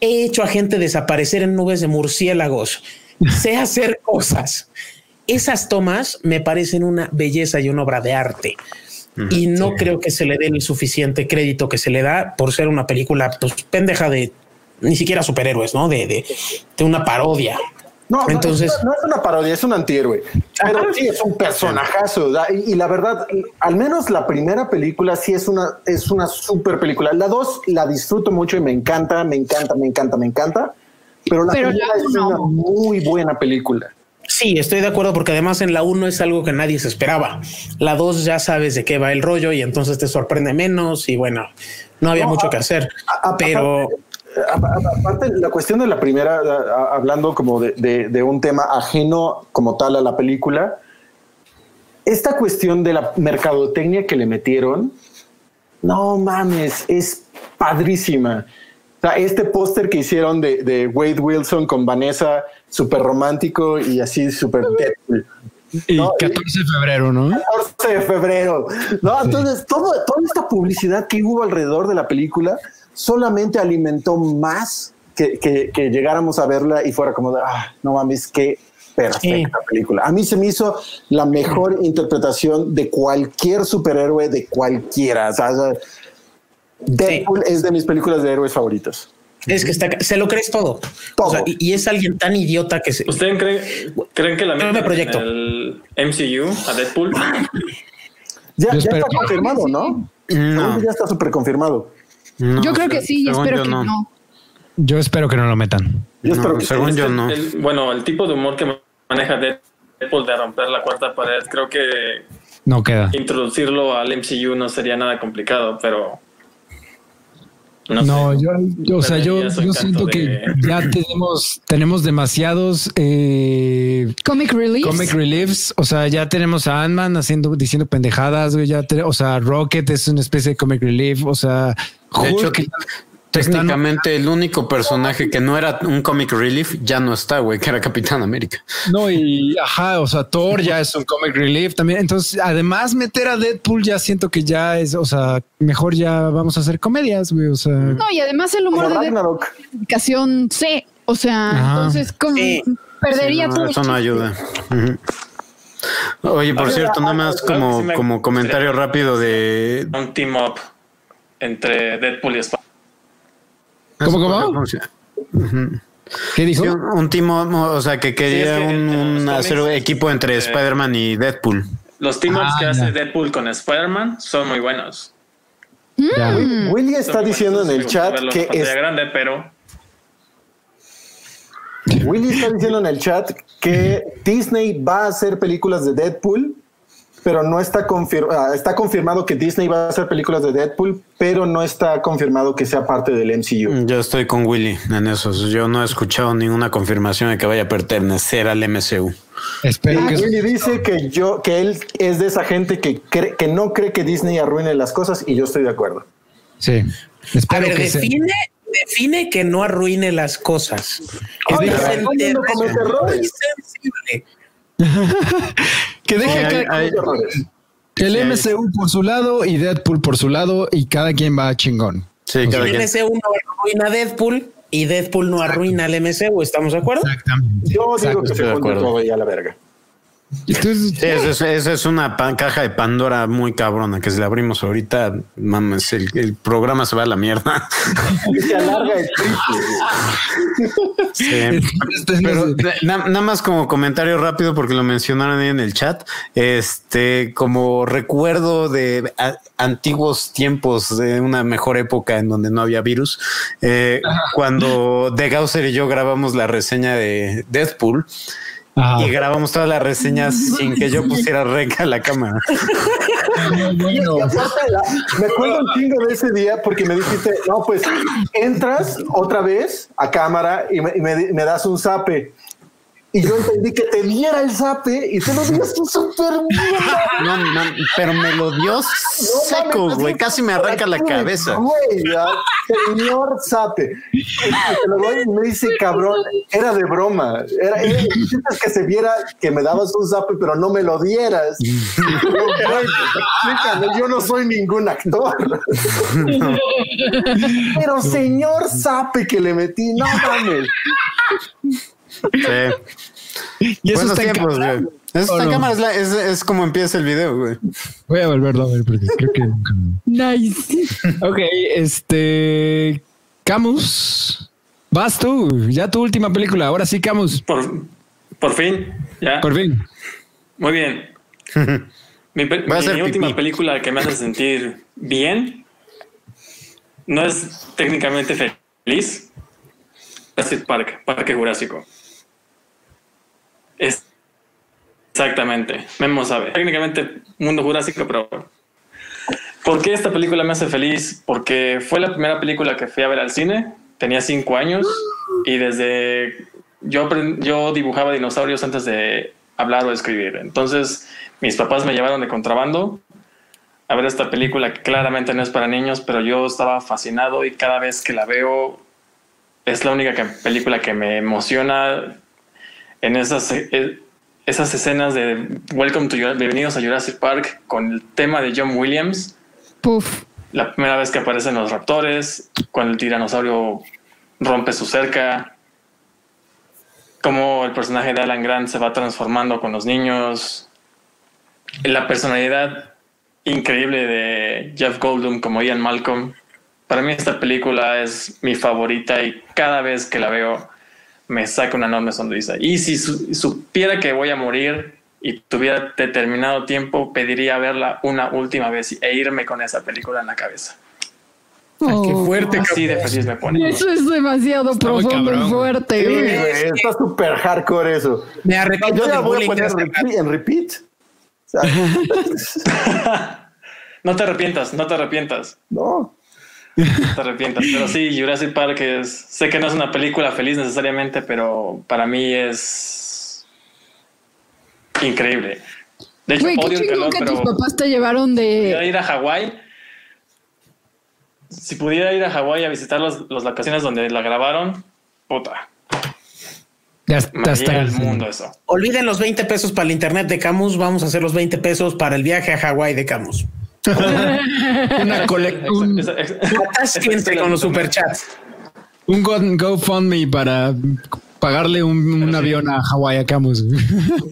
He hecho a gente desaparecer en nubes de murciélagos. Sé hacer cosas. Esas tomas me parecen una belleza y una obra de arte. Y no creo que se le dé el suficiente crédito que se le da por ser una película pues, pendeja de ni siquiera superhéroes, ¿no? De, de, de una parodia. No, no, Entonces- no, no es una parodia, es un antihéroe. Pero Ajá. sí es un personajazo. y la verdad, al menos la primera película sí es una, es una super película. La dos la disfruto mucho y me encanta, me encanta, me encanta, me encanta. Pero la Pero la es una muy buena película. Sí, estoy de acuerdo porque además en la 1 es algo que nadie se esperaba. La 2 ya sabes de qué va el rollo y entonces te sorprende menos y bueno, no había No, mucho a- que hacer. a- a- Pero Aparte, la cuestión de la primera, a- a- hablando como de, de- de un tema ajeno como tal a la película, esta cuestión de la mercadotecnia que le metieron, no mames, es padrísima. Sea, este póster que hicieron de, de Wade Wilson con Vanessa, súper romántico y así súper Deadpool. Y No, y- 14 de febrero, ¿no? 14 de febrero. No, entonces todo, toda esta publicidad que hubo alrededor de la película solamente alimentó más que, que- que llegáramos a verla y fuera como de, ah, no mames, qué perfecta película. A mí se me hizo la mejor interpretación de cualquier superhéroe de cualquiera. O sea, Deadpool es de mis películas de héroes favoritas. es que está, se lo crees todo. Todo. O sea, y, y es alguien tan idiota que se. ¿Ustedes creen, creen que la No me proyecto. en el MCU a Deadpool? Ya, está confirmado, ¿no? No, Ya está súper confirmado. no, Yo creo que sí, según espero yo que no. Yo espero que no lo metan. Yo espero No, que según yo no. el- bueno, el tipo de humor que maneja Deadpool de romper la cuarta pared, creo que No queda. introducirlo al MCU no sería nada complicado, pero no, No, sé. yo, yo- o sea, yo, yo siento que ya tenemos, tenemos demasiados eh, Comic Relief. comic reliefs. O sea, ya tenemos a Ant-Man haciendo, diciendo pendejadas, güey. Ya te- o sea, Rocket es una especie de comic relief. O sea, De hecho, Técnicamente el único personaje que no era un comic relief ya no está, güey, que era Capitán América. no, y ajá, o sea, Thor ya es un comic relief también. Entonces, además, meter a Deadpool ya siento que ya es, o sea, mejor ya vamos a hacer comedias, güey. O sea, No, y además el humor como de Deadpool Ragnarok. clasificación C. O sea, Ajá. entonces, como Sí. perdería Sí, no, todo. eso no ayuda. Oye, por cierto, nada más como, como comentario rápido de... un team up entre Deadpool y Spider. ¿Cómo, cómo? ¿Qué dijo? Sí, un, team, o sea, que quería sí, es que un, un hacer un equipo entre eh, Spider-Man y Deadpool. Los team-ups ah, que hace Deadpool con Spider-Man son muy buenos. Mm. Willy está diciendo en el chat que es grande, pero Willy está diciendo en el chat que Disney va a hacer películas de Deadpool pero no está confirmado. Está confirmado que Disney va a hacer películas de Deadpool, pero no está confirmado que sea parte del MCU. Yo estoy con Willy en eso. Yo no he escuchado ninguna confirmación de que vaya a pertenecer al MCU. Espero Y que Willy dice que yo, que él es de esa gente que cree, que no cree que Disney arruine las cosas y yo estoy de acuerdo. sí. A ver, que se- define, define que no arruine las cosas. Oye, es muy errores. sensible. que deje Hay- que- hay- Errores. el sí, hay- MCU por su lado y Deadpool por su lado y cada quien va chingón. Sí, cada El quien. MCU no arruina a Deadpool y Deadpool no arruina al MCU. ¿Estamos de acuerdo? Exactamente. Yo digo Exacto. que se acuerdo. todo y a la verga. Entonces, Sí, eso es, una pan- caja de Pandora muy cabrona que si la abrimos ahorita, mames, el, el programa se va a la mierda. Se alarga el triple. Sí. Pero na- nada más como comentario rápido porque lo mencionaron ahí en el chat, este como recuerdo de a- antiguos tiempos de una mejor época en donde no había virus, eh, cuando De Gausser y yo grabamos la reseña de Deadpool Ajá. y grabamos todas las reseñas sin que yo pusiera reca a la cámara. Me acuerdo un chingo de ese día porque me dijiste, no, pues entras otra vez a cámara y me, y me- me das un zape. Y yo entendí que te diera el zape y te lo diste súper bien. No, no, pero me lo dio seco, güey, casi me arranca la cabeza. Güey, señor Zape. Te lo doy y me dice, cabrón, era de broma. Era, era que se viera que me dabas un zape, pero no me lo dieras. Yo, güey, explícame, yo no soy ningún actor. Pero señor Zape que le metí, no mames. Sí. Y eso Buenos está en tiempos, cámara. güey. Esta ¿O no? cámara es, la- es, es como empieza el video, güey. Voy a volverlo a ver porque creo que. Nice. Ok, este. Camus, vas tú, ya tu última película. Ahora sí, Camus, Por, por fin, ya. por fin. Muy bien. Mi, mi última pipí. película que me hace sentir bien no es técnicamente feliz. Jurassic Park, Parque Jurásico. Es exactamente. Memo sabe. Técnicamente Mundo Jurásico, pero ¿por qué esta película me hace feliz? Porque fue la primera película que fui a ver al cine. Tenía cinco años y desde yo, yo dibujaba dinosaurios antes de hablar o escribir. Entonces mis papás me llevaron de contrabando a ver esta película que claramente no es para niños, pero yo estaba fascinado y cada vez que la veo es la única película que me emociona en esas, eh, esas escenas de Welcome to Bienvenidos a Jurassic Park con el tema de John Williams Puf. la primera vez que aparecen los raptores, cuando el tiranosaurio rompe su cerca, cómo el personaje de Alan Grant se va transformando con los niños, la personalidad increíble de Jeff Goldblum como Ian Malcolm. Para mí esta película es mi favorita y cada vez que la veo me saca una enorme sonrisa. Y si su- supiera que voy a morir y tuviera determinado tiempo, pediría verla una última vez e irme con esa película en la cabeza. Ay, qué Oh. fuerte, Así de feliz me pone. Eso es demasiado Está profundo y fuerte. Sí, güey. está súper hardcore eso. Me arrepiento yo la voy a poner en repeat. En repeat. O sea, No te arrepientas, no te arrepientas, no. No te arrepientas. Pero sí, Jurassic Park es. Sé que no es una película feliz necesariamente, pero para mí es increíble. De hecho, Güey, qué odio el chingón que pero tus papás te llevaron pudiera de. ir a Hawái. Si pudiera ir a Hawái a visitar los, las locaciones donde la grabaron, puta, Ya, está. el mundo eso. Olviden los 20 pesos para el internet de Camus. Vamos a hacer los 20 pesos para el viaje a Hawái de Camus. Una cole- un, Ex- ex- ex- Atásquense con los superchats. un Go- GoFundMe para pagarle un, un avión a Hawái a Camus.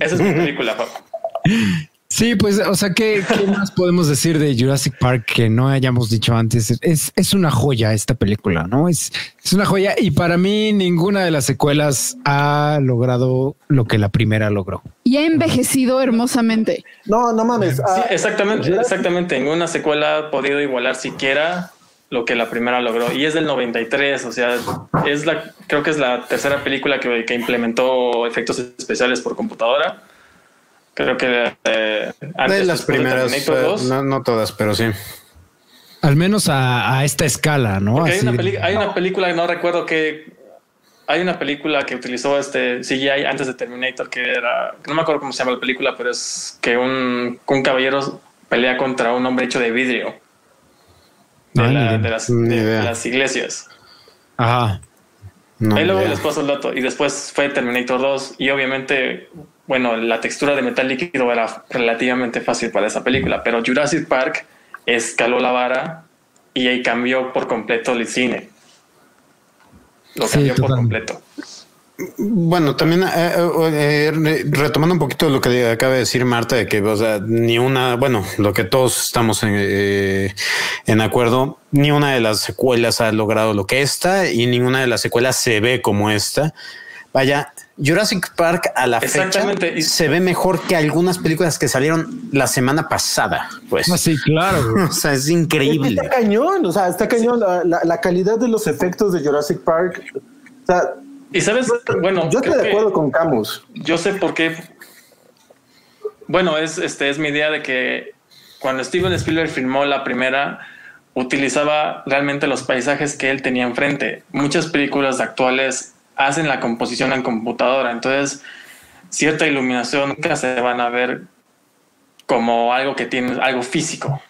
Esa es mi película, papá. Sí, pues, o sea, ¿qué, qué más podemos decir de Jurassic Park que no hayamos dicho antes? Es, es una joya esta película, ¿no? Es, es una joya y para mí ninguna de las secuelas ha logrado lo que la primera logró. Y ha envejecido hermosamente. No, no mames. Sí, Ah, exactamente, Jurassic- exactamente. Ninguna secuela ha podido igualar siquiera lo que la primera logró y es del 93, o sea, es la creo que es la tercera película que, que implementó efectos especiales por computadora. Creo que eh, antes de las primeras, de eh, no, no, todas, pero sí. Al menos a, a esta escala, ¿no? Hay una, hay una película, no recuerdo que hay una película que utilizó este CGI antes de Terminator que era, no me acuerdo cómo se llama la película, pero es que un, un caballero pelea contra un hombre hecho de vidrio de, ah, las, las, iglesias. Ajá. Ahí luego les paso el dato. Y después fue Terminator 2 y obviamente, bueno, la textura de metal líquido era relativamente fácil para esa película, pero Jurassic Park escaló la vara y ahí cambió por completo el cine. Lo cambió por completo. Bueno, también eh, eh, eh, retomando un poquito lo que acaba de decir Marta, de que o sea, ni una, bueno, lo que todos estamos en, en, acuerdo, ni una de las secuelas ha logrado lo que esta y ninguna de las secuelas se ve como esta. Vaya, Jurassic Park a la fecha se ve mejor que algunas películas que salieron la semana pasada. Pues ah, sí, claro. o sea, es increíble. Está cañón. O sea, está cañón la, la, calidad de los efectos de Jurassic Park. O sea, y sabes, bueno, yo estoy de acuerdo con Camus. Yo sé por qué. Bueno, es este es mi idea de que cuando Steven Spielberg filmó la primera, utilizaba realmente los paisajes que él tenía enfrente. Muchas películas actuales hacen la composición en computadora, entonces cierta iluminación nunca se van a ver como algo que tiene algo físico.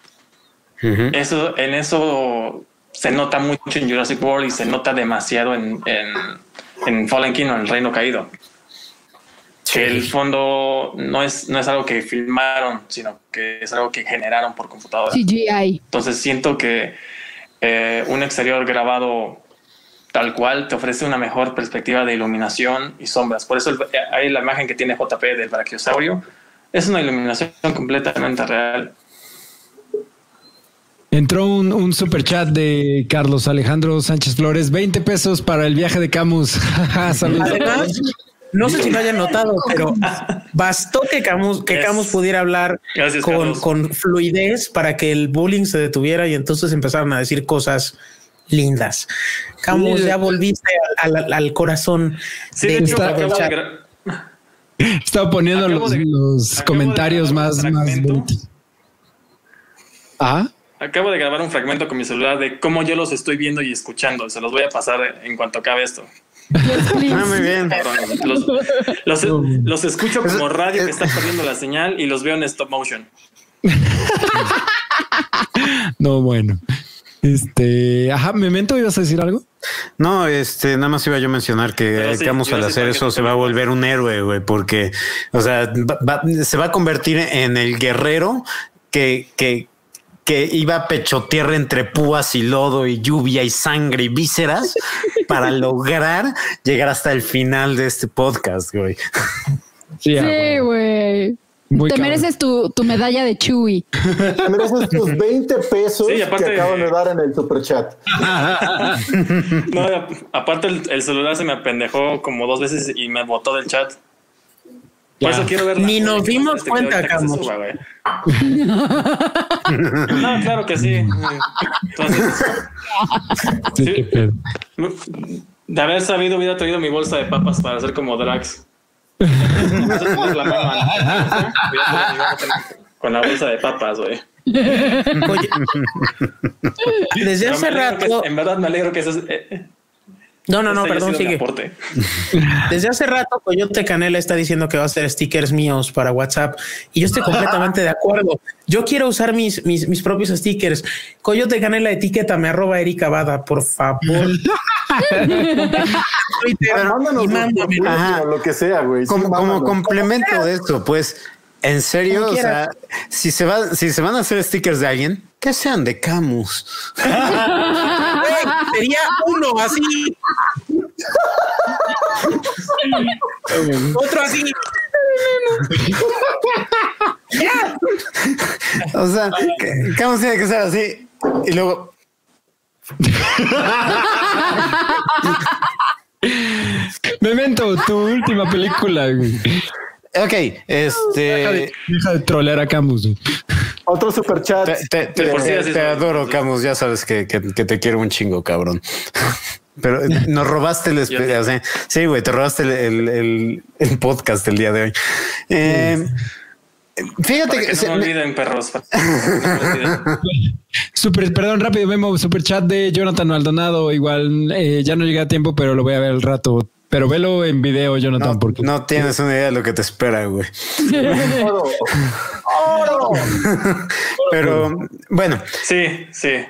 Eso, en eso se nota mucho en Jurassic World y se nota demasiado en, en Fallen Kingdom, el Reino Caído. Que el fondo no es, no es algo que filmaron, sino que es algo que generaron por computadora. CGI. Entonces siento que eh, un exterior grabado tal cual te ofrece una mejor perspectiva de iluminación y sombras. Por eso hay la imagen que tiene JP del brachiosaurio. Es una iluminación completamente real. Entró un, un super chat de Carlos Alejandro Sánchez Flores, 20 pesos para el viaje de Camus. Además, no sé si lo hayan notado, pero bastó que Camus, que Camus pudiera hablar con, fluidez para que el bullying se detuviera y entonces empezaron a decir cosas lindas. Camus, ya volviste al, corazón de esta, Estaba poniendo los, comentarios más, más bonitos. ¿Ah? Acabo de grabar un fragmento con mi celular de cómo yo los estoy viendo y escuchando. Se los voy a pasar en cuanto acabe esto. Ah, muy bien. Los, escucho como radio que está perdiendo la señal y los veo en stop motion. no, bueno. Este, ajá, Memento, ¿ibas a decir algo? No, este, nada más iba yo a mencionar que vamos al hacer eso se va a volver un héroe, güey, porque, o sea, se va a convertir en el guerrero que, que, que iba a pechotear entre púas y lodo y lluvia y sangre y vísceras para lograr llegar hasta el final de este podcast, güey. Sí, güey. Te mereces tu, medalla de Chewy. Te mereces tus 20 pesos que acaban de dar en el super chat. no, aparte el, el, celular se me apendejó como dos veces y me botó del chat. Por eso quiero ver Ni nos dimos este cuenta, Carlos. no, claro que sí. Entonces, sí, de haber sabido, hubiera traído mi bolsa de papas para hacer como con la bolsa de papas, güey. Oye, desde hace rato. en verdad me alegro que eso es, eh, no, no, no, perdón, sigue. Desde hace rato Coyote Canela está diciendo que va a hacer stickers míos para WhatsApp y yo estoy completamente de acuerdo. Yo quiero usar mis, mis, mis propios stickers. Coyote Canela, etiquétame, arroba Erika Bada, por favor. lo que sea, güey. como complemento de esto, pues en serio, o sea, si se va, si se van a hacer stickers de alguien, que sean de Camus. sería uno así. Otro así. o sea, Camus tiene que ser así y luego. Memento, tu última película. Ok, este. Deja de, trolear a Camus. Otro super chat. Te, te, te, adoro, Camus. Ya sabes que, que, te quiero un chingo, cabrón. Pero nos robaste el sí, güey, te robaste el, el, el, podcast el día de hoy. Eh, Fíjate que, se me olviden, perros. super, perdón, rápido, Memo, super chat de Jonathan Maldonado. Igual eh, ya no llega a tiempo, pero lo voy a ver al rato. Pero velo en video, Jonathan, no, porque no tienes una idea de lo que te espera, güey. pero bueno, sí, sí.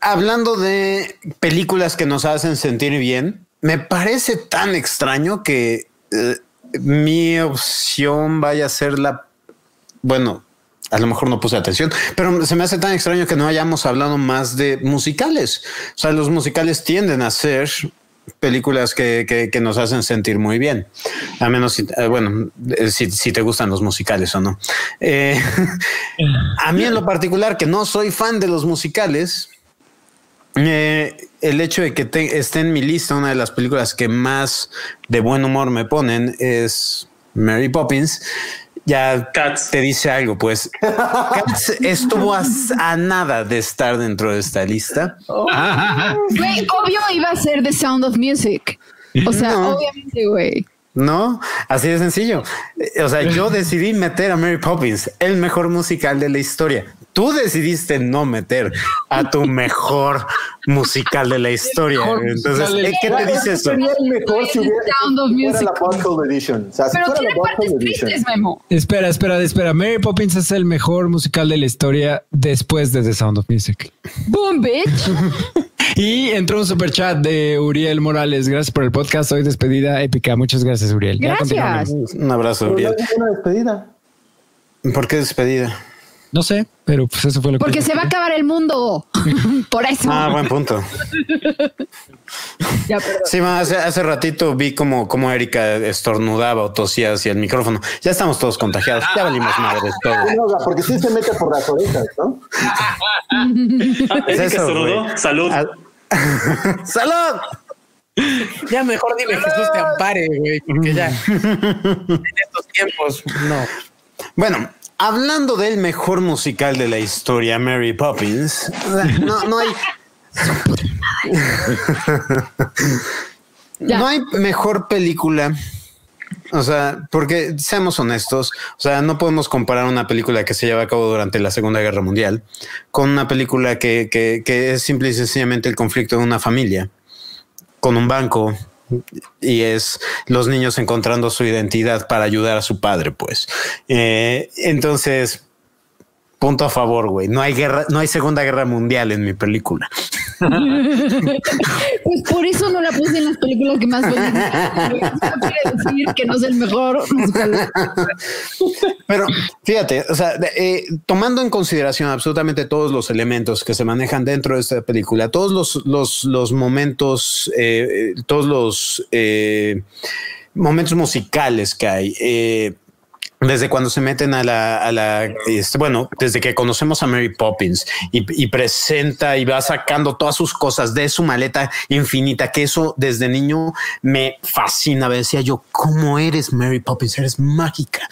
Hablando de películas que nos hacen sentir bien, me parece tan extraño que eh, mi opción vaya a ser la bueno, a lo mejor no puse atención, pero se me hace tan extraño que no hayamos hablado más de musicales. O sea, los musicales tienden a ser películas que, que, nos hacen sentir muy bien. A menos, si, eh, bueno, eh, si, si, te gustan los musicales o no. Eh, a mí en lo particular, que no soy fan de los musicales, el hecho de que esté en mi lista una de las películas que más de buen humor me ponen es Mary Poppins ya te dice algo, pues Cats estuvo a, nada de estar dentro de esta lista. Obvio iba a ser The Sound of Music. O sea, obviamente, güey. No, así de sencillo. O sea, yo decidí meter a Mary Poppins, el mejor musical de la historia tú decidiste no meter a tu mejor musical de la historia. Entonces, ¿qué te dice eso? Sería el mejor si hubiera, la Butthole Edition. O sea, Pero tiene partes tristes, Memo. Espera, espera, espera. Mary Poppins es el mejor musical de la historia después de The Sound of Music. Boom, bitch. y entró un super chat de Uriel Morales. Gracias por el podcast. Hoy despedida épica. Muchas gracias, Uriel. Gracias. Un abrazo, Uriel. Una despedida. ¿Por qué despedida? No sé, pero pues eso fue lo que. Porque se va a acabar el mundo. Por eso. Ah, buen punto. ya, sí, hace, hace ratito vi como, como Erika estornudaba o tosía hacia el micrófono. Ya estamos todos contagiados. Ya valimos madres todo. No, porque sí se mete por las orejas, ¿no? ¿Es eso, Salud. ¡Salud! Ya mejor dime Jesús te ampare, güey, porque ya en estos tiempos no. Bueno, hablando del mejor musical de la historia, Mary Poppins, no, no hay. no hay mejor película. O sea, porque seamos honestos, o sea, no podemos comparar una película que se lleva a cabo durante la Segunda Guerra Mundial con una película que, que, que es simple y sencillamente el conflicto de una familia, con un banco, y es los niños encontrando su identidad para ayudar a su padre, pues. Eh, entonces, punto a favor, güey. No hay guerra, no hay Segunda Guerra Mundial en mi película. pues por eso no la puse en las películas que más voy a quiere decir que no es el mejor Pero fíjate, o sea, eh, tomando en consideración absolutamente todos los elementos que se manejan dentro de esta película, todos los, los, los momentos, eh, todos los eh, momentos musicales que hay, desde cuando se meten a la, a la este, bueno, desde que conocemos a Mary Poppins y, presenta y va sacando todas sus cosas de su maleta infinita, que eso desde niño me fascina. Decía yo, ¿cómo eres Mary Poppins? Eres mágica.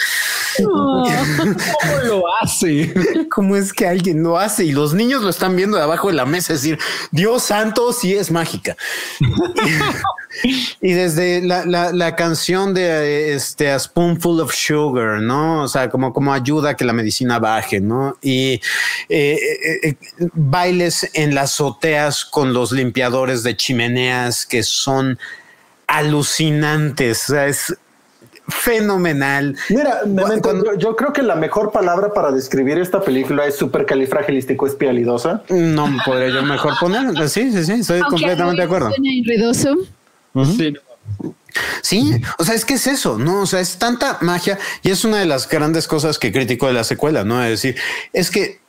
¿Cómo lo hace? ¿Cómo es que alguien lo hace? Y los niños lo están viendo de abajo de la mesa, es decir, Dios santo, sí es mágica. y desde la, la, canción de este A Spoonful of Sugar, ¿no? O sea, como, como ayuda a que la medicina baje, ¿no? Y eh, eh, eh, bailes en las azoteas con los limpiadores de chimeneas que son alucinantes. O sea, es fenomenal. Mira, yo, creo que la mejor palabra para describir esta película es supercalifragilístico espialidosa. No podría yo mejor poner. Sí, sí, sí, estoy completamente de acuerdo. Sí. Sí, o sea, es que es eso, no? O sea, es tanta magia y es una de las grandes cosas que critico de la secuela, no? Es decir, es que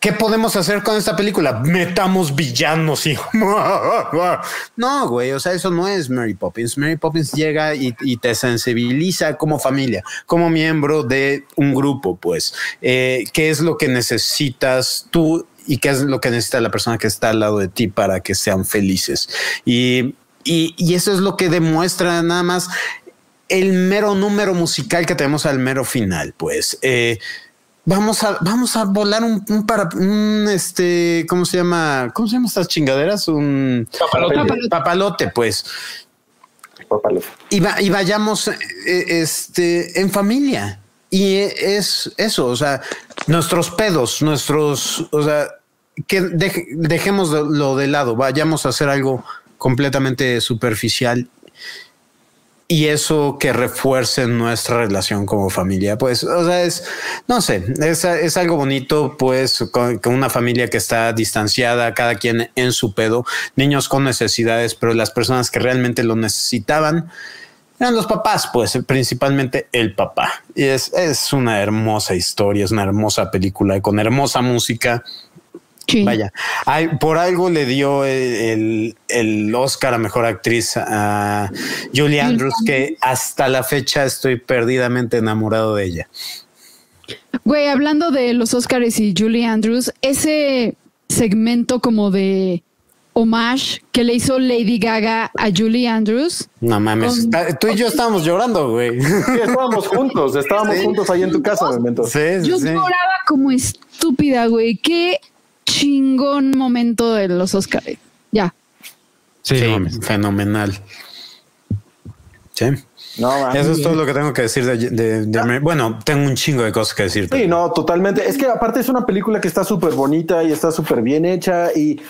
¿Qué podemos hacer con esta película? Metamos villanos y no, güey. O sea, eso no es Mary Poppins. Mary Poppins llega y, te sensibiliza como familia, como miembro de un grupo, pues. Eh, ¿Qué es lo que necesitas tú y qué es lo que necesita la persona que está al lado de ti para que sean felices? Y y, eso es lo que demuestra nada más el mero número musical que tenemos al mero final, pues. Eh, vamos a, vamos a volar un, un para, un este, ¿cómo se llama? ¿Cómo se llaman estas chingaderas? Un Papalote. papalote, pues. Papalote. Y, va- y vayamos eh, este, en familia. Y es eso, o sea, nuestros pedos, nuestros, o sea, que deje- dejemos de- lo de lado, vayamos a hacer algo completamente superficial y eso que refuerce nuestra relación como familia, pues, o sea, es, no sé, es, es algo bonito, pues, con, con una familia que está distanciada, cada quien en su pedo, niños con necesidades, pero las personas que realmente lo necesitaban eran los papás, pues, principalmente el papá. Y es, es una hermosa historia, es una hermosa película con hermosa música. Sí. Vaya, hay- por algo le dio el, el- el Oscar a mejor actriz a Julie Andrews, que hasta la fecha estoy perdidamente enamorado de ella. Güey, hablando de los Oscars y Julie Andrews, ese segmento como de homage que le hizo Lady Gaga a Julie Andrews. No mames, Con- está- tú y yo estábamos llorando, güey. Sí, estábamos juntos, estábamos Sí. juntos ahí en tu casa, Memento. Sí, sí, Yo sí. lloraba como estúpida, güey. Qué chingón momento de los Oscars. Ya. Sí, fenomenal. Sí. No. Eso es todo lo que tengo que decir de, de- de Amer- Bueno, tengo un chingo de cosas que decir. Sí, no, totalmente. Es que aparte es una película que está súper bonita y está súper bien hecha y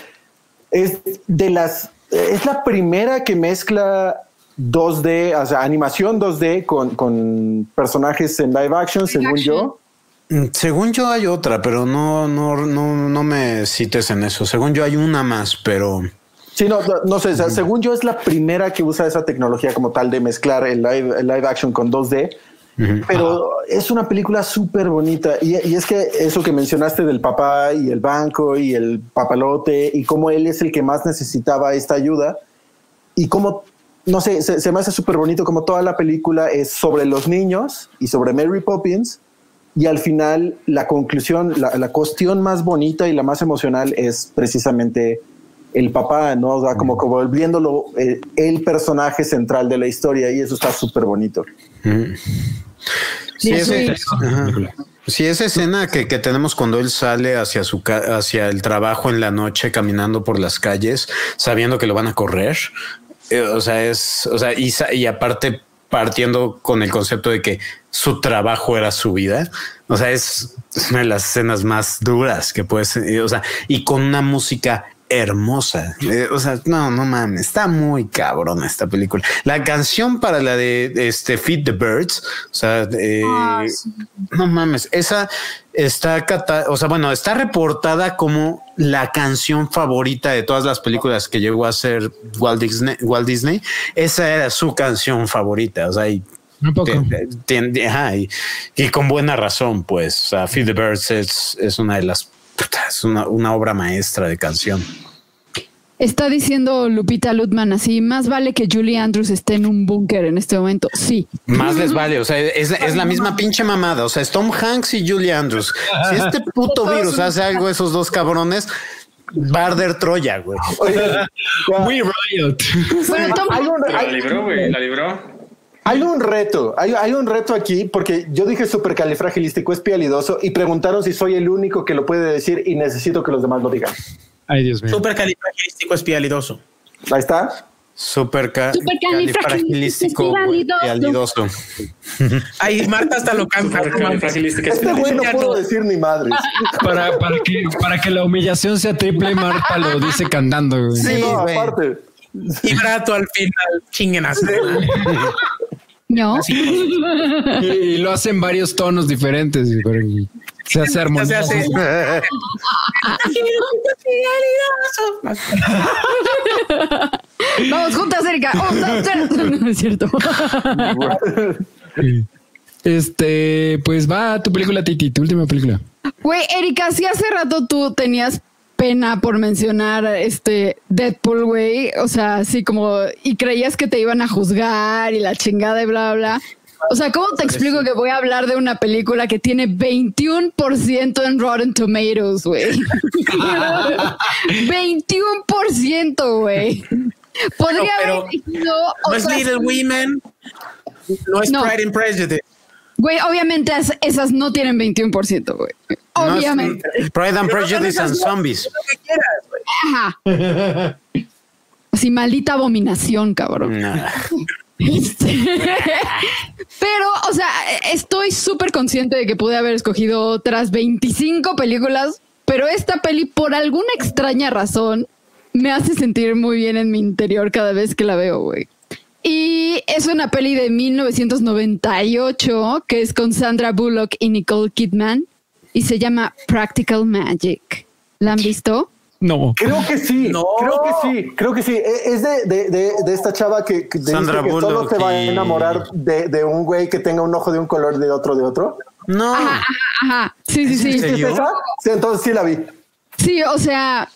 es de las, es la primera que mezcla 2D, o sea, animación 2D con, con personajes en live action, según action. yo. Mm, Según yo hay otra, pero no, no, no, no me cites en eso. Según yo hay una más, pero Sí, no, no, no sé, o sea, según yo es la primera que usa esa tecnología como tal de mezclar el live, el live action con 2D. Pero es una película súper bonita. Y, y es que eso que mencionaste del papá y el banco y el papalote y cómo él es el que más necesitaba esta ayuda y cómo, no sé, se, se me hace súper bonito como toda la película es sobre los niños y sobre Mary Poppins. Y al final la conclusión, la, la cuestión más bonita y la más emocional es precisamente el papá, ¿no? O sea, como, como volviéndolo eh, el personaje central de la historia y eso está súper bonito. sí, Sí, ese- esa escena que, que tenemos cuando él sale hacia su ca- hacia el trabajo en la noche caminando por las calles, sabiendo que lo van a correr. eh, o sea, es, o sea, y, y aparte partiendo con el concepto de que su trabajo era su vida. O sea, es una de las escenas más duras que puedes, eh, o sea, y con una música hermosa. Eh, o sea, no, no mames, está muy cabrón esta película. La canción para la de este Feed the Birds, o sea, eh, sí. no mames, esa está, cata- o sea, bueno, está reportada como la canción favorita de todas las películas que llegó a ser Walt Disney. Walt Disney. Esa era su canción favorita, o sea, y Un poco. ajá, y, y con buena razón, pues. Feed the Birds es, es una de las es una, una obra maestra de canción. Está diciendo Lupita Lutman así, más vale que Julie Andrews esté en un búnker en este momento. Sí. Más les vale, o sea, es, es la misma pinche mamada. O sea, es Tom Hanks y Julie Andrews. Si este puto virus hace algo, esos dos cabrones, Barder Troya, güey. Oye, ya, We Riot. Bueno, Tom- hay, un, Pero la libró, güey, la libró. Hay un reto, hay, hay un reto aquí porque yo dije supercalifragilístico espialidoso y preguntaron si soy el único que lo puede decir y necesito que los demás lo digan. Ay, Dios mío. Súper califragilístico espialidoso. Ahí está. Super Supercalifragilístico, califragilístico Ay, Marta hasta lo canta. Este güey no puedo decir ni madres. Para, para, que, para que la humillación sea triple, Marta lo dice cantando. güey. Sí, no, aparte. Vibrato al final. Chinguen madre. No. Y, y lo hacen varios tonos diferentes. pero se hace Ya se armonioso. hace. Vamos juntas, Erika. Un, dos, tres. No es cierto. Este, pues va tu película, Titi, tu última película. Güey, Erika, si hace rato tú tenías pena por mencionar este Deadpool, güey. O sea, así como, y creías que te iban a juzgar y la chingada y bla, bla. O sea, ¿cómo te explico que voy a hablar de una película que tiene 21% en Rotten Tomatoes, güey? 21%, güey. Podría No, haber elegido No es Little Women. No es No. Pride and Prejudice. Güey, obviamente es- esas no tienen 21%, güey. No es- Obviamente. Pride and Prejudice and Zombies. Ajá. Así, maldita abominación, cabrón. Nah. Este, Pero, o sea, estoy súper consciente de que pude haber escogido otras 25 películas, pero esta peli, por alguna extraña razón, me hace sentir muy bien en mi interior cada vez que la veo, güey. Y es una peli de 1998 que es con Sandra Bullock y Nicole Kidman y se llama Practical Magic. ¿La han visto? No. Creo que sí, No. creo que sí, creo que sí. E- Es de, de, de, de esta chava que, que, Sandra que solo se va a y- enamorar de, de un güey que tenga un ojo de un color de otro de otro. No. Ajá, ajá. Sí, sí, sí. ¿En ¿Sí es serio? esa? Sí, entonces sí la vi. Sí, o sea,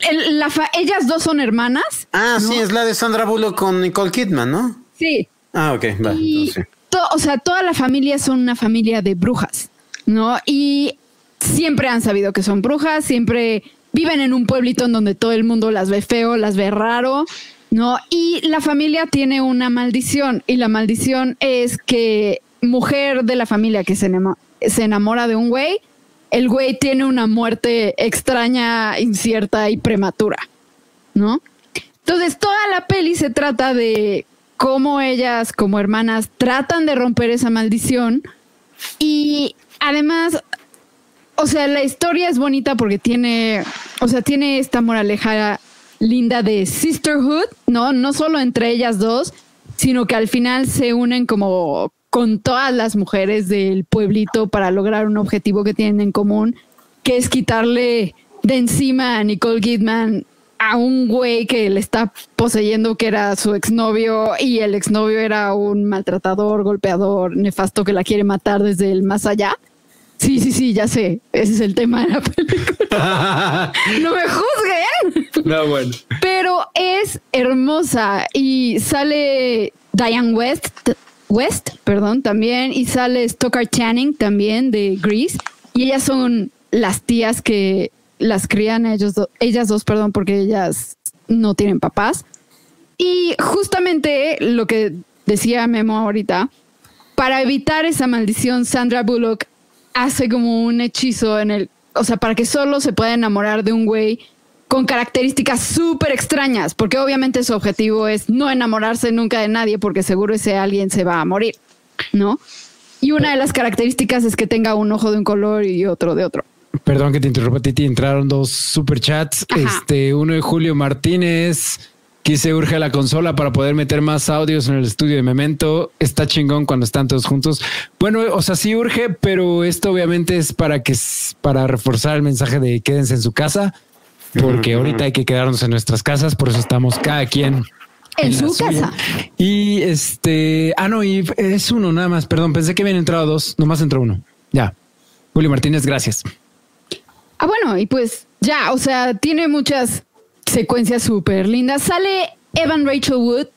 el- la fa- ellas dos son hermanas. Ah, sí, es la de Sandra Bullock con Nicole Kidman, ¿no? Sí. Ah, ok, va. Y entonces sí. to- o sea, toda la familia son una familia de brujas, ¿no? Y siempre han sabido que son brujas, siempre viven en un pueblito en donde todo el mundo las ve feo, las ve raro, ¿no? Y la familia tiene una maldición y la maldición es que mujer de la familia que se, enamo- se enamora de un güey, el güey tiene una muerte extraña, incierta y prematura, ¿no? Entonces, toda la peli se trata de cómo ellas, como hermanas, tratan de romper esa maldición. Y además, o sea, la historia es bonita porque tiene, o sea, tiene esta moraleja linda de sisterhood, ¿no? No solo entre ellas dos, sino que al final se unen como con todas las mujeres del pueblito para lograr un objetivo que tienen en común, que es quitarle de encima a Nicole Kidman a un güey que le está poseyendo que era su exnovio y el exnovio era un maltratador, golpeador, nefasto que la quiere matar desde el más allá. Sí, sí, sí, ya sé. Ese es el tema de la película. no me juzguen. No, bueno. Pero es hermosa y sale Diane West, West, perdón, también y sale Stoker Channing también de Grease y ellas son las tías que las crían ellos do- ellas dos, perdón, porque ellas no tienen papás. Y justamente lo que decía Memo ahorita, para evitar esa maldición, Sandra Bullock hace como un hechizo en el, o sea, para que solo se pueda enamorar de un güey con características súper extrañas, porque obviamente su objetivo es no enamorarse nunca de nadie, porque seguro ese alguien se va a morir, ¿no? Y una de las características es que tenga un ojo de un color y otro de otro. Perdón que te interrumpa, Titi. Entraron dos superchats. Ajá. Este, uno de Julio Martínez, que se urge a la consola para poder meter más audios en el estudio de Memento. Está chingón cuando están todos juntos. Bueno, o sea, sí urge, pero esto obviamente es para que para reforzar el mensaje de quédense en su casa, porque ahorita hay que quedarnos en nuestras casas, por eso estamos cada quien En su casa. Y este, ah, no, y es uno nada más. Perdón, pensé que habían entrado dos, nomás entró uno. Ya. Julio Martínez, gracias. Ah, bueno, y pues ya, o sea, tiene muchas secuencias súper lindas. Sale Evan Rachel Wood,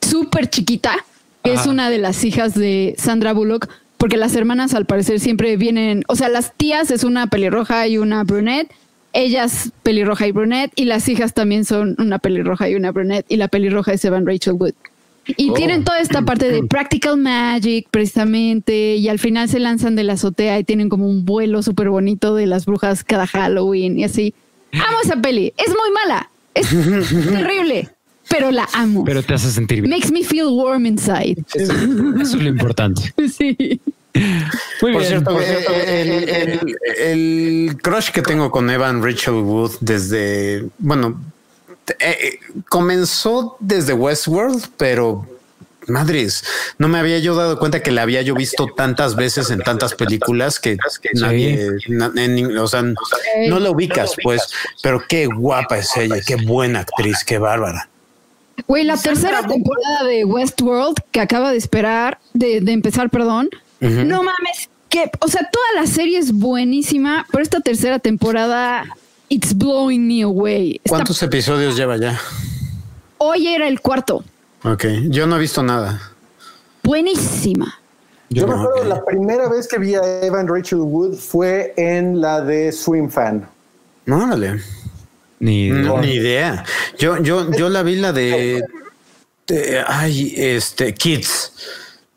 súper chiquita, que es una de las hijas de Sandra Bullock, porque las hermanas al parecer siempre vienen, o sea, las tías es una pelirroja y una brunette, ellas pelirroja y brunette, y las hijas también son una pelirroja y una brunette, y la pelirroja es Evan Rachel Wood. Y tienen toda esta parte de Practical Magic, precisamente, y al final se lanzan de la azotea y tienen como un vuelo súper bonito de las brujas cada Halloween y así. Amo esa peli. Es muy mala. Es terrible, pero la amo. Pero te hace sentir bien. Makes me feel warm inside. Eso, eso es lo importante. Sí. Muy Por bien. cierto, eh, el, el- el crush que tengo con Evan Rachel Wood desde, bueno, eh, eh, comenzó desde Westworld, pero madres, no me había yo dado cuenta que la había yo visto tantas veces en tantas películas que nadie, na- en- o sea, no la ubicas, pues, pero qué guapa es ella, qué buena actriz, qué bárbara. Güey, la tercera temporada de Westworld que acaba de esperar, de, de empezar, perdón. No mames, que, o sea, toda la serie es buenísima, pero esta tercera temporada, it's blowing me away. Está- ¿Cuántos episodios lleva ya? hoy era el cuarto. Ok, yo no he visto nada. Buenísima. Yo, me no, acuerdo la primera vez que vi a Evan Rachel Wood fue en la de Swim Fan. No, órale. Ni No, ni idea. Yo, yo, yo la vi la de, de- ay, este, Kids,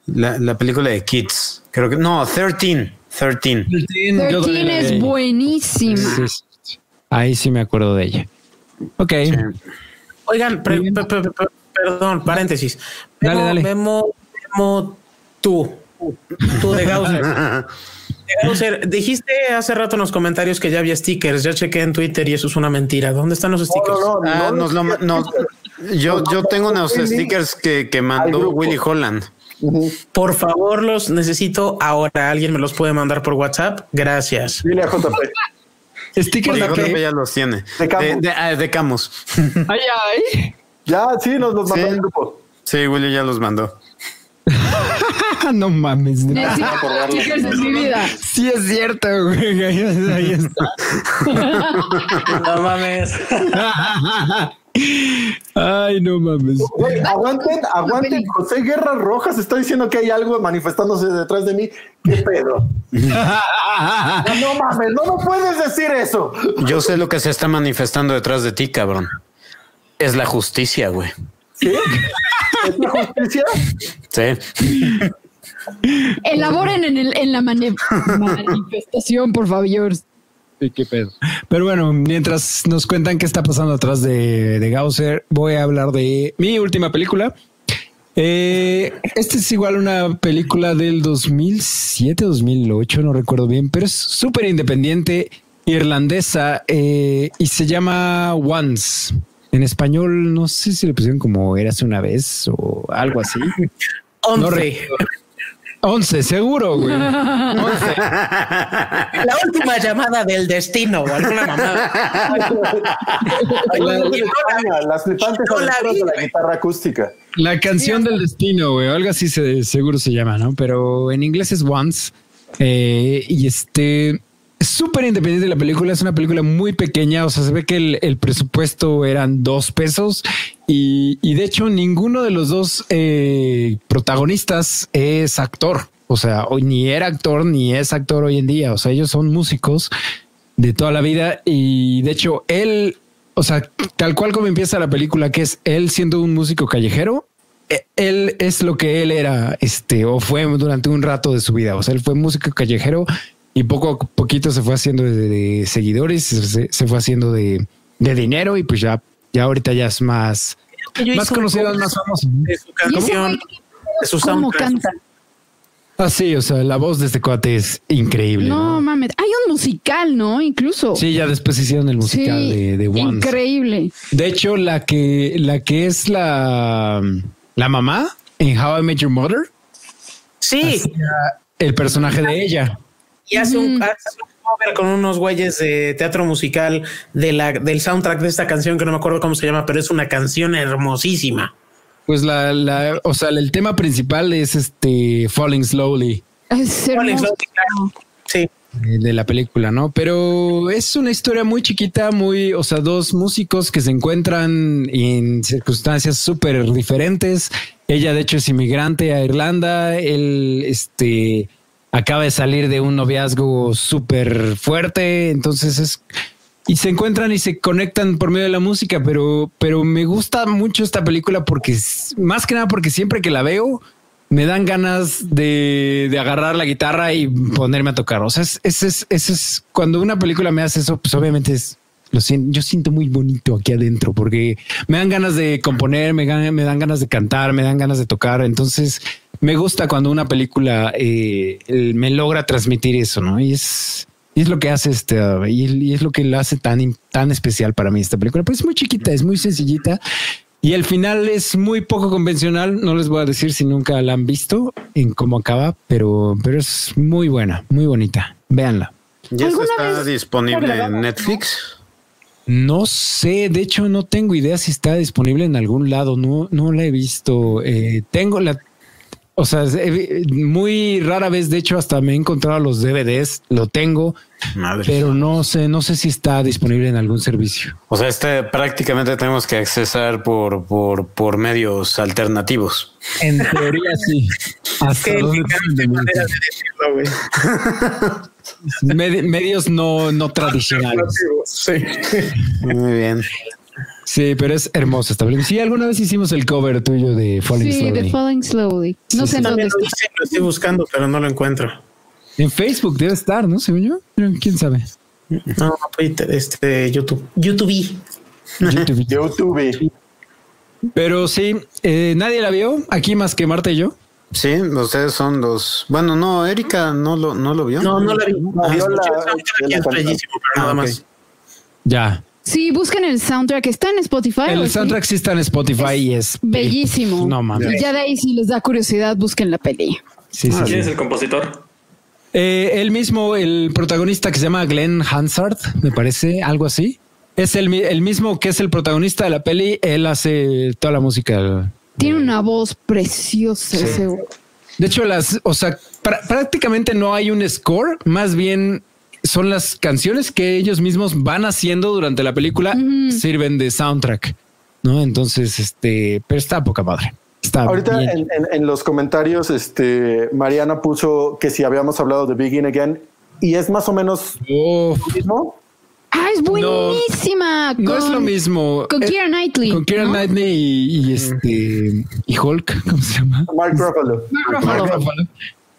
la, la película de Kids, Creo que no, 13. 13. 13 es buenísima. Sí, sí. Ahí sí me acuerdo de ella. Ok. Oigan, pre- pre- pre- pre- perdón, paréntesis. Dale, Memo, dale. Memo, Memo, tú, tú de Gausser. De Gausser, dijiste hace rato en los comentarios que ya había stickers. Ya chequé en Twitter y eso es una mentira. ¿Dónde están los stickers? No, no, no, Ah, no, nos lo yo, yo tengo unos stickers que, que mandó. Willy Holland. Por favor, los necesito ahora. ¿Alguien me los puede mandar por WhatsApp? Gracias. Dile a JP. Stickers de qué? ya los tiene. De Camus. De, de- ah, de Camus. Ay, ay. Ya, sí, nos los mandó Sí. el grupo. Sí, Willy ya los mandó. No mames. acordarlo. stickers en mi vida. Sí es cierto, güey. Ahí está. No mames. Ay, no mames. Güey, aguanten, aguanten. José Guerra Rojas está diciendo que hay algo manifestándose detrás de mí. ¿Qué pedo? No mames, no, no puedes decir eso. Yo sé lo que se está manifestando detrás de ti, cabrón. Es la justicia, güey. ¿Sí? ¿Es la justicia? Sí. Elaboren en, el, en la manifestación, por favor. Sí, qué pedo. Pero bueno, mientras nos cuentan qué está pasando atrás de, de Gausser, voy a hablar de mi última película. Eh, esta es igual una película del 2007, 2008, no recuerdo bien, pero es súper independiente, irlandesa, eh, y se llama Once. En español, no sé si le pusieron como eras una vez o algo así. Once. No 11, seguro, güey. 11. La última llamada del destino, o alguna mamada. la, las flipantes no la, la guitarra acústica. La canción del destino, güey. Algo así se, seguro se llama, ¿no? Pero en inglés es Once. Eh, y este súper independiente la película, es una película muy pequeña, o sea, se ve que el, presupuesto eran dos pesos y, de hecho ninguno de los dos eh, protagonistas es actor, o sea, o- ni era actor ni es actor hoy en día, o sea, ellos son músicos de toda la vida y de hecho él, o sea, tal cual como empieza la película, que es él siendo un músico callejero, eh, él es lo que él era, este, o fue durante un rato de su vida, o sea, él fue músico callejero y poco a poquito se fue haciendo de, de seguidores, se, se fue haciendo de, de dinero y pues ya, ya ahorita ya es más, más conocido, más famoso. de su canción, güey, de su ¿Cómo canta? Ah, sí, o sea, la voz de este cuate es increíble. No ¿no? mames. Hay un musical, ¿no? Incluso. Sí, ya después hicieron el musical Sí, de, de Once. Increíble. De hecho, la que, la que es la, la mamá en How I Met Your Mother, Sí, el personaje de ella. Y hace un, hace un cover con unos güeyes de teatro musical de la, del soundtrack de esta canción que no me acuerdo cómo se llama, pero es una canción hermosísima. Pues la, la, o sea, el tema principal es este Falling Slowly Es Falling. Slowly, claro. Sí, eh, de la película, ¿no? Pero es una historia muy chiquita, muy, o sea, dos músicos que se encuentran en circunstancias súper diferentes. Ella, de hecho, es inmigrante a Irlanda. Él, este, acaba de salir de un noviazgo súper fuerte. Entonces es, y se encuentran y se conectan por medio de la música, pero, pero me gusta mucho esta película porque más que nada porque siempre que la veo me dan ganas de, de agarrar la guitarra y ponerme a tocar. O sea, es, es, es, cuando una película me hace eso, pues obviamente es, lo siento, yo siento muy bonito aquí adentro porque me dan ganas de componer, me, me dan ganas de cantar, me dan ganas de tocar. Entonces me gusta cuando una película eh, me logra transmitir eso, ¿no? Y es, y es lo que hace este, y, y es lo que la hace tan, tan especial para mí esta película. Pues es muy chiquita, es muy sencillita. Y el final es muy poco convencional. No les voy a decir si nunca la han visto en cómo acaba, pero, pero es muy buena, muy bonita. Véanla. ¿Ya ¿Alguna está vez disponible en Netflix? No sé, de hecho no tengo idea si está disponible en algún lado. No, no la he visto. Eh, tengo la, o sea, he- muy rara vez. De hecho, hasta me he encontrado los DVDs. Lo tengo, Madre. pero no sé, no sé si está disponible en algún servicio. O sea, este prácticamente tenemos que accesar por, por, por medios alternativos. En teoría sí. Hasta qué de decirlo. Med- medios no, no tradicionales. Sí. Muy bien. Sí, pero es hermosa esta película. Sí, alguna vez hicimos el cover tuyo de Falling Sí, Slowly. de Falling Slowly. No Sí, sé sí. en dónde lo, está. hice, lo estoy buscando, pero no lo encuentro. En Facebook debe estar, ¿no? Según yo. ¿Quién sabe? No, Twitter, este, YouTube. YouTube. YouTube. YouTube. Pero sí, eh, nadie la vio aquí más que Marta y yo. Sí, ustedes son los. Bueno, no, Erika no lo, no lo vio. No, no la vi. No, Ah, la- la es canté. bellísimo, pero nada Ah, ok. más. Ya. Sí, busquen el soundtrack. Está en Spotify. ¿o El soundtrack sí está en Spotify y es Bellísimo. No mames. Y ya de ahí, si les da curiosidad, busquen la peli. Sí, sí, ¿Quién sí. es el compositor? Eh, él mismo, el protagonista que se llama Glenn Hansard, me parece, algo así. Es el, mi- el mismo que es el protagonista de la peli. Él hace toda la música. Tiene una voz preciosa ese. De hecho, las, o sea, prá- prácticamente no hay un score, más bien son las canciones que ellos mismos van haciendo durante la película, sirven de soundtrack, ¿no? Entonces, este, pero está poca madre. Está Ahorita bien. en, en- en los comentarios, este Mariana puso que si habíamos hablado de Begin Again y es más o menos Uf, lo mismo. Ah, es buenísima. no con, es lo mismo. Con Eh, Keira Knightley. Con Keira ¿no? Knightley y, y este y Hulk, ¿cómo se llama? Mark Ruffalo. Mark Ruffalo.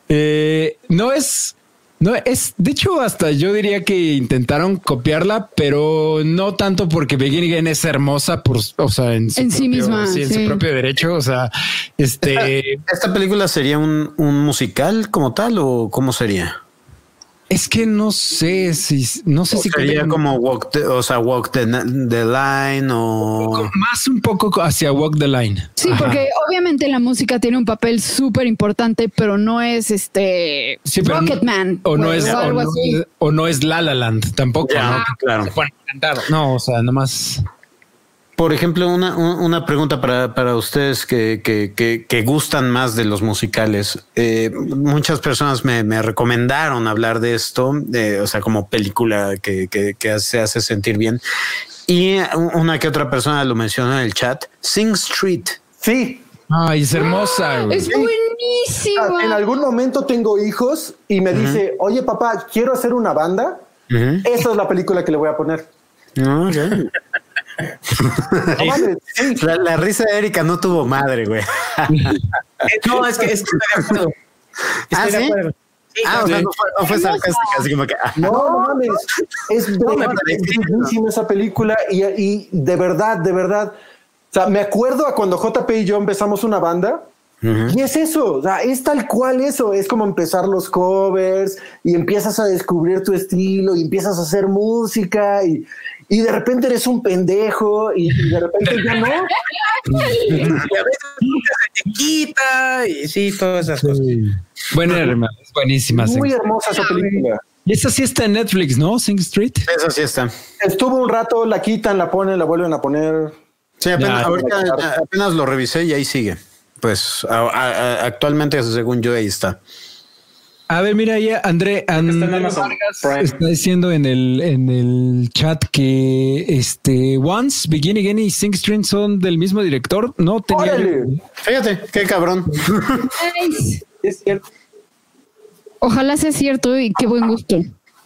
Eh, no es, no es, de hecho, hasta yo diría que intentaron copiarla, pero no tanto porque Begin Again es hermosa por, o sea, en, su En sí propio- misma, sí, en sí. su propio derecho. O sea, este ¿Esta película sería un, un musical como tal o cómo sería? Es que no sé si, no sé ¿O si sería como walk the, o sea, walk the, the line o más un poco hacia Walk the Line. Sí, Ajá. porque obviamente la música tiene un papel súper importante, pero no es este Sí, no- Rocketman o no o es o no, o no es La La Land tampoco. Ya, ¿no? claro. No, o sea, nomás. Por ejemplo, una, un- una pregunta para, para ustedes que, que, que, que gustan más de los musicales. Eh, muchas personas me, me recomendaron hablar de esto, o sea, como película que, que, que se hace sentir bien. Y una que otra persona lo mencionó en el chat, Sing Street. Sí. Ay, es hermosa. güey. Es buenísima. Ah, En algún momento tengo hijos y me dice, oye papá, quiero hacer una banda. Ujú. Esa es la película que le voy a poner. No, No sí. la, la risa de Erika no tuvo madre, güey. No, es que es que estoy de acuerdo. Estoy ¿Ah, de sí? acuerdo. Sí, Ah, o sea, no fue, no fue sarcástica, así como que. ah. No, no mames. Es me bellísima parece. esa película y, y de verdad, de verdad. O sea, me acuerdo a cuando JP y yo empezamos una banda. Y es eso, o sea, es tal cual eso, es como empezar los covers y empiezas a descubrir tu estilo y empiezas a hacer música y, y de repente eres un pendejo y, y de repente ya no. Y a veces nunca se te quita y sí, todas esas cosas. Sí. Buena, hermano, es buenísima. Muy Sing- hermosa esa película. Y esta sí está en Netflix, ¿no? Sing Street. Eso sí está. Estuvo un rato, la quitan, la ponen, la vuelven a poner. Sí, apenas, Ya, ahorita apenas lo revisé y ahí sigue. Pues a- a- a- actualmente, según yo, ahí está. A ver, mira ahí, André, André está diciendo en el, en el chat que este Once, Begin Again y Sing Street son del mismo director. No tenía. ¡Órale! Fíjate, qué cabrón. Nice. Es cierto. Ojalá sea cierto y qué buen gusto.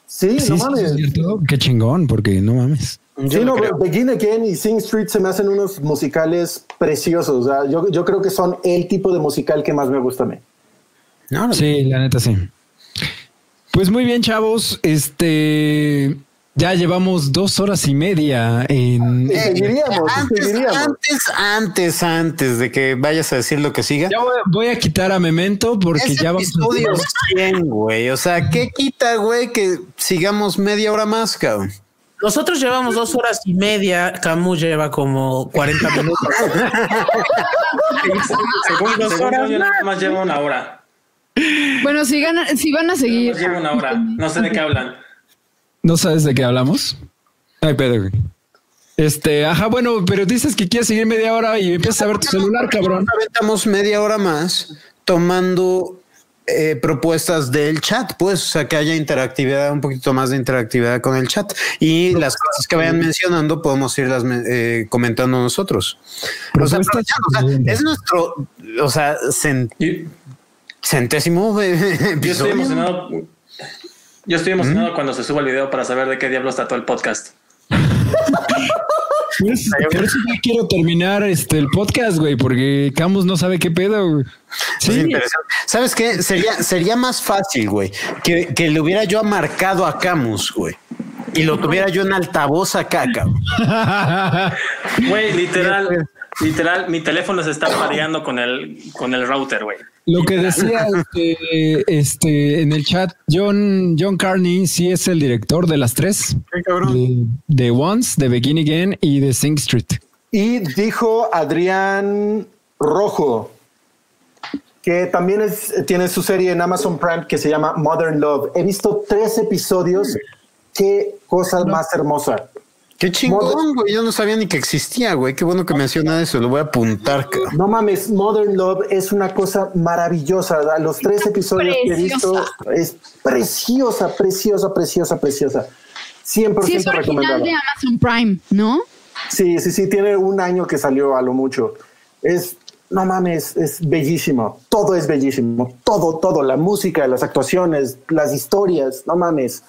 Sí, Sí, no sí, mames. es cierto. Qué chingón, porque no mames. Sí, no, Begin Again y Sing Street se me hacen unos musicales preciosos. O sea, yo, yo creo que son el tipo de musical que más me gusta a mí. No, Sí, la neta sí. Pues muy bien, chavos. Este ya llevamos dos horas y media en. Y seguiríamos, y Antes, antes, antes, antes de que vayas a decir lo que siga. Ya voy, voy a quitar a Memento porque ya vamos a episodio 100, güey. O sea, ¿qué quita, güey, que sigamos media hora más, cabrón? Nosotros llevamos dos horas y media, Camus lleva como 40 minutos. Según, Dos según horas yo, nada más lleva una hora. Bueno, si, gana, si van a seguir. Lleva una hora. No sé de qué hablan. ¿No sabes de qué hablamos? Ay, Pedro. Este, ajá, bueno, pero dices que quieres seguir media hora y empiezas a ver tu celular, cabrón. Aventamos media hora más tomando eh, propuestas del chat, pues, o sea, que haya interactividad, un poquito más de interactividad con el chat. Y las cosas que vayan mencionando podemos irlas eh, comentando nosotros. O sea, o es nuestro, o sea, Y- centésimo eh, Yo estoy emocionado. Yo estoy emocionado cuando se suba el video para saber de qué diablos trató el podcast. Por eso, por eso ya quiero terminar este el podcast, güey, porque Camus no sabe qué pedo. güey. Sí, interesante. ¿Sabes qué? Sería, sería más fácil, güey, que, que le hubiera yo marcado a Camus, güey. Y lo tuviera yo en altavoz acá, cabrón. Güey, literal, literal, mi teléfono se está pareando con el, con el router, güey. Lo que decía este, este, en el chat, John, John Carney sí es el director de las tres. De, de Once, de Begin Again y de Sing Street. Y dijo Adrián Rojo, que también es, tiene su serie en Amazon Prime que se llama Modern Love. He visto tres episodios. Qué cosa más hermosa. Qué chingón, güey. Yo no sabía ni que existía, güey. Qué bueno que menciona eso. Lo voy a apuntar, cabrón. No mames, Modern Love es una cosa maravillosa. Los tres episodios que he visto es preciosa, preciosa, preciosa, preciosa. 100% Sí, es original de Amazon Prime, ¿no? Sí, sí, sí, tiene un año que salió a lo mucho. Es, no mames, es bellísimo. Todo es bellísimo. Todo, todo. La música, las actuaciones, las historias. No mames.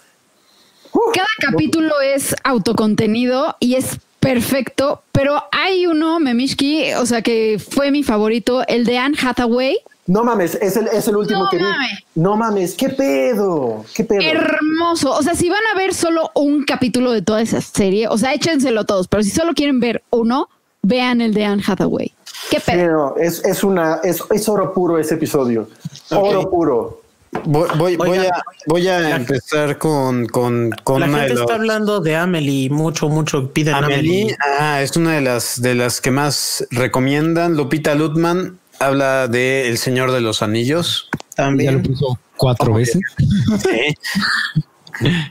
Cada capítulo es autocontenido y es perfecto, pero hay uno, Memishki, o sea, que fue mi favorito, el de Anne Hathaway. no mames, es el, es el último No que vi. mames. No mames, qué pedo. Qué pedo. Hermoso. O sea, si van a ver solo un capítulo de toda esa serie, o sea, échenselo todos, pero si solo quieren ver uno, vean el de Anne Hathaway. Qué pedo. Pero es, es una, es, es oro puro ese episodio. Oro puro. Voy, voy, voy a, voy a empezar con, con, con La una gente de los- está hablando de Amelie mucho, mucho. Piden Amelie, Amelie. ah, es una de las de las que más recomiendan. Lupita Lutman habla de El Señor de los Anillos. Ya lo También. puso cuatro veces.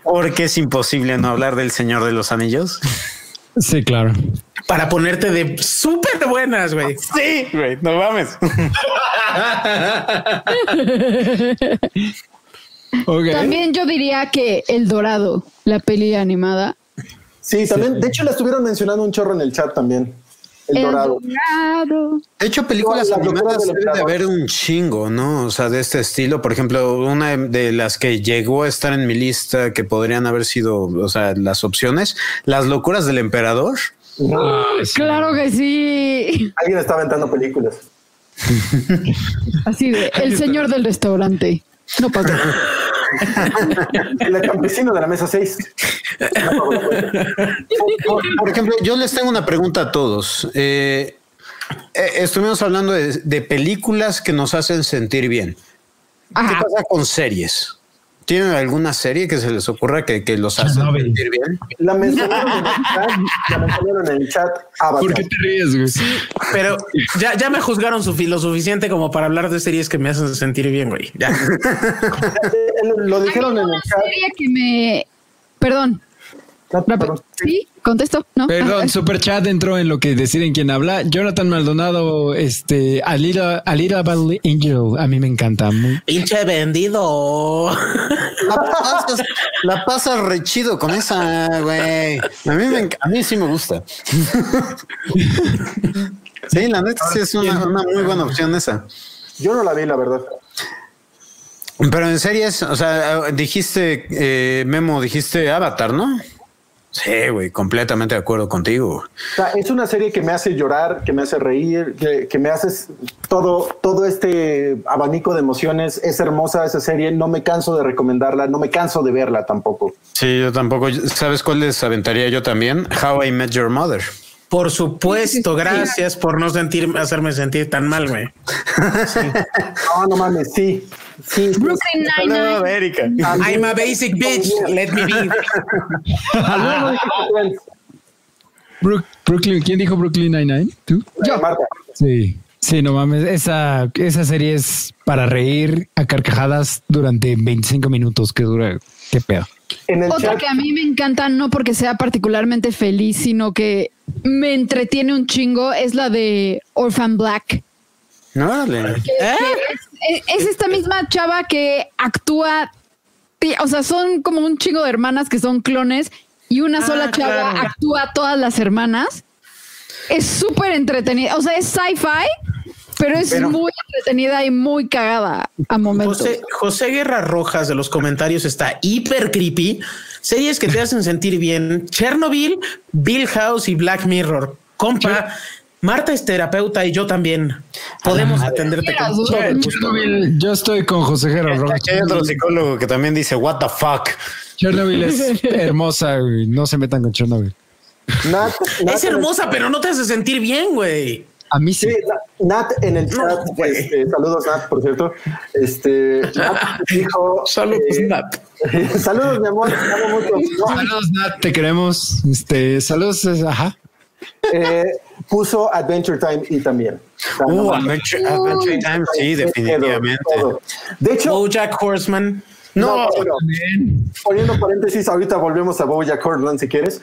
Porque es imposible no hablar del Señor de los Anillos. Sí, claro. Para ponerte de súper buenas, güey. Sí, güey, no mames. Ok. También yo diría que El Dorado, la peli animada. Sí, también. De hecho, la estuvieron mencionando un chorro en el chat también. El, dorado. Dorado. De hecho, películas animadas del debe de haber un chingo, ¿no? O sea, de este estilo. Por ejemplo, una de las que llegó a estar en mi lista que podrían haber sido, o sea, las opciones, Las locuras del emperador. Claro que sí. Alguien está aventando películas. Así de El Señor del Restaurante. No pasa. El campesino de la mesa 6. Por, por ejemplo, yo les tengo una pregunta a todos. Eh, eh, estuvimos hablando de, de películas que nos hacen sentir bien. ¿Qué pasa con series? ¿Tienen alguna serie que se les ocurra que, que los hace sentir bien? La mencionaron en el chat. La mencionaron en el chat. Avatar. ¿Por qué te ríes, güey? Pero ya, ya me juzgaron su, lo suficiente como para hablar de series que me hacen sentir bien, güey. Ya. Lo dijeron en el chat. serie que me. Perdón. Sí, contesto. No. Perdón, Ah, Super Chat entró en lo que deciden quién habla. Jonathan Maldonado, este, Alira, Alira Battle Angel, a mí me encanta. Pinche vendido. La pasas, la pasas re chido con esa, güey. A mí, me a mí sí me gusta. Sí, la neta sí es una, una muy buena opción esa. Yo no la vi, la verdad. Pero en series, o sea, dijiste, eh, Memo, dijiste Avatar, ¿no? Sí, güey, completamente de acuerdo contigo. O sea, es una serie que me hace llorar, que me hace reír, que, que me hace todo, todo este abanico de emociones. Es hermosa esa serie. No me canso de recomendarla, no me canso de verla tampoco. Sí, yo tampoco. ¿Sabes cuál les aventaría yo también? How I Met Your Mother. Por supuesto, gracias por no sentir, hacerme sentir tan mal, güey. No, no mames, sí. Sí. Brooklyn Nine-Nine. Erika. I'm a basic bitch. Let me be. Brook- Brooklyn, ¿quién dijo Brooklyn Nine-Nine? ¿Tú? Eh, Marta. Sí. Sí, no mames, esa, esa serie es para reír a carcajadas durante 25 minutos que dura. Qué pedo. Otra chat, que a mí me encanta, no porque sea particularmente feliz, sino que me entretiene un chingo, es la de Orphan Black. Órale. Que- que es, es esta misma chava que actúa, o sea, son como un chingo de hermanas que son clones y una Ah, sola chava claro. actúa a todas las hermanas. Es súper entretenida, o sea, es sci-fi, pero es muy entretenida y muy cagada a momentos. José, José Guerra Rojas de los comentarios está hiper creepy. Series que te hacen sentir bien. Chernobyl, Bill House y Black Mirror. Compa, Marta es terapeuta y yo también. Podemos atenderte con todo. Chernobyl, yo estoy con José Gerardo Rojas. Hay otro psicólogo que también dice, what the fuck. Chernobyl es hermosa, güey. No se metan con Chernobyl. Nat, Nat Es el- hermosa, pero no te hace sentir bien, güey. A mí sí. Sí, Nat en el chat, No, güey. este, saludos Nat, por cierto. Este Nat dijo Saludos, eh, Nat. saludos, mi amor, te amo mucho. No, Saludos, Nat, te queremos. Este, saludos, ajá. eh, puso Adventure Time y también. Uh, Adventure, Time, sí, definitivamente. todo. De hecho, Bojack Horseman. no, pero poniendo paréntesis, ahorita volvemos a Bojack Horseman si quieres.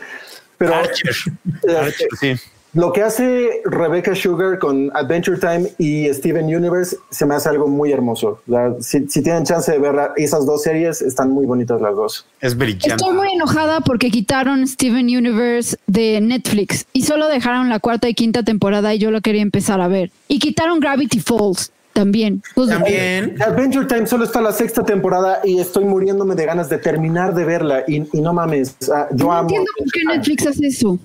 Pero Archer. eh, Archer, sí. Lo que hace Rebecca Sugar con Adventure Time y Steven Universe se me hace algo muy hermoso. La- si, si tienen chance de ver esas dos series, están muy bonitas las dos. Es brillante. Estoy muy enojada porque quitaron Steven Universe de Netflix y solo dejaron la cuarta y quinta temporada y yo lo quería empezar a ver. Y quitaron Gravity Falls también. Pues, También. Adventure Time solo está la sexta temporada y estoy muriéndome de ganas de terminar de verla y, y no mames, ah, yo No amo. entiendo por qué Netflix hace eso.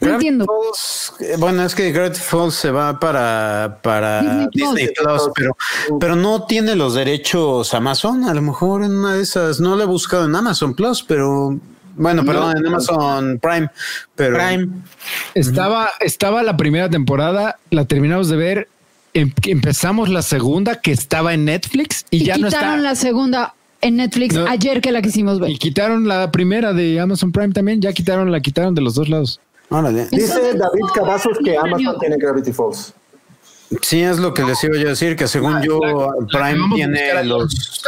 No entiendo. Falls, eh, bueno, es que Gravity Falls se va para, para Disney Disney, Plus. Plus, pero, pero no tiene los derechos Amazon. A lo mejor en una de esas, no lo he buscado en Amazon Plus, pero bueno, perdón, en Amazon Prime, pero Prime. Estaba, estaba la primera temporada, la terminamos de ver. Em- empezamos la segunda que estaba en Netflix y, Y ya no está. quitaron la segunda en Netflix No. ayer que la quisimos ver. Y quitaron la primera de Amazon Prime también. Ya quitaron, la quitaron de los dos lados. órale. Dice David Cavazos que Amazon tiene Gravity Falls. Sí, es lo que les iba yo a decir, que según yo, Prime tiene los, los-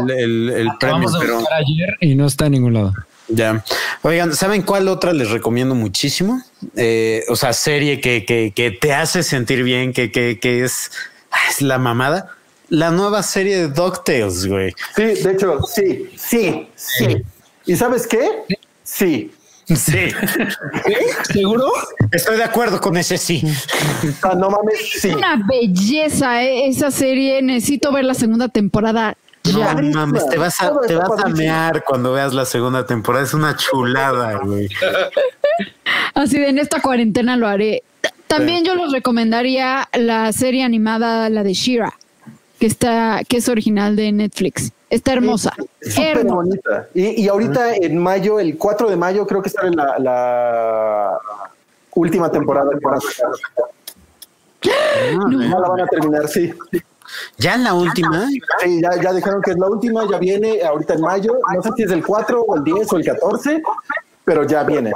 el, el, el premio, Vamos a pero buscar ayer y no está en ningún lado. Ya. Oigan, ¿saben cuál otra les recomiendo muchísimo? Eh, o sea, serie que, que, que te hace sentir bien, que, que, que es, ah, es la mamada. La nueva serie de DuckTales, güey. Sí, de hecho, sí, sí, sí. ¿Y sabes qué? Sí. Sí. ¿Seguro? Estoy de acuerdo con ese sí. Sea, no mames, sí. Una belleza eh, esa serie. Necesito ver la segunda temporada. No Ya. mames, te vas a, te vas a mear cuando veas la segunda temporada. Es una chulada, güey. Así de en esta cuarentena lo haré. También yo les recomendaría la serie animada, la de Shira, que está, que es original de Netflix. Está hermosa. Es súper hermosa. bonita. Y, y ahorita en mayo, el 4 de mayo, creo que sale la, la última temporada. Ya la van a terminar, sí. Ya la última. Sí, ya, ya dijeron que es la última, ya viene ahorita en mayo. No sé si es el 4 o el 10 o el 14, pero ya viene.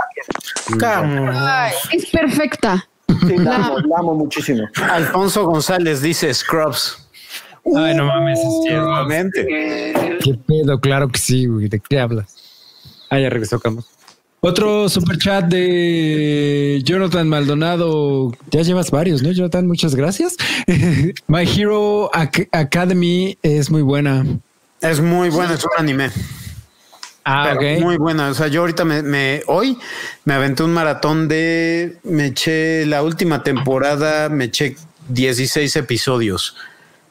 Ay, es perfecta. Sí, la amo, la amo muchísimo. Alfonso González dice Scrubs. Ay, no mames. es cierto. Nuevamente. ¿Qué pedo? Claro que sí, güey. ¿De qué hablas? Ah, ya regresó Camus. Otro super chat de Jonathan Maldonado. Ya llevas varios, ¿no, Jonathan? Muchas gracias. My Hero Ac- Academy es muy buena. Es muy buena, es un anime. Ah, Pero ok. Muy buena. O sea, yo ahorita me, me- hoy me aventé un maratón de me eché la última temporada, me eché 16 episodios.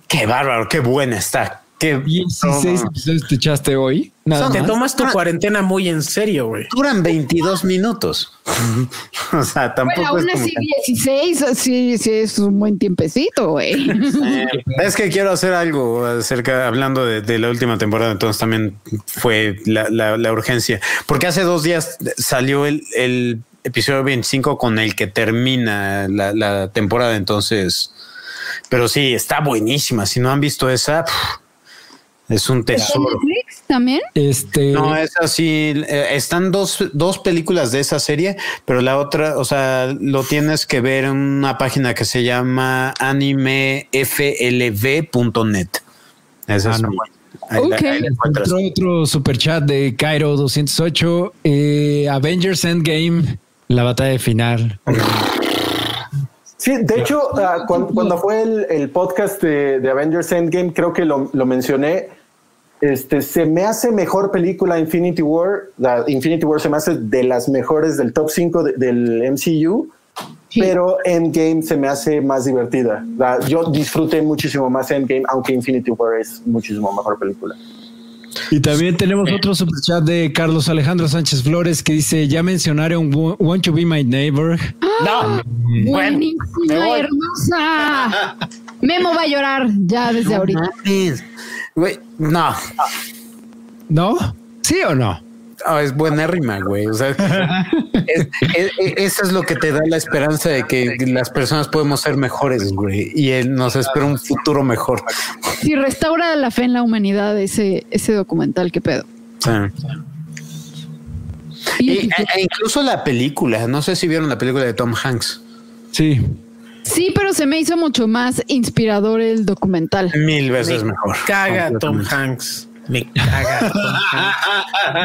Qué bárbaro, qué buena está. Qué 16 no, episodios te echaste hoy. Nada Son- Te más. tomas tu cuarentena muy en serio, güey. duran 22 minutos. o sea, tampoco Bueno, aún es como así que- 16, sí, sí es un buen tiempecito, güey. Eh, es que quiero hacer algo acerca, hablando de, de la última temporada, entonces también fue la, la- la urgencia, porque hace dos días salió el, el episodio 25 con el que termina la, la temporada, entonces, pero sí, está buenísima, si no han visto esa, pf, es un tesoro. Netflix también? Este. No, es así. eh, están dos, dos películas de esa serie, pero la otra, o sea, lo tienes que ver en una página que se llama animeflv.net. Esa Ah, es no. ahí la- Ok. ahí la encuentras. Otro, otro super chat de Cairo 208. eh, Avengers Endgame, la batalla final. Sí, de hecho, ah, cuan- cuando, fue el, el podcast de, de Avengers Endgame, creo que lo, lo mencioné. Este se me hace mejor película Infinity War. La Infinity War se me hace de las mejores del top 5 del MCU. pero Endgame se me hace más divertida. Yo disfruté muchísimo más Endgame, aunque Infinity War es muchísimo mejor película. Y también tenemos otro super chat de Carlos Alejandro Sánchez Flores que dice: Ya mencionaron Want to be my neighbor. No, buenísima, hermosa. Memo va a llorar ya desde ahorita. no. ¿No? ¿Sí o no? Oh, es buena rima, güey. O sea, eso es lo que te da la esperanza de que las personas podemos ser mejores, güey. Y él nos espera un futuro mejor. Si restaura la fe en la humanidad ese, ese documental, qué pedo. E, e incluso la película, no sé si vieron la película de Tom Hanks. Sí. Sí, pero se me hizo mucho más inspirador el documental. Mil veces mejor. Caga Tom Hanks. Me caga.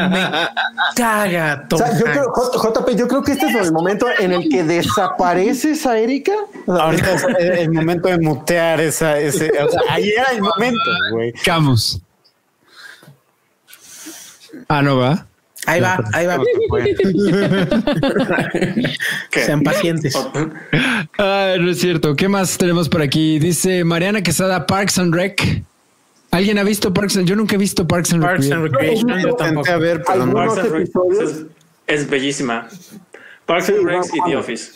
Me caga. O sea, yo creo, JP, yo creo que este es el momento en el que desapareces a Erika. Ahorita es el momento de mutear esa, ese. O sea, ahí era el momento, güey. Camus. Ah, no va. Ahí va, ahí va. Sean pacientes. Ah, no es cierto. ¿Qué más tenemos por aquí? Dice Mariana Quesada Parks and Rec. ¿Alguien ha visto Parks and Yo nunca he visto Parks and Parks And Recreation. yo tampoco. A ver, pero Parks and Rec es, es, bellísima. Parks and Rec y The Office.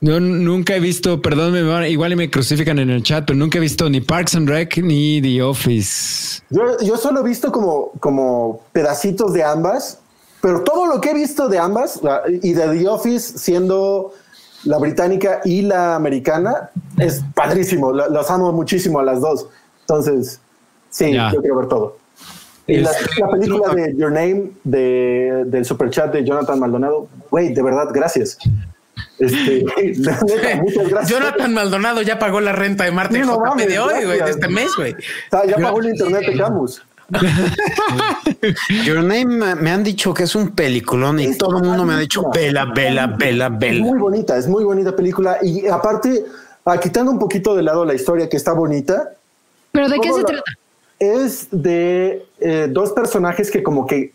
Yo nunca he visto, perdón, igual me crucifican en el chat, pero nunca he visto ni Parks and Rec ni The Office. Yo, yo solo he visto como, como pedacitos de ambas, pero todo lo que he visto de ambas y de The Office siendo la británica y la americana es padrísimo. Las amo muchísimo a las dos. Entonces, sí, yo quiero ver todo. Y la, película de Your Name de, del super chat de Jonathan Maldonado, güey, de verdad, gracias. Este, muchas gracias. Jonathan Maldonado ya pagó la renta de Marte no, de hoy, güey, de este mes, güey. ya pagó el internet de Camus. Your Name me han dicho que es un peliculón y todo el mundo me ha dicho vela, vela, vela, vela. Es muy bonita, es muy bonita película y aparte, ah, quitando un poquito de lado la historia que está bonita, ¿Pero de qué se trata? Es de eh, dos personajes que como que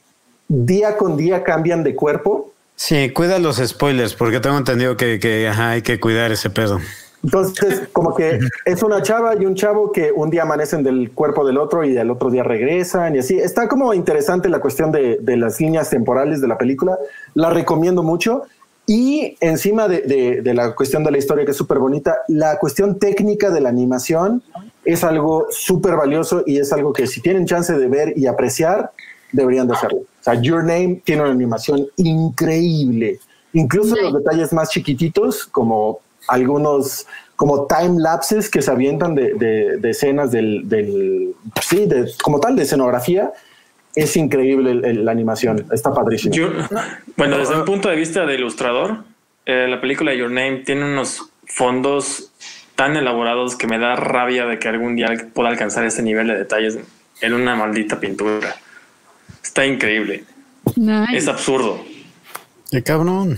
día con día cambian de cuerpo. Sí, cuida los spoilers, porque tengo entendido que, hay que cuidar ese pedo. Entonces, como que es una chava y un chavo que un día amanecen del cuerpo del otro y al otro día regresan y así. Está como interesante la cuestión de, de las líneas temporales de la película. La recomiendo mucho. Y encima de, de, la cuestión de la historia, que es súper bonita, la cuestión técnica de la animación es algo súper valioso y es algo que si tienen chance de ver y apreciar, deberían de hacerlo. O sea, Your Name tiene una animación increíble. Incluso los detalles más chiquititos, como algunos como time lapses que se avientan de, de, escenas del, del, sí, de, como tal, de escenografía, es increíble la animación, está padrísimo. bueno, desde un punto de vista de ilustrador, eh, la película Your Name tiene unos fondos tan elaborados que me da rabia de que algún día pueda alcanzar ese nivel de detalles en una maldita pintura. Está increíble. Es absurdo. Qué cabrón.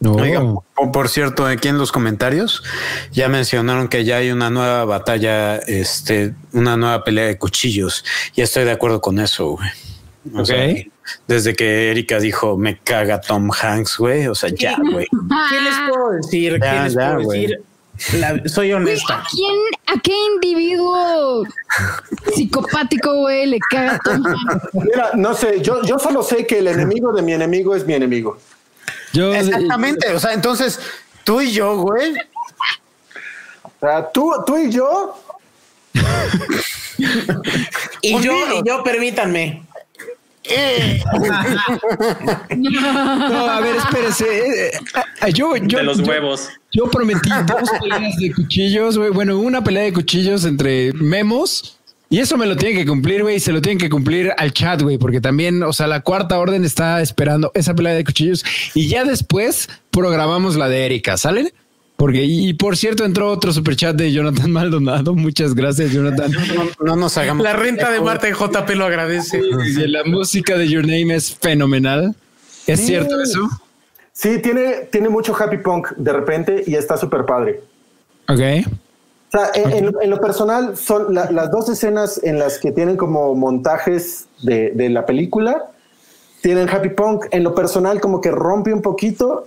No. por cierto, aquí en los comentarios ya mencionaron que ya hay una nueva batalla, este, una nueva pelea de cuchillos. Y estoy de acuerdo con eso, güey. desde que Erika dijo me caga Tom Hanks, güey. O sea, ya, güey. ¿Qué les puedo decir? ¿Qué les puedo decir? soy honesta. ¿A quién, a qué individuo psicopático, güey, le caga Tom Hanks? Mira, no sé, yo, yo solo sé que el enemigo de mi enemigo es mi enemigo. Exactamente. O sea, entonces tú y yo, güey. O sea, tú, tú y yo. y yo, y yo, permítanme. no, a ver, espérese. Eh, eh, yo, yo, de los huevos. Yo, prometí dos peleas de cuchillos, güey. Bueno, una pelea de cuchillos entre memos y eso me lo tienen que cumplir, güey, y se lo tienen que cumplir al chat, güey, porque también, o sea, la cuarta orden está esperando esa pelea de cuchillos y ya después programamos la de Erika, ¿sale? Porque, y, por cierto, entró otro superchat de Jonathan Maldonado. Muchas gracias, Jonathan. No, nos hagamos. La renta de Marta y JP lo agradece. la música de Your Name es fenomenal. ¿Es cierto eso? Sí, tiene, tiene mucho happy punk de repente y está súper padre. Ok. O sea, en, lo personal son las dos escenas en las que tienen como montajes de, de, la película, tienen Happy Punk. En lo personal como que rompe un poquito,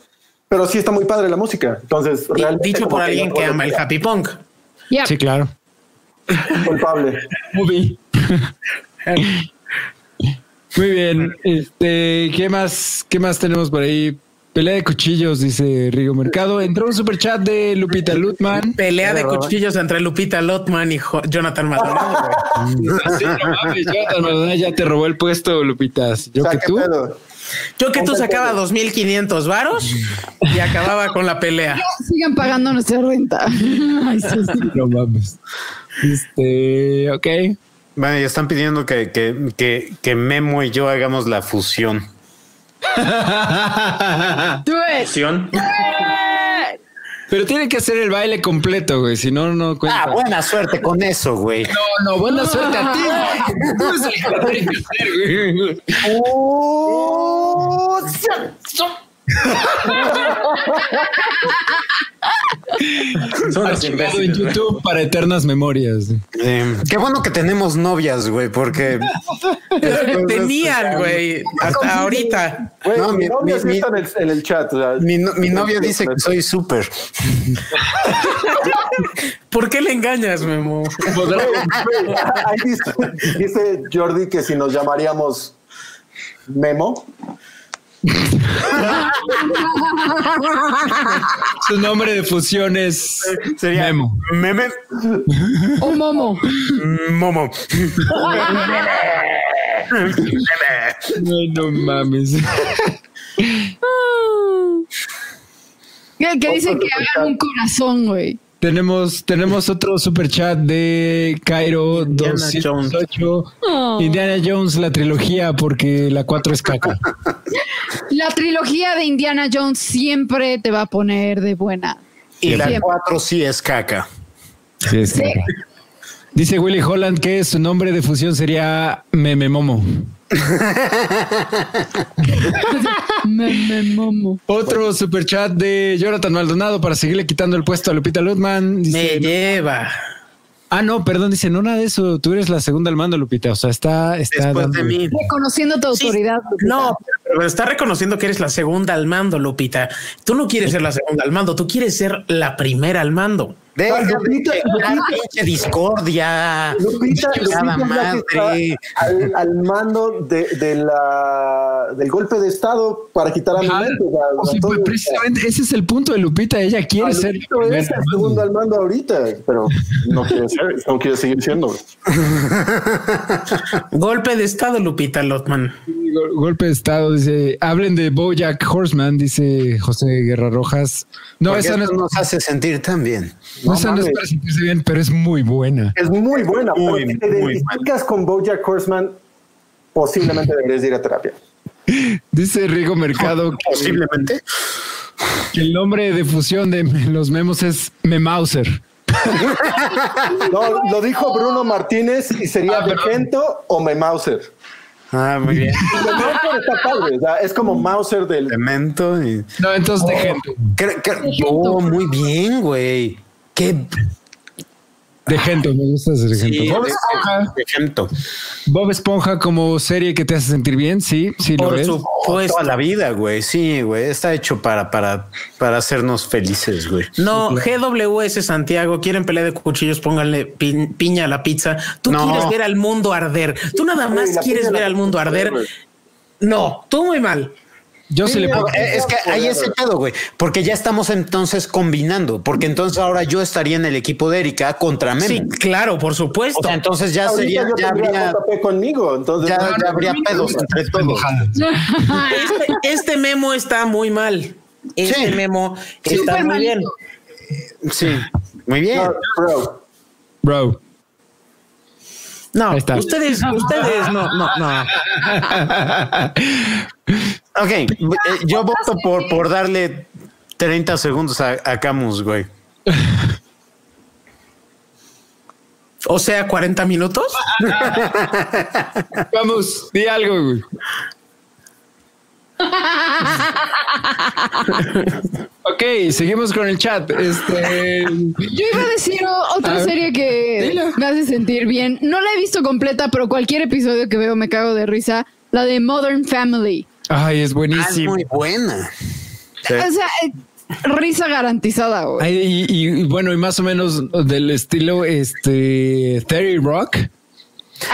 pero sí está muy padre la música. Entonces, realmente Dicho por que alguien que ama el happy punk. Sí, claro. culpable. Muy bien. Este, ¿qué más? ¿Qué más tenemos por ahí? Pelea de cuchillos, dice Rigo Mercado. Entró un super chat de Lupita Lutman. Pelea de cuchillos entre Lupita Lotman y Jo- Jonathan Maldonado. güey. Sí, no mames, Jonathan Maldonado ya te robó el puesto, Lupitas. Yo O sea, que ¿qué tú. pedo? Yo que tú sacaba 2.500 varos y acababa con la pelea. Sigan pagando nuestra renta. Ay, sí, sí. No mames. Este, ok. Bueno, y están pidiendo que, que, que, que Memo y yo hagamos la fusión. Do it. Acción. Pero tiene que hacer el baile completo, güey. Si no, no cuenta. Ah, buena suerte con eso, güey. No, no, buena suerte a ti. güey. Tú eres el que lo tiene que hacer, güey. Son los Archivado en imbéciles. YouTube para eternas memorias. Eh, qué bueno que tenemos novias, güey, porque Tenían, güey, hasta ahorita. Güey, No, mi, mi- novia mi- sí mi- está en el, en el chat. o sea, mi, no- mi novia dice que soy súper. ¿Por qué le engañas, Memo? Dice Jordi que si nos llamaríamos Memo. Su nombre de fusión es Sería Memo. Meme O Momo. Momo. Ay, no mames. Que, dicen que hagan un corazón, güey. Tenemos, tenemos otro super chat de Cairo Indiana 208. Oh. Indiana Jones, la trilogía, porque la 4 es caca. La trilogía de Indiana Jones siempre te va a poner de buena. Y la Siempre. 4 sí es caca. Sí, es caca. Dice Willy Holland que su nombre de fusión sería Meme Momo. Me, me momo. Otro super chat de Jonathan Maldonado para seguirle quitando el puesto a Lupita Lutman. Me lleva. ah, no, perdón, dice, no nada de eso. Tú eres la segunda al mando, Lupita. O sea, está, está Después de mí. Reconociendo tu autoridad. Lupita. No, pero está reconociendo que eres la segunda al mando, Lupita. Tú no quieres ser la segunda al mando, tú quieres ser la primera al mando. De Lupita, pinche discordia. Lupita, Lupita madre. al, al mando de, de la, del golpe de Estado para quitar a mi Ajá. mente. o sea, Sí, pues, precisamente ese es el punto de Lupita. Ella quiere ser. Lupita es el segundo al mando ahorita, pero no quiere ser, no quiere seguir siendo. Golpe de estado, Lupita Lotman. Gol- Golpe de estado, dice. Hablen de Bojack Horseman, dice José Guerra Rojas. No, Porque esa no, es, nos hace sentir tan bien. no, esa no es para sentirse bien, pero es muy buena. Es muy buena, Muy, pero si te identificas con BoJack Horseman, posiblemente deberías ir a terapia. Dice Rigo Mercado que, Posiblemente. que el nombre de fusión de los memos es Memauser. No, lo dijo Bruno Martínez y sería Ah. Vegento o Memauser. Ah, muy bien. Y Memauser está padre, o sea, es como Mauser del. Elemento y. No, entonces de gente. Oh, muy bien, güey. Qué De gente, me gusta ser gente. Sí, Bob, de- Esponja. Bob Esponja como serie que te hace sentir bien, sí, sí lo Por es. supuesto. Toda la vida, güey. Sí, güey. Está hecho para, para, para hacernos felices, güey. No, GWS Santiago, quieren pelea de cuchillos, pónganle pi- piña a la pizza. Tú No. quieres ver al mundo arder. Tú nada más quieres ver al mundo arder. No, tú muy mal. Yo sí, le Sí, pongo. no, Eh, Es que ahí es el pedo, güey. Porque ya estamos entonces combinando. Porque entonces ahora yo estaría en el equipo de Erika contra Memo. Sí, claro, por supuesto. O sea, entonces ya Ahorita sería, yo ya habría, conmigo, entonces. ya, no, ya habría pedos entre todos. este, este memo está muy mal. Este Sí. memo está muy bien. Sí, muy bien. no, bro. Bro. No, ustedes, ustedes, no, no, no. Ok, eh, yo voto por, por darle 30 segundos a, a Camus, güey. O sea, 40 minutos. Vamos, di algo, güey. ok, seguimos con el chat. Este. Yo iba a decir otra A ver, serie que me hace sentir bien. No la he visto completa, pero cualquier episodio que veo me cago de risa. La de Modern Family. Ay, es Ah, es buenísimo. muy buena. Sí. O sea, eh, risa garantizada, güey. Ay, y, y- y bueno, y más o menos del estilo este Terry Rock,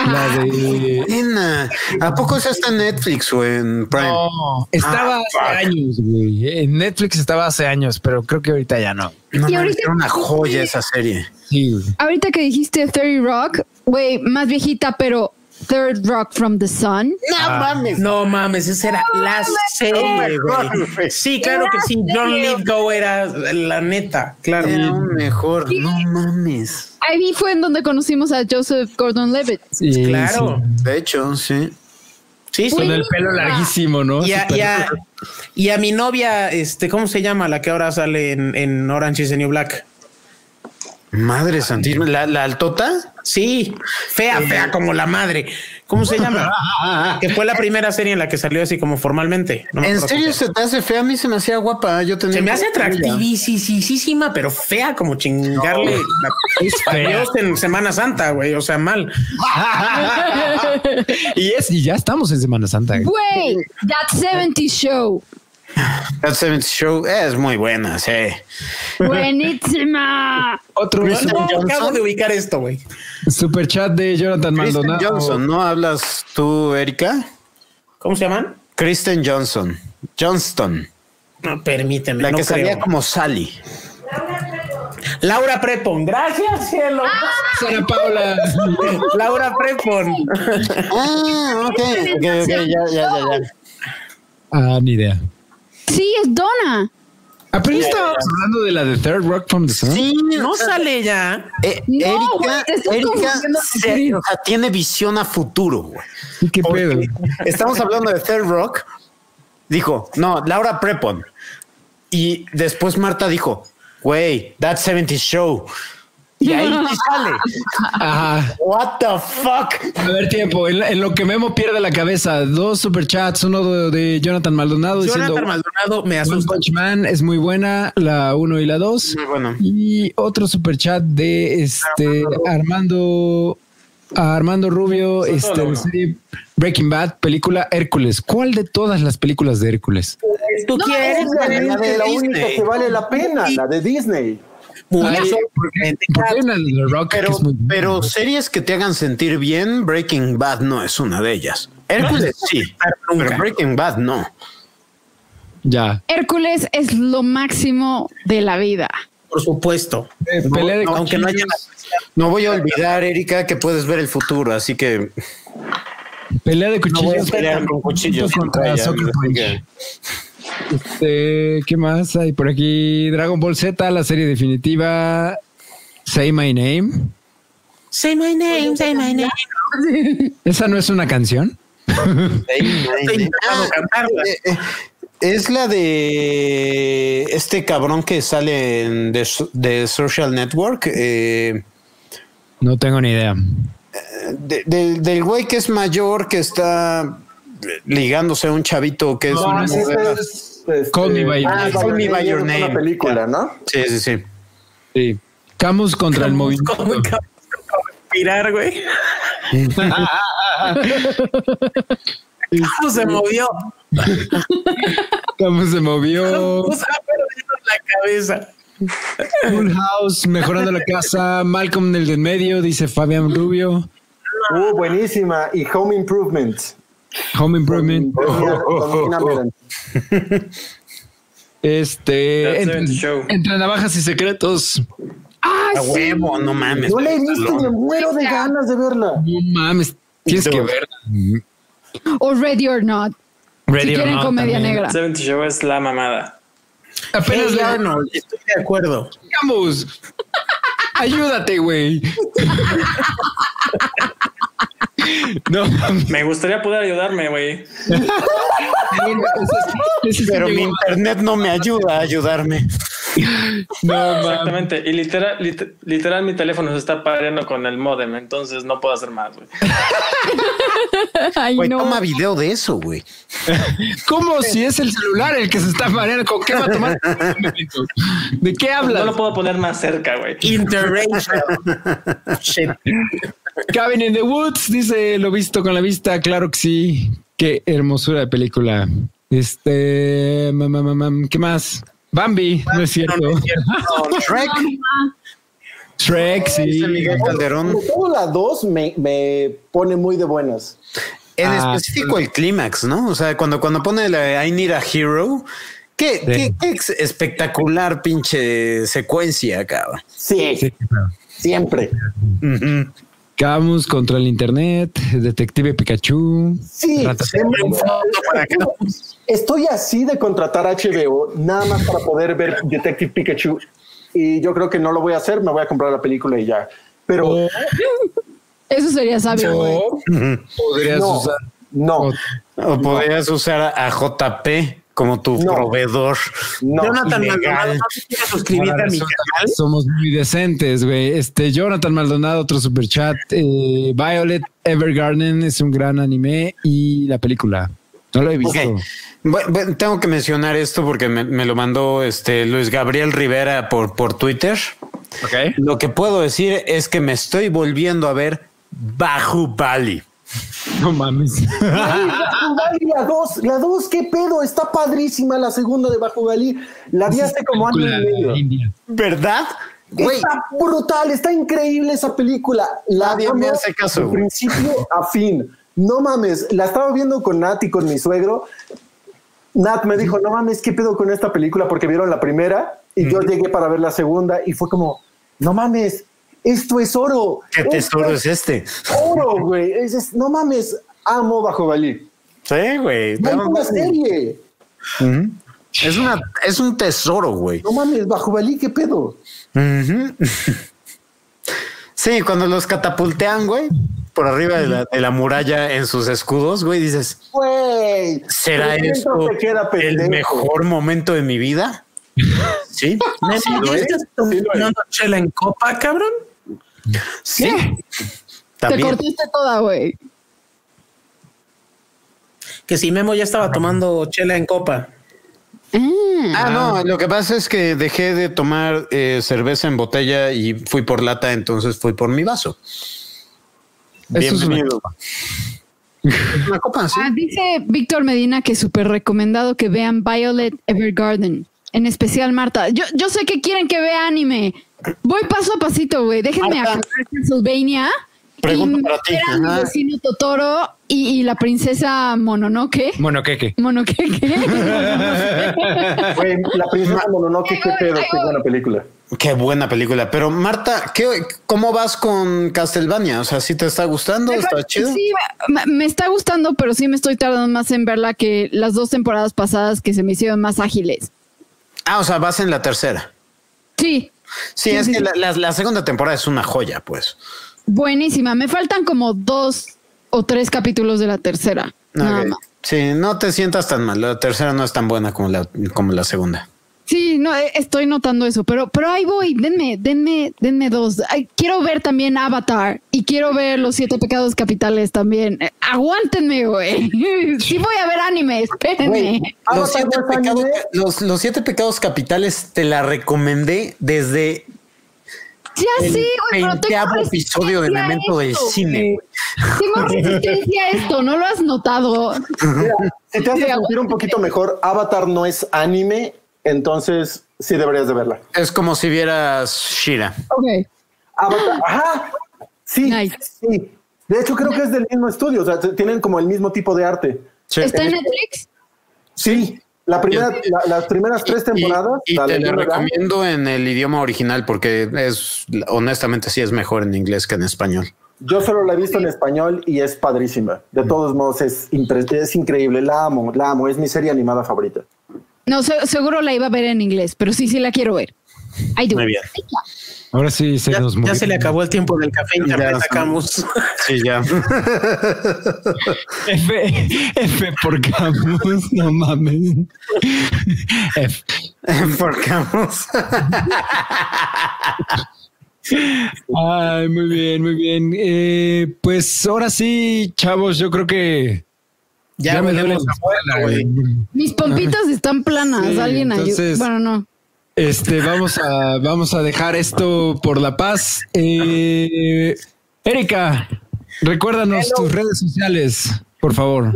la de Nena, ¿A poco esa está en Netflix o en Prime? No, estaba Ah, hace años, güey. En Netflix estaba hace años, pero creo que ahorita ya no. No, Y mames, ahorita- era una joya esa serie. Sí, güey. Ahorita que dijiste 30 Rock, güey, más viejita, pero Third Rock from the Sun. No mames. No mames, esa era la serie, güey. Sí, claro que sí. John Lithgow era la neta, claro. Era un mejor. No mames. Ahí fue en donde conocimos a Joseph Gordon-Levitt. Sí, Claro. De hecho, sí. Sí, sí. Con el pelo larguísimo, ¿no? Y a, Súper- y a- y a mi novia, este, ¿cómo se llama? La que ahora sale en, en Orange is the New Black. Madre santísima. ¿La, la altota? Sí, fea, fea como la madre. ¿Cómo se llama? que fue la primera serie en la que salió así como formalmente. No me ¿En serio se te hace fea? A mí se me hacía guapa. Yo tenía Se me hace atractivísima, pero fea como chingarle la-. Dios en Semana Santa, güey. O sea, mal. y es, y ya estamos en Semana Santa. güey. Güey, That 70 Show. That 70 Show es muy buena, sí. Buenísima. Otro super, no, acabo de ubicar esto, güey. super chat de Jonathan Kristen Maldonado. Johnson, ¿no hablas tú, Erika? ¿Cómo se llaman? Kristen Johnson. Johnston. No, permíteme. La no que salía creo. como Sally. Laura Prepon. Gracias, cielo. Sara Paula. Laura Prepon. Ah, ok, ok, ok, ya, ya, ya, ya. Ah, ni idea. Sí, es Donna. Ah, pero ya estábamos hablando de la de Third Rock from the Sun. Sí, No sale ya. Eh, No, güey, Erika, te estás Erika confundiendo se- o sea, tiene visión a futuro, güey. ¿Y qué pedo? Estamos hablando de Third Rock. Dijo, no, Laura Prepon. Y después Marta dijo, güey, That 70 Show. Y ahí sí sale. Ajá. What the fuck? A ver, tiempo. En, la- en lo que Memo pierde la cabeza, dos superchats, uno de, de Jonathan Maldonado diciendo Jonathan Me One asusta. Punch Man es muy buena, la uno y la dos. Muy bueno. Y otro superchat de este Armando a Armando Rubio, este serie Breaking Bad, película Hércules. ¿Cuál de todas las películas de Hércules? ¿Tú quieres? La, la de la única Disney. que vale la pena, la de Disney. Ay, porque, porque hay una de The Rock que Pero, es muy buena. pero series que te hagan sentir bien, Breaking Bad no es una de ellas. Hércules sí, pero Breaking Bad no. Ya. Hércules es lo máximo de la vida. Por supuesto. Eh, pelea de aunque no haya cuchillos, No voy a olvidar, Erika, que puedes ver el futuro, así que pelea de no voy a cuchillos pelear con cuchillos contra ella. Este, ¿qué más hay por aquí? Dragon Ball Z, la serie definitiva. Say My Name. Say my name, say my name. ¿Esa no es una canción? Cantarla. Eh, eh, Es la de este cabrón que sale en de, de Social Network, eh, No tengo ni idea. de- de- del güey que es mayor, que está ligándose a un chavito que es No, una es-. Este, Call Me By Your ah, Name. Call Me By Your es Name. Una película, ¿no? Sí, sí, sí. Sí. Camus contra el movimiento. ¿Cómo acabo de respirar, güey? ¿Cómo se movió? Camus se movió. O sea, perdiendo la cabeza. Full House, mejorando la casa. Malcolm en el de en medio, dice Fabián Rubio. Uh, buenísima. Y Home Improvement. Home Improvement. Con Nina Melan. Este. Entre, 70 Show. entre navajas y secretos. Ah, A sí. huevo, no mames. No la he visto me muero de ganas de verla. No mames, tienes que ver. O Ready or Not. Ready si or quieren Not comedia también. negra. 70 Show es la mamada. Apenas Hey Arnold, estoy de acuerdo. Camus. Ayúdate, güey. No. Me gustaría poder ayudarme, güey. Pero mi internet no me ayuda a ayudarme. No. Exactamente. Y literal, lit- literal mi teléfono se está pareando con el modem, entonces no puedo hacer más, güey. Ay, Güey, no. toma video de eso, güey. ¿Cómo si es el celular el que se está mareando? ¿Con qué va a tomar? ¿De qué No hablas? lo puedo poner más cerca, güey. Interracial. Shit. Cabin in the Woods dice lo visto con la vista. Claro que sí. Qué hermosura de película. Este, mam, mam, mam, mam, ¿qué más? Bambi, no es cierto. Shrek. Shrek, sí. Miguel Calderón. Sobre todo la 2 me, me pone muy de buenas. En Ah, específico el clímax, ¿no? O sea, cuando, cuando pone la I Need a Hero, qué, qué- qué espectacular pinche secuencia, cabrón. Sí, Sí, claro. siempre. Ujú. Camus contra el internet, Detective Pikachu. Sí. Estoy así de contratar HBO nada más para poder ver Detective Pikachu y yo creo que no lo voy a hacer, me voy a comprar la película y ya. Pero Eso sería sabio, güey. O podrías no, usar. no, O podrías usar a JP como tu No. proveedor. no. Jonathan. Maldonado, ¿no suscribirte a mi canal? Somos muy decentes, güey. Este Jonathan Maldonado, otro super chat. Eh, Violet Evergarden es un gran anime y la película. No lo he visto. Ok. Bu- bu- tengo que mencionar esto porque me, me lo mandó este Luis Gabriel Rivera por, por Twitter. Ok. Lo que puedo decir es que me estoy volviendo a ver Bahubali. No mames. La 2, la 2, qué pedo, está padrísima la segunda de Bajubali. La vi hace como año y medio. India. ¿Verdad? Güey, Está brutal, está increíble esa película. La Nadie me hace caso, De principio a fin. No mames, la estaba viendo con Nat y con mi suegro. Nat me dijo, no mames, ¿qué pedo con esta película? Porque vieron la primera y yo llegué para ver la segunda y fue como, no mames, esto es oro. ¿qué Esto tesoro es este? oro, güey. Es- es- no mames, amo Bajo Balí. Sí, güey. No es una serie. Es una, es un tesoro, güey. No mames, Bajo Balí, ¿qué pedo? Ujú. Sí, cuando los catapultean, güey, por arriba de la, de la muralla en sus escudos, güey, dices, Güey. ¿será ¿por qué esto no te queda el mejor momento de mi vida? Sí, sí ¿ya es. estás tomando chela en copa, cabrón? Sí. Te También. cortaste toda, güey. Que si Memo ya estaba tomando chela en copa. Ah, no, lo que pasa es que dejé de tomar eh, cerveza en botella y fui por lata, entonces fui por mi vaso. Eso Bienvenido. Es una copa, sí. Ah, dice Víctor Medina que súper recomendado que vean Violet Evergarden. En especial Marta. Yo, yo sé que quieren que vea anime. Voy paso a pasito, güey. Déjenme Marta. acabar Pennsylvania. Pregunta y para ti. ver a mi Ajá. vecino Totoro y, y la princesa Mononoke. Monoqueque. Monoqueque. Güey, la princesa Mononoke, qué pedo, qué buena película. Qué buena película. Pero Marta, ¿qué, ¿cómo vas con Castlevania? O sea, ¿sí te está gustando? ¿Está chido? Sí, me, me está gustando, pero sí me estoy tardando más en verla que las dos temporadas pasadas que se me hicieron más ágiles. Ah, o sea, vas en la tercera. Sí, Sí, Sí, es sí, que la, la- la segunda temporada es una joya, pues. buenísima. Me faltan como dos o tres capítulos de la tercera. Nada más. Sí, no te sientas tan mal. La tercera no es tan buena como la, como la segunda. Sí, no, eh, estoy notando eso, pero, pero ahí voy, denme, denme, denme dos. Ay, quiero ver también Avatar y quiero ver los siete pecados capitales también. Eh, aguántenme, güey. Sí voy a ver anime, espérenme. Los Avatar siete, pecados, anime. los, los siete pecados capitales te la recomendé desde Ya el sí, güey, pero tengo veinteavo episodio de Memento del cine. Tengo resistencia a esto, ¿no lo has notado? Mira, si te hace sentir un poquito mejor, Avatar no es anime, entonces sí deberías de verla. Es como si vieras Shira. Ok. Avatar, ajá, sí, Nice. sí. De hecho, creo que es del mismo estudio, o sea, tienen como el mismo tipo de arte. Sí. ¿Está en Netflix? Sí, la primera, la- las primeras tres Y- temporadas. Y, la te la recomiendo en el idioma original porque es honestamente sí es mejor en inglés que en español. Yo solo la he visto en español y es padrísima. De todos modos, es, impre- es increíble. La amo, la amo. Es mi serie animada favorita. No, se- seguro la iba a ver en inglés, pero sí, sí la quiero ver. I do. Muy bien. Ahora sí se Ya, nos ya murió. se le acabó el tiempo del café internet Ya, a Camus. Sí, ya. F, F por Camus, no mames. F. Porque vamos. Ay, muy bien, muy bien. Eh, pues ahora sí, chavos, yo creo que Ya, me duele la a muerto, güey. Mis pompitas están planas. Sí, Alguien ayuda. Bueno, no. Este, vamos a, vamos a dejar esto por la paz. Eh, Erika, recuérdanos tus redes sociales, por favor.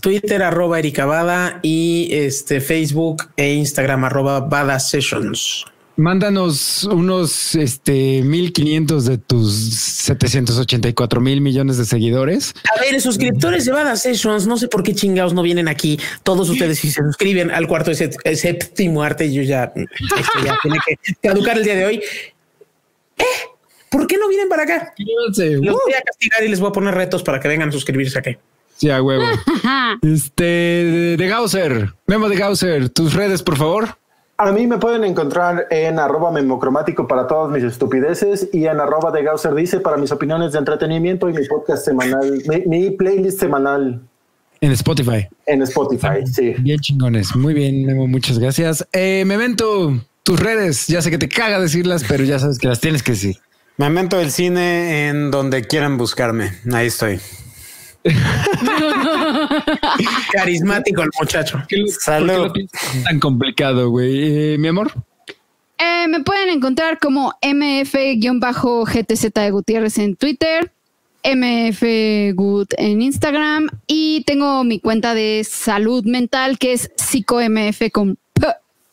Twitter arroba Ericabada y este Facebook e Instagram arroba Bada Sessions. Mándanos unos este 1500 de tus 784 mil millones de seguidores. A ver, suscriptores de Bada Sessions, no sé por qué chingados no vienen aquí. Todos ustedes si se suscriben al cuarto de séptimo arte, yo ya, esto ya tiene que caducar el día de hoy. ¿Eh? ¿Por qué no vienen para acá? Los voy a castigar y les voy a poner retos para que vengan a suscribirse aquí. Sí, a huevo. este de Gausser, Memo de Gausser, tus redes, por favor. A mí me pueden encontrar en arroba memocromático para todas mis estupideces y en arroba de Gausser dice para mis opiniones de entretenimiento y mi podcast semanal, mi, playlist semanal. En Spotify. En Spotify, sí. Bien chingones. Muy bien, Memo. Muchas gracias. Eh, Memento, tus redes. Ya sé que te caga decirlas, pero ya sabes que las tienes que decir. Memento del cine en donde quieran buscarme. Ahí estoy. Carismático el muchacho. Salud. tan complicado, güey. Eh, mi amor. Eh, me pueden encontrar como MF-GTZ de Gutiérrez en Twitter, MFGut en Instagram y tengo mi cuenta de salud mental que es psicomf con P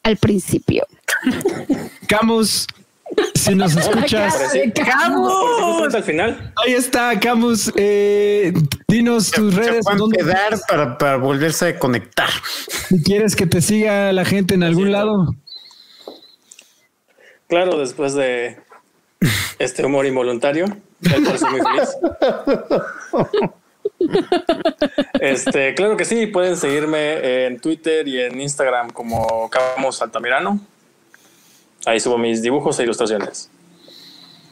al principio. Camus, si nos escuchas. Camus. al final. Ahí está, Camus. Eh, dinos tus redes. ¿Dónde quedar para, para volverse a conectar? Si quieres que te siga la gente en algún lado. Claro, después de este humor involuntario, muy feliz. Este, claro que sí, pueden seguirme en Twitter y en Instagram como Camus Altamirano. Ahí subo mis dibujos e ilustraciones.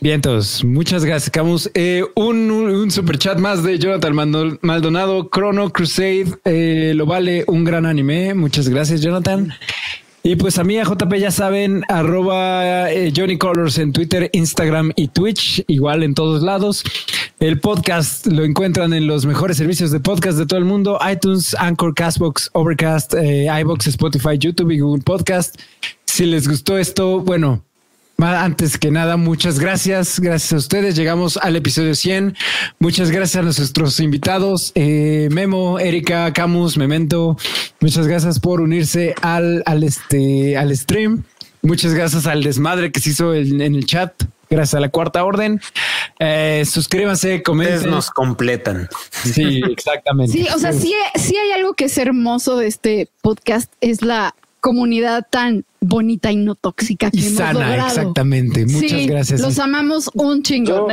Vientos, muchas gracias, Camus. Eh, un, un, super chat más de Jonathan Maldonado, Chrono Crusade, eh, lo vale un gran anime. Muchas gracias, Jonathan. Y pues a mí, a JP, ya saben, arroba eh, en Twitter, Instagram y Twitch, igual en todos lados. El podcast lo encuentran en los mejores servicios de podcast de todo el mundo: iTunes, Anchor, Castbox, Overcast, iBox, Spotify, YouTube y Google Podcast. Si les gustó esto, bueno, antes que nada, muchas gracias. Gracias a ustedes. Llegamos al episodio 100. Muchas gracias a nuestros invitados, eh, Memo, Erika, Camus, Memento. Muchas gracias por unirse al, al, este, al stream. Muchas gracias al desmadre que se hizo en, el chat. Gracias a la cuarta orden. Eh, suscríbanse, comenten. nos completan. Sí, exactamente. Sí, o sea, sí, sí hay algo que es hermoso de este podcast, es la comunidad tan bonita y no tóxica que y sana, exactamente. Muchas gracias. Los amamos un chingo.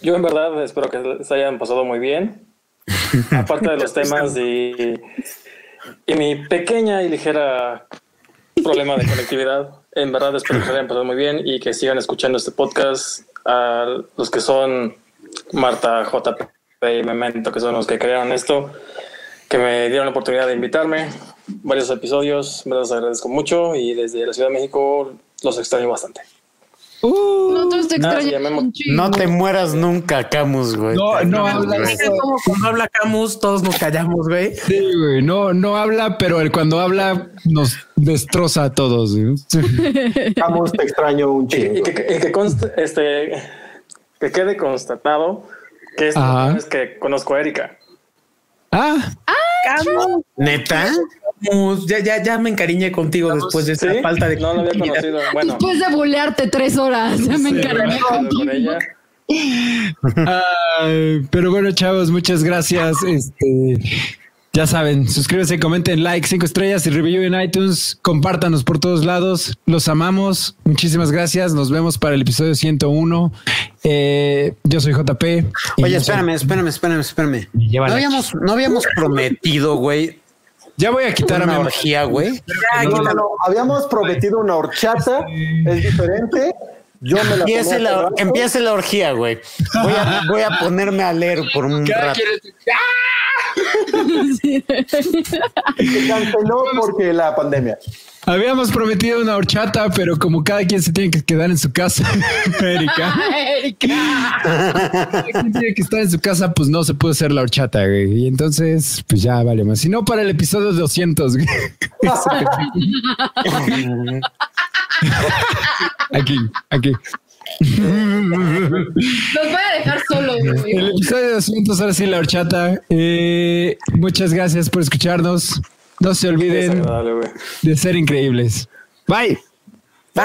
Yo, en verdad espero que se hayan pasado muy bien. Aparte de los temas y, y mi pequeña y ligera problema de conectividad, en verdad espero que se hayan pasado muy bien y que sigan escuchando este podcast a los que son Marta, JP y Memento, que son los que crearon esto, que me dieron la oportunidad de invitarme varios episodios, me los agradezco mucho y desde la Ciudad de México los extraño bastante. Uh, no, te no te mueras nunca, Camus, güey. No, no habla. Cuando habla Camus, todos nos callamos, güey. Sí, güey. No, no habla, pero él cuando habla nos destroza a todos. Camus, te extraño un chingo. Y, que, conste, este, que quede constatado que es que conozco a Erika. Ah, ah Camus. ¿Neta? ya, ya, ya me encariñé contigo después de esa falta de. No lo había conocido. Bueno. Después de bulearte tres horas, ya me encariñé contigo. pero bueno, chavos, muchas gracias. Este, ya saben, suscríbanse, comenten, like, cinco estrellas y review en iTunes. Compártanos por todos lados. Los amamos. Muchísimas gracias. Nos vemos para el episodio 101. Eh, yo soy JP. Oye, espérame, espérame, espérame, espérame. No habíamos, no habíamos prometido, güey, ya voy a quitar una a mi orgía, güey. Habíamos prometido una horchata, es diferente. Yo me la empiece, la, empiece la orgía, güey. Voy a, voy a ponerme a leer por un rato. Se canceló porque la pandemia. Habíamos prometido una horchata, pero como cada quien se tiene que quedar en su casa, Erika. Erika. cada quien tiene que estar en su casa, pues no se puede hacer la horchata, güey. Y entonces, pues ya vale más. Si no, para el episodio 200, güey. aquí, aquí. Los voy a dejar solos. El episodio 200, ahora sí, la horchata. Eh, muchas gracias por escucharnos. No se olviden de ser increíbles. Bye. Bye.